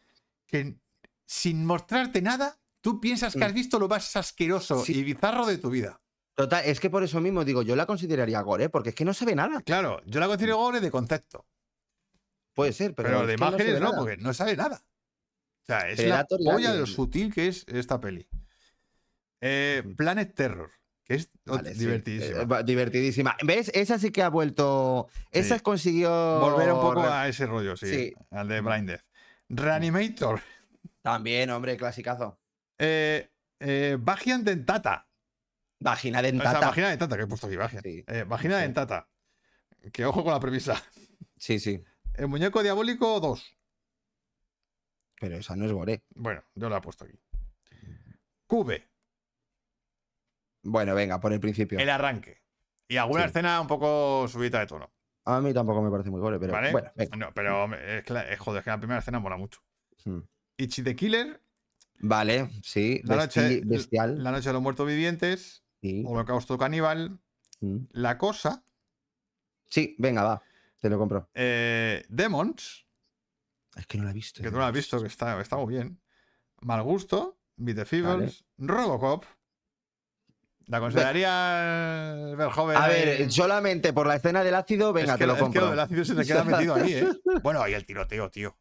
que sin mostrarte nada, tú piensas que Mm. has visto lo más asqueroso Sí. y bizarro de tu vida. Total, es que por eso mismo digo, yo la consideraría gore, porque es que no se ve nada. Claro, yo la considero gore de concepto, Puede ser, pero, pero, de no imágenes no, nada. porque no sale nada. O sea, es Predator la polla de lo sutil que es esta peli. Eh. Planet Terror, que es sí. divertidísima. Eh, divertidísima. ¿Ves? Esa sí que ha vuelto. Esa Sí. consiguió. Volver un poco a ese rollo, sí, Sí. al de Blind Death. Reanimator, También, hombre, clasicazo. eh, eh, Dentata. Vagina O sea, dentata. vagina dentata, que he puesto aquí, Vagian. Sí, Eh, vagina sí. dentata. Que ojo con la premisa. Sí, sí. El muñeco diabólico 2. Pero esa no es gore. Bueno, yo la he puesto aquí. Cube, Bueno, venga, por el principio. el arranque. Y alguna Sí. escena un poco subida de tono. A mí tampoco me parece muy gore, pero ¿Vale? bueno, venga. No, pero es que, la, eh, joder, es que la primera escena mola mucho. Hmm. Ichi the Killer, Vale, sí. La noche, bestial. la noche de los muertos vivientes, Sí. Holocausto caníbal, Mm. La cosa, Sí, venga, va. Te lo compro. eh, Demons, Es que no la he visto. que tú no la has visto, que está, está muy bien. Mal gusto, Beat the Feebles, Robocop. ¿La consideraría Verhoeven? A ver, solamente por la escena del ácido, venga, es que, te lo es que compro. lo del ácido se te queda metido ahí, ¿eh? Bueno, y el tiroteo, tío.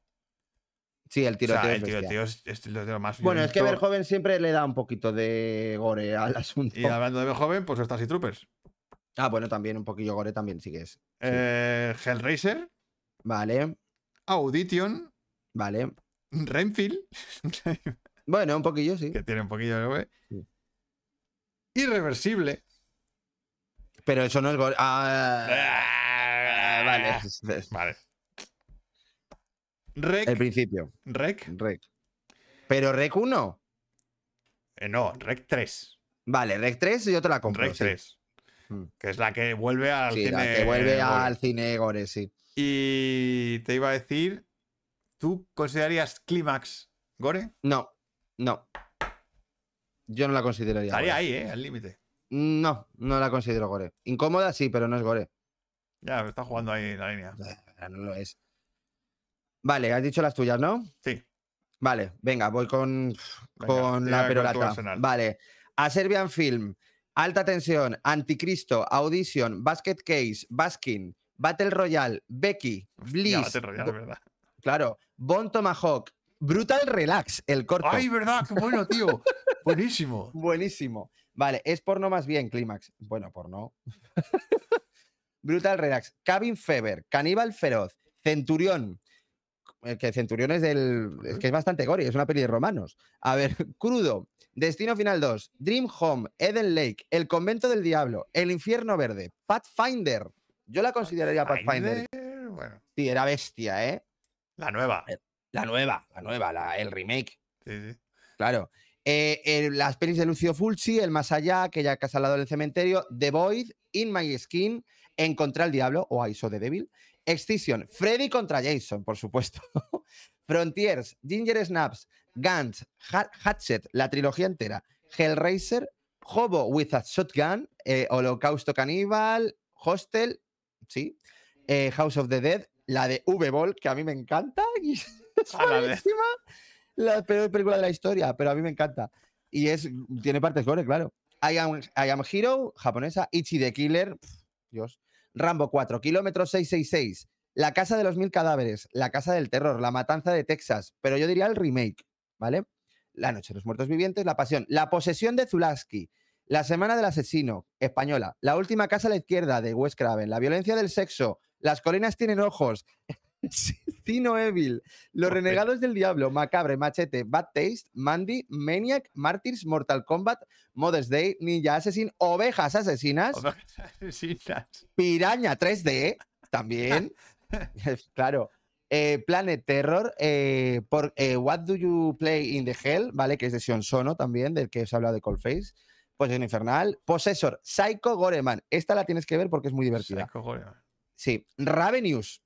Sí, el O tiroteo. sea, es el tiroteo es, es el tiroteo más Bueno, es que. Verhoeven siempre le da un poquito de gore al asunto. Y hablando de Verhoeven, pues Stasi Troopers. Ah, bueno, también un poquillo gore también sí que es. Eh, Hellraiser, Vale, Audition, vale. Renfield, Bueno, un poquillo, sí. que tiene un poquillo de gore. Sí. Irreversible. Pero eso no es gore. Ah, Ah, vale. Vale. Rec. El principio. Rec. Rec. Pero Rec 1. eh, no, Rec 3. Vale, Rec 3 yo te la compro. Rec sí. 3. Mm. Que es la que vuelve al Sí, cine. la que vuelve al cine gore, sí. Y te iba a decir, ¿tú considerarías Clímax gore? No, no. Yo no la consideraría. Estaría gore. ahí, ¿eh? Al límite. No, no la considero gore. Incómoda sí, pero no es gore. Ya, está jugando ahí la línea. No lo es. Vale, has dicho las tuyas, ¿no? Sí. Vale, venga, voy con, Venga, con la con arsenal. Vale. A Serbian Film, Alta Tensión, Anticristo, Audition, Basket Case, Baskin, Battle Royale, Becky, Bliss, Battle Royale, ¿verdad? claro, Bon Tomahawk, Brutal Relax, el corto. ¡Ay, verdad! ¡Qué bueno, tío! Buenísimo. Buenísimo. Vale, es porno más bien, Clímax. Bueno, porno. Brutal Relax, Cabin Fever, Caníbal Feroz, Centurión. Eh, Que Centurión es del. Es que es bastante gore, es una peli de romanos. A ver, Crudo, Destino Final 2, Dream Home, Eden Lake, El Convento del Diablo, El Infierno Verde, Pathfinder. Yo la consideraría Pathfinder. Pathfinder, Bueno, Sí, era bestia, ¿eh? la nueva. La nueva, la nueva, la- el remake. Sí, sí. Claro. Eh, eh, las pelis de Lucio Fulci, El Más Allá, Aquella casa al lado del cementerio, The Void, In My Skin, Encontré al Diablo o I Saw the Devil, Excision, Freddy contra Jason, por supuesto, Frontiers, Ginger Snaps, Guns, Ha- Hatchet, la trilogía entera, Hellraiser, Hobo with a Shotgun, eh, Holocausto Caníbal, Hostel, sí, eh, House of the Dead, la de V-Ball, que a mí me encanta, y es la de- buenísima la peor película de la historia, pero a mí me encanta. Y es, tiene partes gore, claro. I am, I Am Hero, japonesa. Ichi the Killer, Dios. Rambo 4, Kilómetro 666. La Casa de los Mil Cadáveres. La Casa del Terror. La Matanza de Texas. Pero yo diría el remake, ¿vale? La Noche de los Muertos Vivientes. La Pasión. La Posesión de Zulaski. La Semana del Asesino, española. La Última Casa a la Izquierda, de Wes Craven. La Violencia del Sexo. Las Colinas Tienen Ojos. Cino Evil. Los. Renegados del Diablo, Macabre, Machete, Bad Taste, Mandy, Maniac, Martyrs, Mortal Kombat, Mother's Day, Ninja Assassin, Ovejas Asesinas, Ovejas asesinas. Piraña 3D, también. claro. Eh, Planet Terror, eh, por eh, What Do You Play in the Hell, ¿vale? Que es de Sion Sono también, del que os he hablado de Coldface. Posesión Infernal. Possessor, Psycho Goreman. Esta la tienes que ver porque es muy divertida. Psycho Gore. Sí. Ravenous.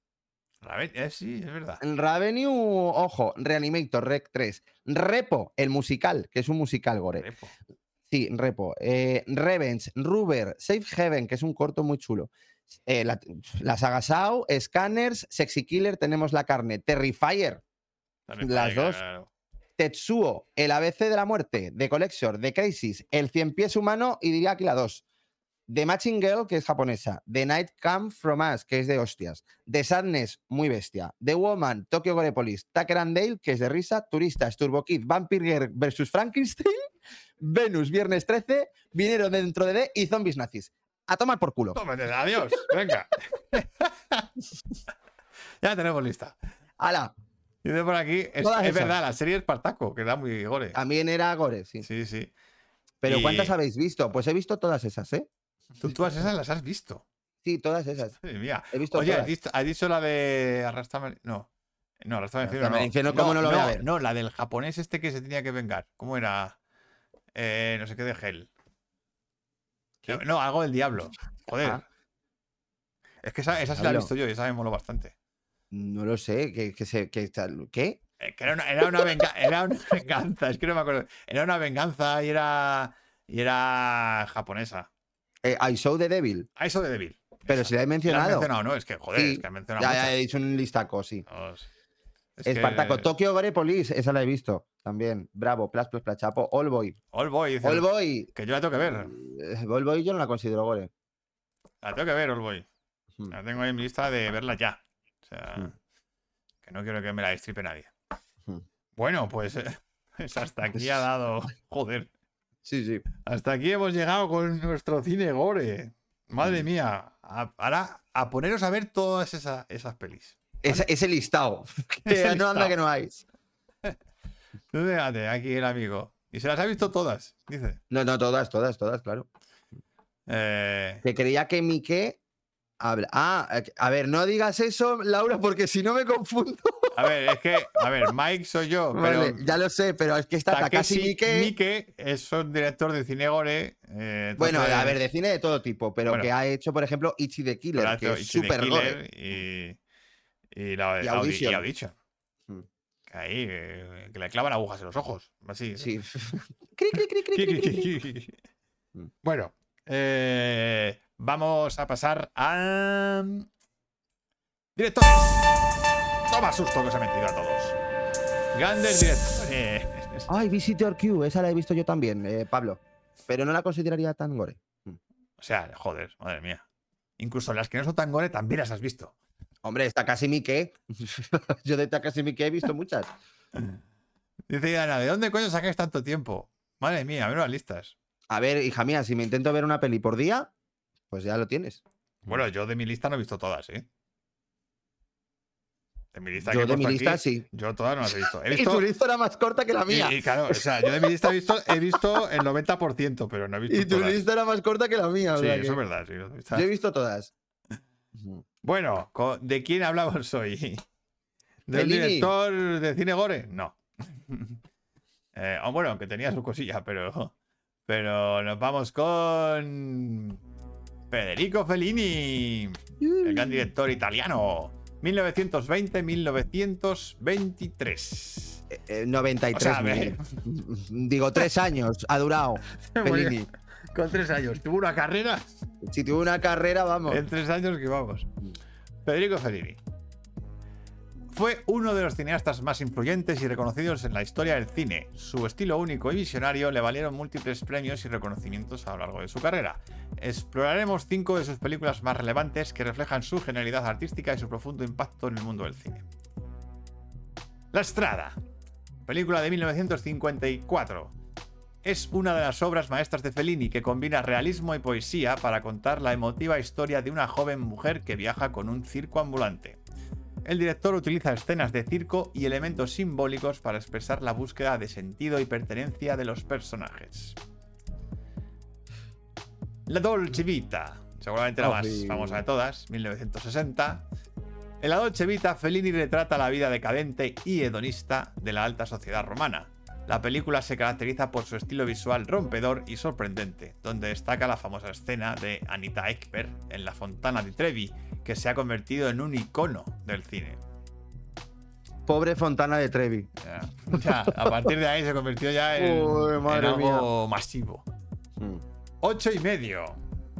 Raven- eh, sí, es verdad. Ravenue, ojo. Reanimator, Rec 3. Repo, el musical, que es un musical gore. Repo. Sí, Repo. Eh, Revenge, Ruber, Safe Heaven, que es un corto muy chulo. Eh, la, la saga Sao, Scanners, Sexy Killer, tenemos la carne. Terrifier, También Las dos. claro. Tetsuo, el ABC de la muerte, The Collector, The Crisis, El Cien Pies Humano y diría aquí la 2. The Matching Girl, que es japonesa. The Night Come From Us, que es de hostias. The Sadness, muy bestia. The Woman, Tokyo Gore Police. Tucker and Dale, que es de risa. Turistas, Turbo Kid, Vampire Girl vs. Frankenstein. Venus, Viernes 13. Vinieron dentro de D y Zombies Nazis. A tomar por culo. Tómate, adiós. Venga. ya tenemos lista. ¡Hala! Dice por aquí, es, verdad, la serie Espartaco, que da muy gore. También era Gore, sí. Sí, sí. Pero Y- ¿cuántas habéis visto? Pues he visto todas esas, ¿eh? Tú todas esas las has visto. Sí, todas esas. Mía. He visto Oye, ¿has todas. visto, has dicho la de Arrastrame? No. No, Arrastrame infierno. No. infierno, ¿cómo no lo voy a ver? No, la del japonés este que se tenía que vengar. ¿Cómo era? Eh, no sé qué de Hell. ¿Qué? No, algo del diablo. Joder. Es que esa, esa sí la he visto yo y esa me moló bastante. No lo sé, que, que se, que tal- ¿qué? Eh, que era una, era, una venga- era una venganza, es que no me acuerdo. Era una venganza y era. Y era japonesa. Eh, I Saw the Devil, Ah, eso de Devil. pero si la he ¿La mencionado. mencionado, no? Es que, joder, Sí, es que has mencionado Ya, he dicho un listaco, sí. Es Espartaco, que- Tokyo Gore Police, esa la he visto también. Bravo, Plas, Plas, Plas, Chapo. All Boy. All Boy, dice, All Boy. que yo la tengo que ver. eh, All Boy yo no la considero Gore. La tengo que ver, All Boy. Hmm. La tengo ahí en mi lista de verla ya. O sea, Hmm. que no quiero que me la destripe nadie. Hmm. Bueno, pues, pues hasta aquí ha dado. Joder. Sí, sí. Hasta aquí hemos llegado con nuestro cine gore. Madre mía. A- ahora a poneros a ver todas esa- esas pelis. Ese, ese listado. Que Ese no anda listado. que no hay. Tú fíjate, aquí el amigo. Y se las ha visto todas, dice. No, no, todas, todas, todas, claro. Eh, Que creía que Mike habla. Ah, a ver, no digas eso, Laura, porque si no me confundo. A ver, es que, a ver, Mike soy yo, pero Vale, ya lo sé, pero es que está Takashi Takeshi Miike. Miike es un director de cine gore. eh, Bueno, a ver, de cine de todo tipo, pero Bueno. que ha hecho, por ejemplo, Ichi the Killer, que es súper gore. Y, y, la, Y Audi- Audition. y Audition. Que ahí, eh, que le clavan agujas en los ojos. Así. Sí. Cri, cri, cri, cri, cri, cri, cri. Mm. bueno, eh, vamos a pasar a. Directores. Toma susto que os he metido a todos. Grandes directores. Ay, Visitor Q, esa la he visto yo también, eh, Pablo. Pero no la consideraría tan gore. O sea, joder, madre mía. Incluso las que no son tan gore también las has visto. Hombre, está casi Miike. yo de Takashi Miike he visto muchas. Dice Ana, ¿de dónde coño sacáis tanto tiempo? Madre mía, menos las listas. A ver, hija mía, si me intento ver una peli por día, pues ya lo tienes. Bueno, yo de mi lista no he visto todas, ¿eh? De mi lista que Yo de mi lista aquí, sí. Yo todas no las he visto. He Y visto tu lista era más corta que la y- mía. y claro, o sea, yo de mi lista he visto, he visto el 90%, pero no he visto Y tu todas. lista era más corta que la mía. Sí, eso que es verdad. sí. Yo he visto todas. Bueno, ¿de quién hablamos hoy? ¿De un Fellini. director de cine gore? No. Eh, oh, bueno, que tenía su cosilla, pero, pero nos vamos con Federico Fellini, el gran director italiano. 1920-1923. Eh, eh, 93. O sea. Digo, tres años ha durado Fellini. Con tres años. Tuvo una carrera Si tuvo una carrera, vamos. En tres años que vamos. Federico Fellini. Fue uno de los cineastas más influyentes y reconocidos en la historia del cine. Su estilo único y visionario le valieron múltiples premios y reconocimientos a lo largo de su carrera. Exploraremos cinco de sus películas más relevantes que reflejan su genialidad artística y su profundo impacto en el mundo del cine. La Estrada, película de 1954. Es una de las obras maestras de Fellini que combina realismo y poesía para contar la emotiva historia de una joven mujer que viaja con un circo ambulante. El director utiliza escenas de circo y elementos simbólicos para expresar la búsqueda de sentido y pertenencia de los personajes. La Dolce Vita, seguramente la Oh, más famosa de todas, 1960. En la Dolce Vita, Fellini retrata la vida decadente y hedonista de la alta sociedad romana. La película se caracteriza por su estilo visual rompedor y sorprendente, donde destaca la famosa escena de Anita Ekberg en la Fontana di Trevi, que se ha convertido en un icono del cine. Pobre Fontana de Trevi. Ya, ya, a partir de ahí se convirtió ya en, Uy, en algo masivo. Mm. 8 y medio.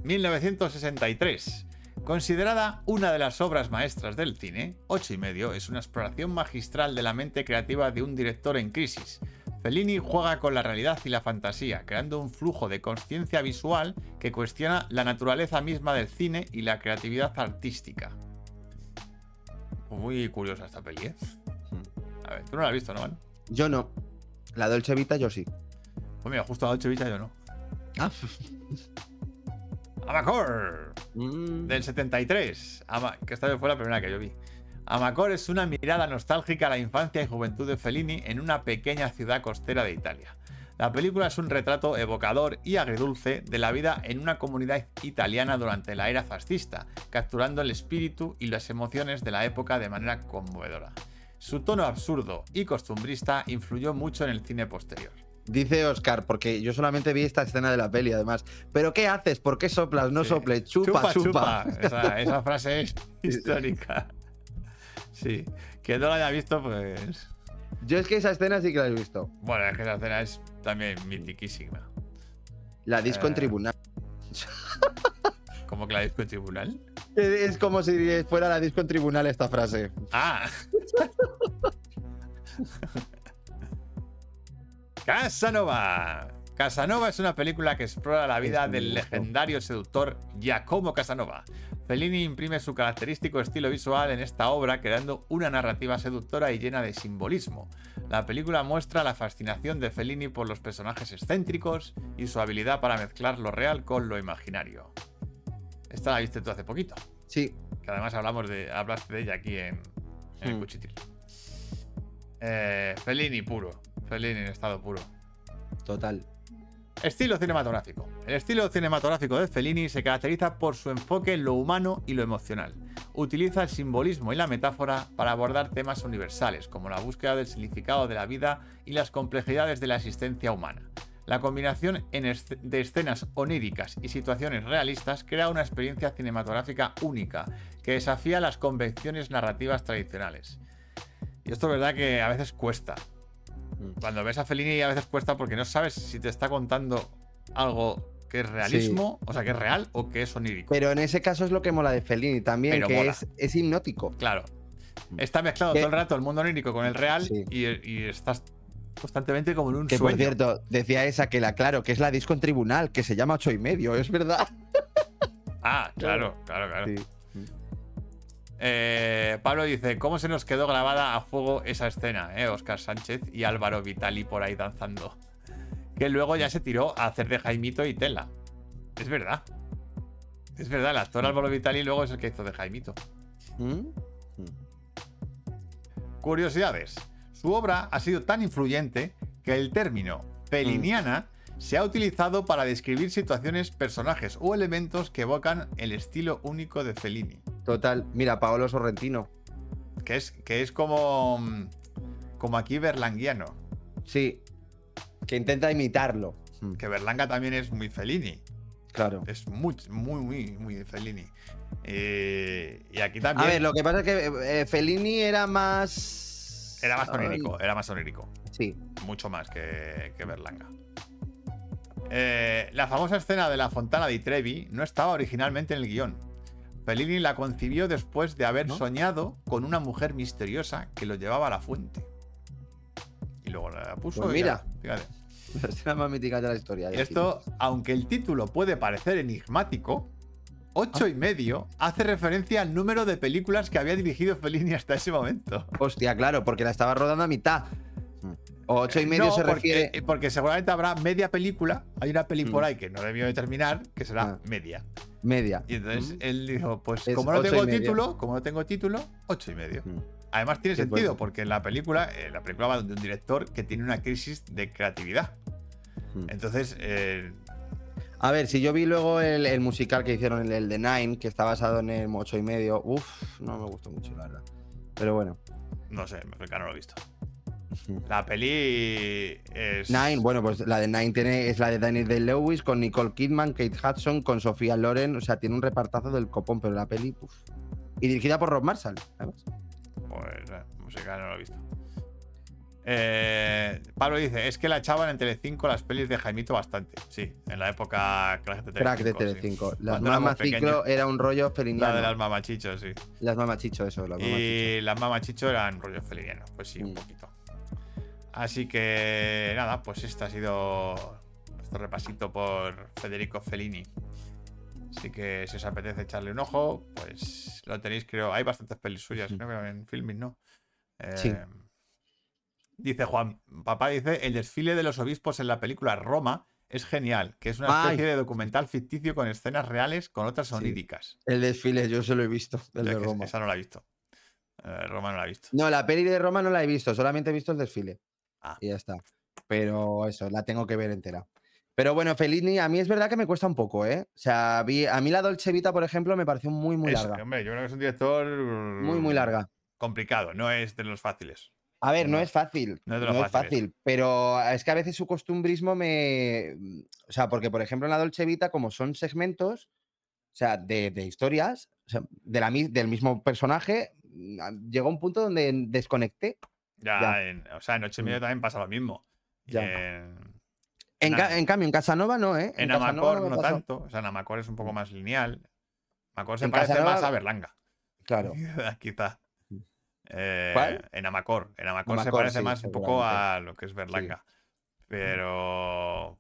1963. Considerada una de las obras maestras del cine, 8 y medio es una exploración magistral de la mente creativa de un director en crisis. Fellini juega con la realidad y la fantasía, creando un flujo de conciencia visual que cuestiona la naturaleza misma del cine y la creatividad artística. Muy curiosa esta peli, ¿eh? A ver, tú no la has visto, ¿no? Yo no. La Dolce Vita yo sí. Pues mira, justo a Dolce Vita yo no. Ah. Amacor Mm. del 73, Ama- que esta vez fue la primera que yo vi. Amacor es una mirada nostálgica a la infancia y juventud de Fellini en una pequeña ciudad costera de Italia. La película es un retrato evocador y agridulce de la vida en una comunidad italiana durante la era fascista, capturando el espíritu y las emociones de la época de manera conmovedora. Su tono absurdo y costumbrista influyó mucho en el cine posterior. Dice Oscar, porque yo solamente vi esta escena de la peli, además. ¿Pero qué haces? ¿Por qué soplas? No Sí. soples. Chupa, chupa. Esa, esa frase es histórica. Sí. Quien no la haya visto, pues. Yo es que esa escena sí que la he visto. Bueno, es que esa escena es también mitiquísima. La disco en Eh. tribunal. Como que la disco en tribunal. Es como si fuera la disco en tribunal esta frase. ¡Ah! Casanova. Casanova es una película que explora la vida del legendario seductor Giacomo Casanova. Fellini imprime su característico estilo visual en esta obra, creando una narrativa seductora y llena de simbolismo. La película muestra la fascinación de Fellini por los personajes excéntricos y su habilidad para mezclar lo real con lo imaginario. Esta la viste tú hace poquito Sí. que además hablamos de, hablaste de ella aquí en, en el Hmm. Cuchitril. Eh, Fellini puro. Fellini en estado puro. Total. Estilo cinematográfico. El estilo cinematográfico de Fellini se caracteriza por su enfoque en lo humano y lo emocional. Utiliza el simbolismo y la metáfora para abordar temas universales, como la búsqueda del significado de la vida y las complejidades de la existencia humana. La combinación de escenas oníricas y situaciones realistas crea una experiencia cinematográfica única, que desafía las convenciones narrativas tradicionales. Y esto es verdad que a veces cuesta. Cuando ves a Fellini a veces cuesta porque no sabes si te está contando algo que es realismo, o sea, que es real o que es onírico. Pero en ese caso es lo que mola de Fellini también, Pero que es, es hipnótico. Claro. Está mezclado todo el rato el mundo onírico con el real Sí. y, y estás constantemente como en un Que sueño. por cierto, decía esa que la claro, que es la disco en tribunal, que se llama ocho y medio, es verdad. Ah, claro, claro, claro. Sí. Eh, Pablo dice, ¿cómo se nos quedó grabada a fuego esa escena? Eh? Oscar Sánchez y Álvaro Vitali por ahí danzando. Que luego ya se tiró a hacer de Jaimito y Tela. Es verdad. Es verdad, el actor Álvaro Vitali luego es el que hizo de Jaimito. ¿Mm? Curiosidades. Su obra ha sido tan influyente que el término feliniana se ha utilizado para describir situaciones, personajes o elementos que evocan el estilo único de Fellini. Total. Mira, Paolo Sorrentino. Que es, que es como, mm, como aquí berlanguiano. Sí. Que intenta imitarlo. Mm, Que Berlanga también es muy Fellini. Claro. Es muy, muy, muy, muy Fellini. Eh, y aquí A también ver, lo que pasa es que eh, Fellini era más. era más onírico. Era más onírico. Sí. mucho más que, que Berlanga. Eh, la famosa escena de la Fontana di Trevi no estaba originalmente en el guion. Fellini la concibió después de haber ¿No? soñado con una mujer misteriosa que lo llevaba a la fuente. Y luego la puso. Pues mira. ya, fíjate. Es la más mítica de la historia. Esto, aunque el título puede parecer enigmático, ocho y medio hace referencia al número de películas que había dirigido Fellini hasta ese momento. Hostia, claro, porque la estaba rodando a mitad. O ocho y medio No, se porque, refiere. Porque seguramente habrá media película. Hay una peli por Mm. ahí que no debió de terminar, que será Ah. media. Media. Y entonces Mm. él dijo: Pues Es como no tengo título, como no tengo título, ocho y medio. Mm. Además tiene sentido, porque en la película, eh, la película va de un director que tiene una crisis de creatividad. Entonces, eh, A ver, si yo vi luego el, el musical que hicieron, el, el de Nine, que está basado en el 8 y medio, uff, no me gustó mucho, la verdad. Pero bueno. No sé, me no lo he visto. La peli es. Nine, bueno, pues la de Nine tiene, es la de Daniel Day Lewis con Nicole Kidman, Kate Hudson, con Sofía Loren. O sea, tiene un repartazo del copón, pero la peli. uf. Y dirigida por Rob Marshall, además. Pues musical no lo he visto. Eh, Pablo dice, es que la echaban en Telecinco las pelis de Jaimito bastante. Sí, en la época crack de Telecinco. Crack de sí. Telecinco. Las Cuando éramos mamaciclo era un rollo feliniano. La de las mamachichos, sí. Las mamachicho, eso, las mamachicho. Y las mamachichos eran rollo feliniano. Pues sí, un Mm. poquito. Así que nada, pues este ha sido nuestro repasito por Federico Fellini. Así que si os apetece echarle un ojo, pues lo tenéis, creo. Hay bastantes pelis suyas, creo que en filming, ¿no? Sí. Eh, Dice Juan, papá dice, el desfile de los obispos en la película Roma es genial, que es una Ay. especie de documental ficticio con escenas reales con otras Sí. oníricas. El desfile, yo se lo he visto, el de Roma. Esa no la he visto. Eh, Roma no la he visto. No, la peli de Roma no la he visto, solamente he visto el desfile. Ah. Y ya está. Pero eso, la tengo que ver entera. Pero bueno, Fellini, a mí es verdad que me cuesta un poco, ¿eh? O sea, vi- a mí la Dolce Vita, por ejemplo, me pareció muy, muy Es- larga. hombre, yo creo que es un director Muy, muy larga. complicado, no es de los fáciles. A ver, no, No, es fácil. no es de No es fácil. Pero es que a veces su costumbrismo me. O sea, porque, por ejemplo, en la Dolce Vita, como son segmentos, o sea, de, de historias, o sea, de la, del mismo personaje, mm, llegó un punto donde desconecté. Ya, Ya. En, o sea, en 8 y Mm. medio también pasa lo mismo. Ya. En, En, Nada. ca- en cambio, en Casanova no, ¿eh? en Amacor no tanto. O sea, en Amacor es un poco más lineal. Amacor se parece Casanova- más a Berlanga. Claro. Quizá. Mm. Eh, ¿Cuál? En Amacor. En Amacor se parece sí, más un poco a lo que es Berlanga. Pero.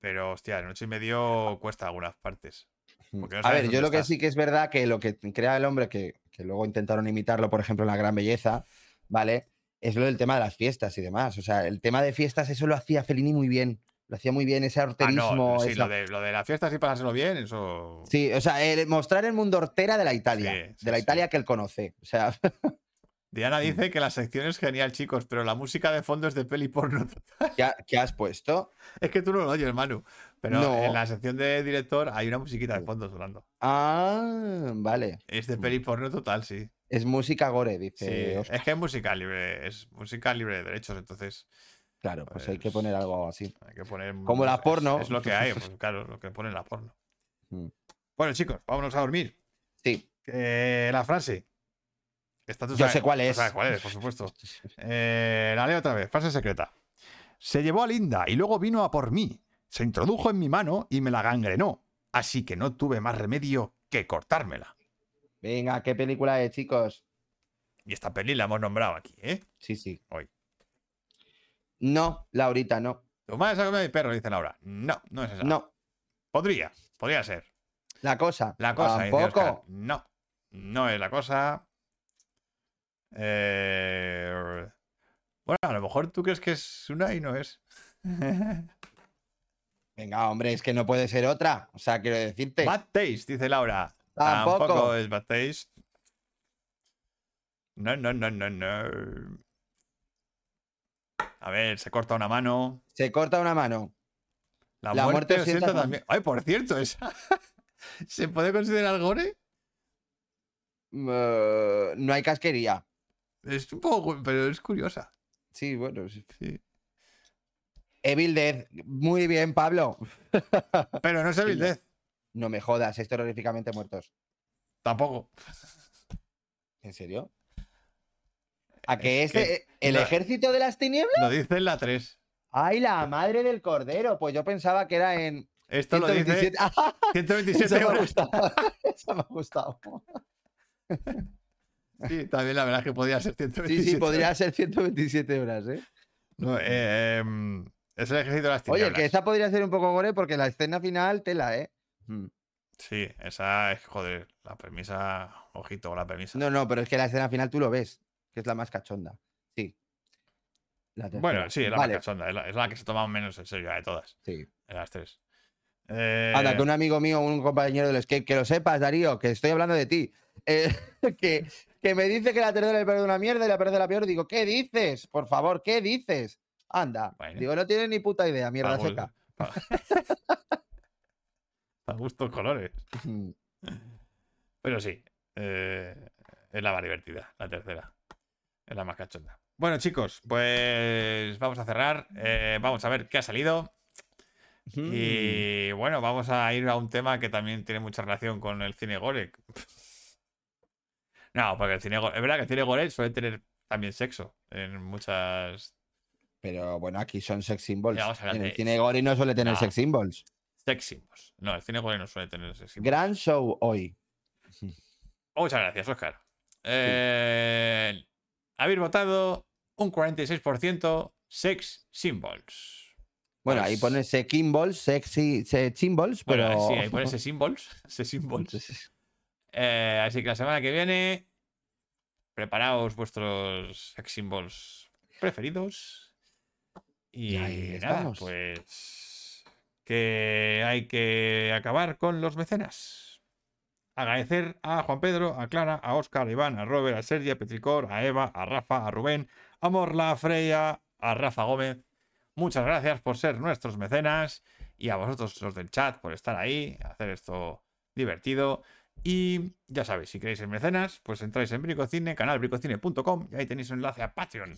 Pero, hostia, en 8 y medio cuesta algunas partes. No A ver, yo lo que sí que es verdad que lo que crea el hombre, que, que luego intentaron imitarlo, por ejemplo, en La Gran Belleza, ¿vale? Es lo del tema de las fiestas y demás. O sea, el tema de fiestas, eso lo hacía Fellini muy bien. Lo hacía muy bien, ese Ah, horterismo. no, sí, esa- lo de, lo de la fiesta sí pasárselo bien, eso. Sí, o sea, el- mostrar el mundo hortera de la Italia, Sí, sí, de la. Italia que él conoce. O sea, Diana dice que la sección es genial, chicos, pero la música de fondo es de peli porno. ¿qué, ha- qué has puesto? Es que tú no lo oyes, Manu. Pero No. en la sección de director hay una musiquita de fondo sonando. Ah, vale. Es de Mm. peli porno total, sí. Es música gore, Sí, dice. Oscar. es que es música libre, es música libre de derechos, entonces Claro, pues hay que pues- poner algo así. hay que poner. Como la porno. Es, lo que hay, pues claro, lo que pone la porno. Mm. Bueno, chicos, vámonos a dormir. Sí. Eh, la frase. Esta Yo sabes- sé cuál es. sabes cuál es, por supuesto. Eh, la leo otra vez. Frase secreta. Se llevó a Linda y luego vino a por mí. Se introdujo en mi mano y me la gangrenó. Así que no tuve más remedio que cortármela. Venga, ¿qué película es, chicos? Y esta peli la hemos nombrado aquí, ¿eh? Sí, sí. Hoy. No, Laurita, no. Madre se ha comido mi perro, dice Laura. No, no es esa. No. Podría, podría ser. La cosa. La cosa, dice. No, no es la cosa. Eh, Bueno, a lo mejor tú crees que es una y no es. Venga, hombre, es que no puede ser otra. O sea, quiero decirte. Bad Taste, dice Laura. Tampoco. es Bad Taste. No, no, no, no, no. A ver, se corta una mano. Se corta una mano. La, La muerte, muerte sienta también. Ay, por cierto, esa. ¿Se puede considerar gore? Eh, no hay casquería. Es un poco, pero es curiosa. Sí, bueno. sí. Sí. Evil Dead. Muy bien, Pablo. Pero no es Evil. Dead. No me jodas, es terroríficamente muertos. Tampoco. ¿En serio? ¿A que Es es que eh, el no- ejército de las tinieblas? Lo dice en la 3. ¡Ay, la madre del cordero! Pues yo pensaba que era en Esto lo dice 127. ¡Ah! Eso 127 me ha horas. gustado. Eso me ha gustado. Sí, también la verdad es que podría ser 127. Sí, sí, podría ser 127 horas, ¿eh? No, eh, es el ejército de las Oye, tinieblas. que esa podría ser un poco gore porque la escena final tela, ¿eh? Mm. Sí, esa es, joder, la premisa. Ojito, la premisa. No, no, pero es que la escena final tú lo ves, que es la más cachonda. Sí. La bueno, sí, es la vale, más cachonda. Es la, es la que se toma menos en serio de todas. Sí. De las tres. Eh, Anda, que un amigo mío, un compañero del escape, que lo sepas, Darío, que estoy hablando de ti, eh, que, que me dice que la tercera le parece una mierda y la parece la peor. Digo, ¿qué dices? Por favor, ¿qué dices? Anda. Bueno. Digo, no tienes ni puta idea, mierda Pagul- seca. pa- A gustos colores. Pero sí, eh, es la más divertida, la tercera. Es la más cachonda. Bueno, chicos, pues vamos a cerrar. eh, vamos a ver qué ha salido. Y bueno, vamos a ir a un tema que también tiene mucha relación con el cine gore. No, porque el cine gore, es verdad que el cine gore suele tener también sexo en muchas Pero bueno, aquí son sex symbols. En el cine Gori no suele tener No. sex symbols. Sex symbols. No, el cine no suele tener sex symbols. Gran show hoy. Muchas gracias, Oscar. Eh, habéis votado un 46% sex symbols. Bueno, ahí Pues- pone sex symbols, sexy sex symbols, Bueno, pero. sí, ahí pone ese symbols. Ese symbols. Eh, así que la semana que viene, preparaos vuestros sex symbols preferidos. Y Y ahí nada, estamos. pues que hay que acabar con los mecenas. Agradecer a Juan Pedro, a Clara, a Óscar, a Iván, a Robert, a Sergio, a Petricor, a Eva, a Rafa, a Rubén, a Morla, a Freya, a Rafa Gómez. Muchas gracias por ser nuestros mecenas y a vosotros los del chat por estar ahí, hacer esto divertido. Y ya sabéis, si queréis ser mecenas, pues entráis en Bricocine, canal bricocine.com y ahí tenéis un enlace a Patreon.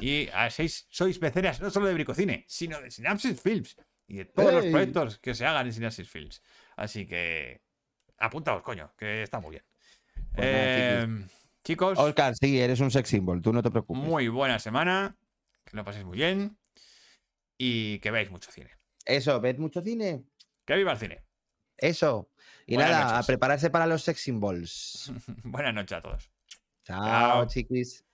Y a seis, sois mecenas no solo de Bricocine, sino de Synapsis Films y de todos los proyectos que se hagan en Synapsis Films. Así que apuntaos, coño, que está muy bien. Pues nada, Eh, chicos, Oscar, sí, eres un sex symbol, tú no te preocupes. muy buena semana, que lo paséis muy bien y que veáis mucho cine. Eso, ¿ves mucho cine? Que viva el cine. Eso. Y Buenas nada, noches. a prepararse para los sex symbols. Buenas noches a todos. Chao, Chao. chiquis.